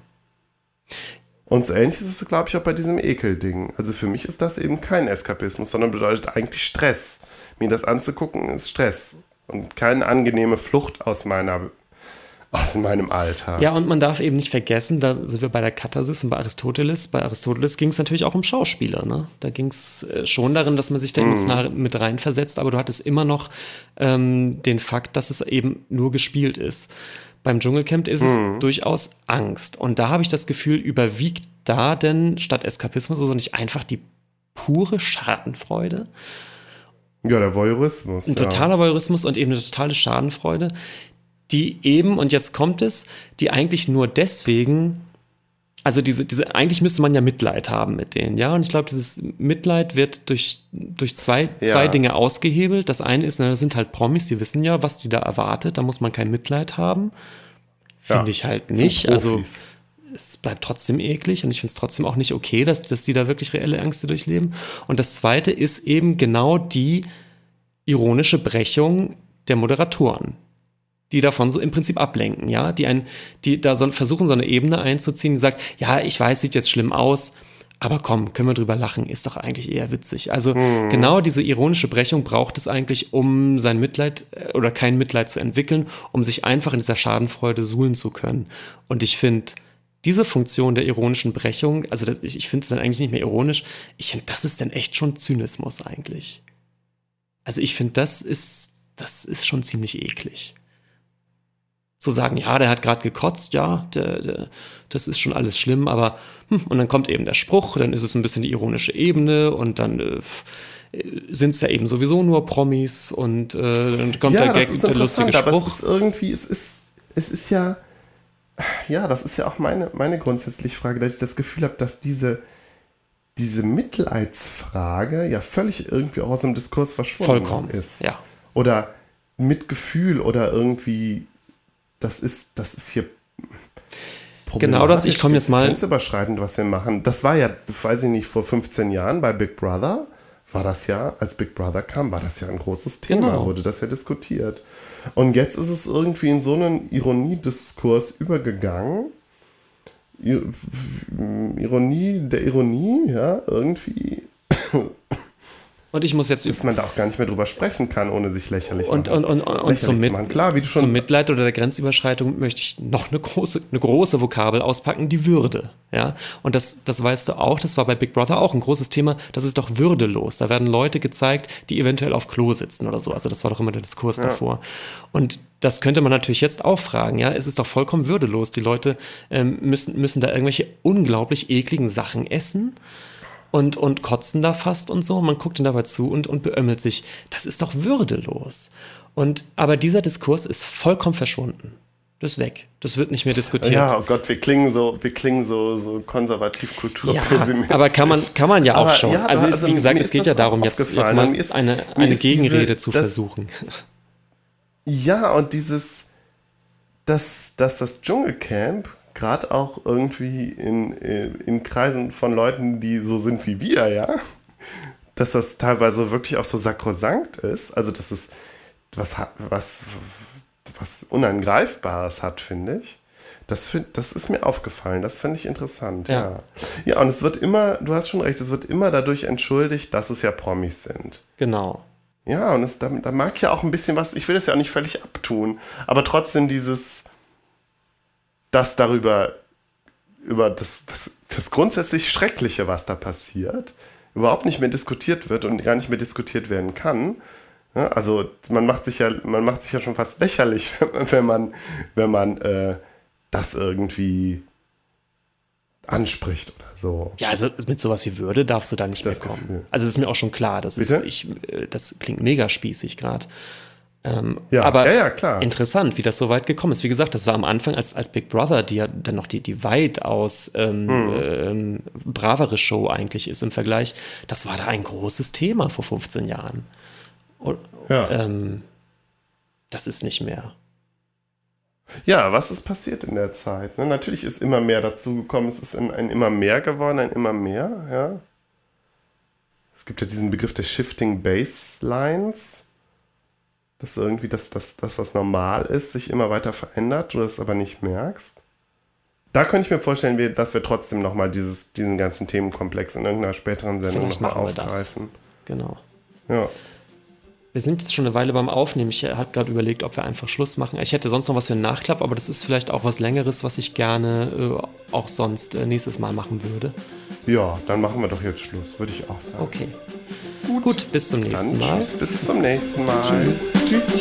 Speaker 2: Und so ähnlich ist es, glaube ich, auch bei diesem Ekel-Ding. Also für mich ist das eben kein Eskapismus, sondern bedeutet eigentlich Stress. Mir das anzugucken ist Stress und keine angenehme Flucht aus meiner aus meinem Alter.
Speaker 1: Ja, und man darf eben nicht vergessen, da sind wir bei der Katharsis und bei Aristoteles. Bei Aristoteles ging es natürlich auch um Schauspieler. Ne? Da ging es äh, schon darin, dass man sich da emotional mm. mit reinversetzt, aber du hattest immer noch ähm, den Fakt, dass es eben nur gespielt ist. Beim Dschungelcamp ist es mm. durchaus Angst. Und da habe ich das Gefühl, überwiegt da denn statt Eskapismus so nicht einfach die pure Schadenfreude?
Speaker 2: Ja, der Voyeurismus.
Speaker 1: Ein totaler Voyeurismus und eben eine totale Schadenfreude, die eben, und jetzt kommt es, die eigentlich nur deswegen also diese, diese, eigentlich müsste man ja Mitleid haben mit denen, ja. Und ich glaube, dieses Mitleid wird durch, durch zwei, ja. zwei Dinge ausgehebelt. Das eine ist, na, das sind halt Promis, die wissen ja, was die da erwartet, da muss man kein Mitleid haben. Finde ja, ich halt nicht. Also es bleibt trotzdem eklig und ich finde es trotzdem auch nicht okay, dass, dass die da wirklich reelle Ängste durchleben. Und das zweite ist eben genau die ironische Brechung der Moderatoren die davon so im Prinzip ablenken, ja, die ein, die da so versuchen, so eine Ebene einzuziehen, die sagt, ja, ich weiß, sieht jetzt schlimm aus, aber komm, können wir drüber lachen, ist doch eigentlich eher witzig. Also mhm. genau diese ironische Brechung braucht es eigentlich, um sein Mitleid äh, oder kein Mitleid zu entwickeln, um sich einfach in dieser Schadenfreude suhlen zu können. Und ich finde, diese Funktion der ironischen Brechung, also das, ich, ich finde es dann eigentlich nicht mehr ironisch, ich finde, das ist dann echt schon Zynismus eigentlich. Also ich finde, das ist, das ist schon ziemlich eklig zu sagen, ja, der hat gerade gekotzt, ja, der, der, das ist schon alles schlimm, aber hm, und dann kommt eben der Spruch, dann ist es ein bisschen die ironische Ebene und dann äh, sind es ja eben sowieso nur Promis und äh, dann kommt
Speaker 2: ja,
Speaker 1: der Gag,
Speaker 2: der lustige Spruch. Aber es ist irgendwie, es ist, es ist ja, ja, das ist ja auch meine, meine grundsätzliche Frage, dass ich das Gefühl habe, dass diese, diese Mitleidsfrage ja völlig irgendwie aus dem Diskurs verschwunden
Speaker 1: Vollkommen,
Speaker 2: ist.
Speaker 1: Ja.
Speaker 2: Oder Mitgefühl oder irgendwie das ist, das ist hier
Speaker 1: Genau das, ich komme jetzt mal.
Speaker 2: Grenzüberschreitend, was wir machen. Das war ja, weiß ich nicht, vor 15 Jahren bei Big Brother war das ja, als Big Brother kam, war das ja ein großes Thema, genau. wurde das ja diskutiert. Und jetzt ist es irgendwie in so einen Ironiediskurs übergegangen. Ironie der Ironie, ja, irgendwie
Speaker 1: und ich muss jetzt.
Speaker 2: Dass man da auch gar nicht mehr drüber sprechen kann, ohne sich lächerlich,
Speaker 1: und, machen, und, und, und, und zum, Mit
Speaker 2: Klar, wie du schon
Speaker 1: zum Mitleid oder der Grenzüberschreitung möchte ich noch eine große, eine große Vokabel auspacken, die Würde. Ja? Und das, das weißt du auch, das war bei Big Brother auch ein großes Thema, das ist doch würdelos. Da werden Leute gezeigt, die eventuell auf Klo sitzen oder so. Also das war doch immer der Diskurs ja. davor. Und das könnte man natürlich jetzt auch fragen, ja, es ist doch vollkommen würdelos. Die Leute ähm, müssen, müssen da irgendwelche unglaublich ekligen Sachen essen und, und kotzen da fast und so. Man guckt ihnen dabei zu und, und beömmelt sich. Das ist doch würdelos. Und, aber dieser Diskurs ist vollkommen verschwunden. Das ist weg. Das wird nicht mehr diskutiert.
Speaker 2: Ja, oh Gott, wir klingen so, wir klingen so, so konservativ kulturpessimistisch.
Speaker 1: Ja, aber kann man, kann man ja auch aber, schon. Ja, also, also, wie gesagt, es geht ja darum, jetzt, jetzt mal ist, eine, eine Gegenrede diese, zu das, versuchen.
Speaker 2: Ja, und dieses, dass, dass das Dschungelcamp gerade auch irgendwie in, in Kreisen von Leuten, die so sind wie wir, ja, dass das teilweise wirklich auch so sakrosankt ist, also dass es was was, was Unangreifbares hat, finde ich. Das, find, das ist mir aufgefallen, das finde ich interessant, ja. ja. Ja, und es wird immer, du hast schon recht, es wird immer dadurch entschuldigt, dass es ja Promis sind.
Speaker 1: Genau.
Speaker 2: Ja, und es, da, da mag ja auch ein bisschen was, ich will das ja auch nicht völlig abtun, aber trotzdem dieses, dass darüber, über das, das, das grundsätzlich Schreckliche, was da passiert, überhaupt nicht mehr diskutiert wird und gar nicht mehr diskutiert werden kann. Ja, also man macht sich ja, man macht sich ja schon fast lächerlich, wenn man, wenn man äh, das irgendwie anspricht oder so.
Speaker 1: Ja, also mit sowas wie Würde darfst du da nicht das mehr kommen. Gefühl. Also ist mir auch schon klar, das, ist, ich, äh, das klingt mega spießig gerade. Ähm, ja, aber
Speaker 2: ja, ja, klar.
Speaker 1: interessant, wie das so weit gekommen ist. Wie gesagt, das war am Anfang als, als Big Brother, die ja dann noch die, die weitaus ähm, hm. ähm, bravere Show eigentlich ist im Vergleich. Das war da ein großes Thema vor 15 Jahren. Und, ja. Ähm, das ist nicht mehr.
Speaker 2: Ja, was ist passiert in der Zeit? Ne? Natürlich ist immer mehr dazu gekommen. Es ist ein, ein immer mehr geworden, ein immer mehr. Ja. Es gibt ja diesen Begriff der Shifting Baselines dass irgendwie das, das, das, was normal ist, sich immer weiter verändert, du das aber nicht merkst. Da könnte ich mir vorstellen, dass wir trotzdem nochmal diesen ganzen Themenkomplex in irgendeiner späteren Sendung nochmal aufgreifen.
Speaker 1: Genau.
Speaker 2: Ja.
Speaker 1: Wir sind jetzt schon eine Weile beim Aufnehmen. Ich habe gerade überlegt, ob wir einfach Schluss machen. Ich hätte sonst noch was für einen Nachklapp, aber das ist vielleicht auch was Längeres, was ich gerne äh, auch sonst äh, nächstes Mal machen würde.
Speaker 2: Ja, dann machen wir doch jetzt Schluss, würde ich auch sagen.
Speaker 1: Okay. Gut, Gut bis zum nächsten
Speaker 2: Dann
Speaker 1: Mal.
Speaker 2: Tschüss, bis zum nächsten Mal.
Speaker 1: Tschüss. tschüss.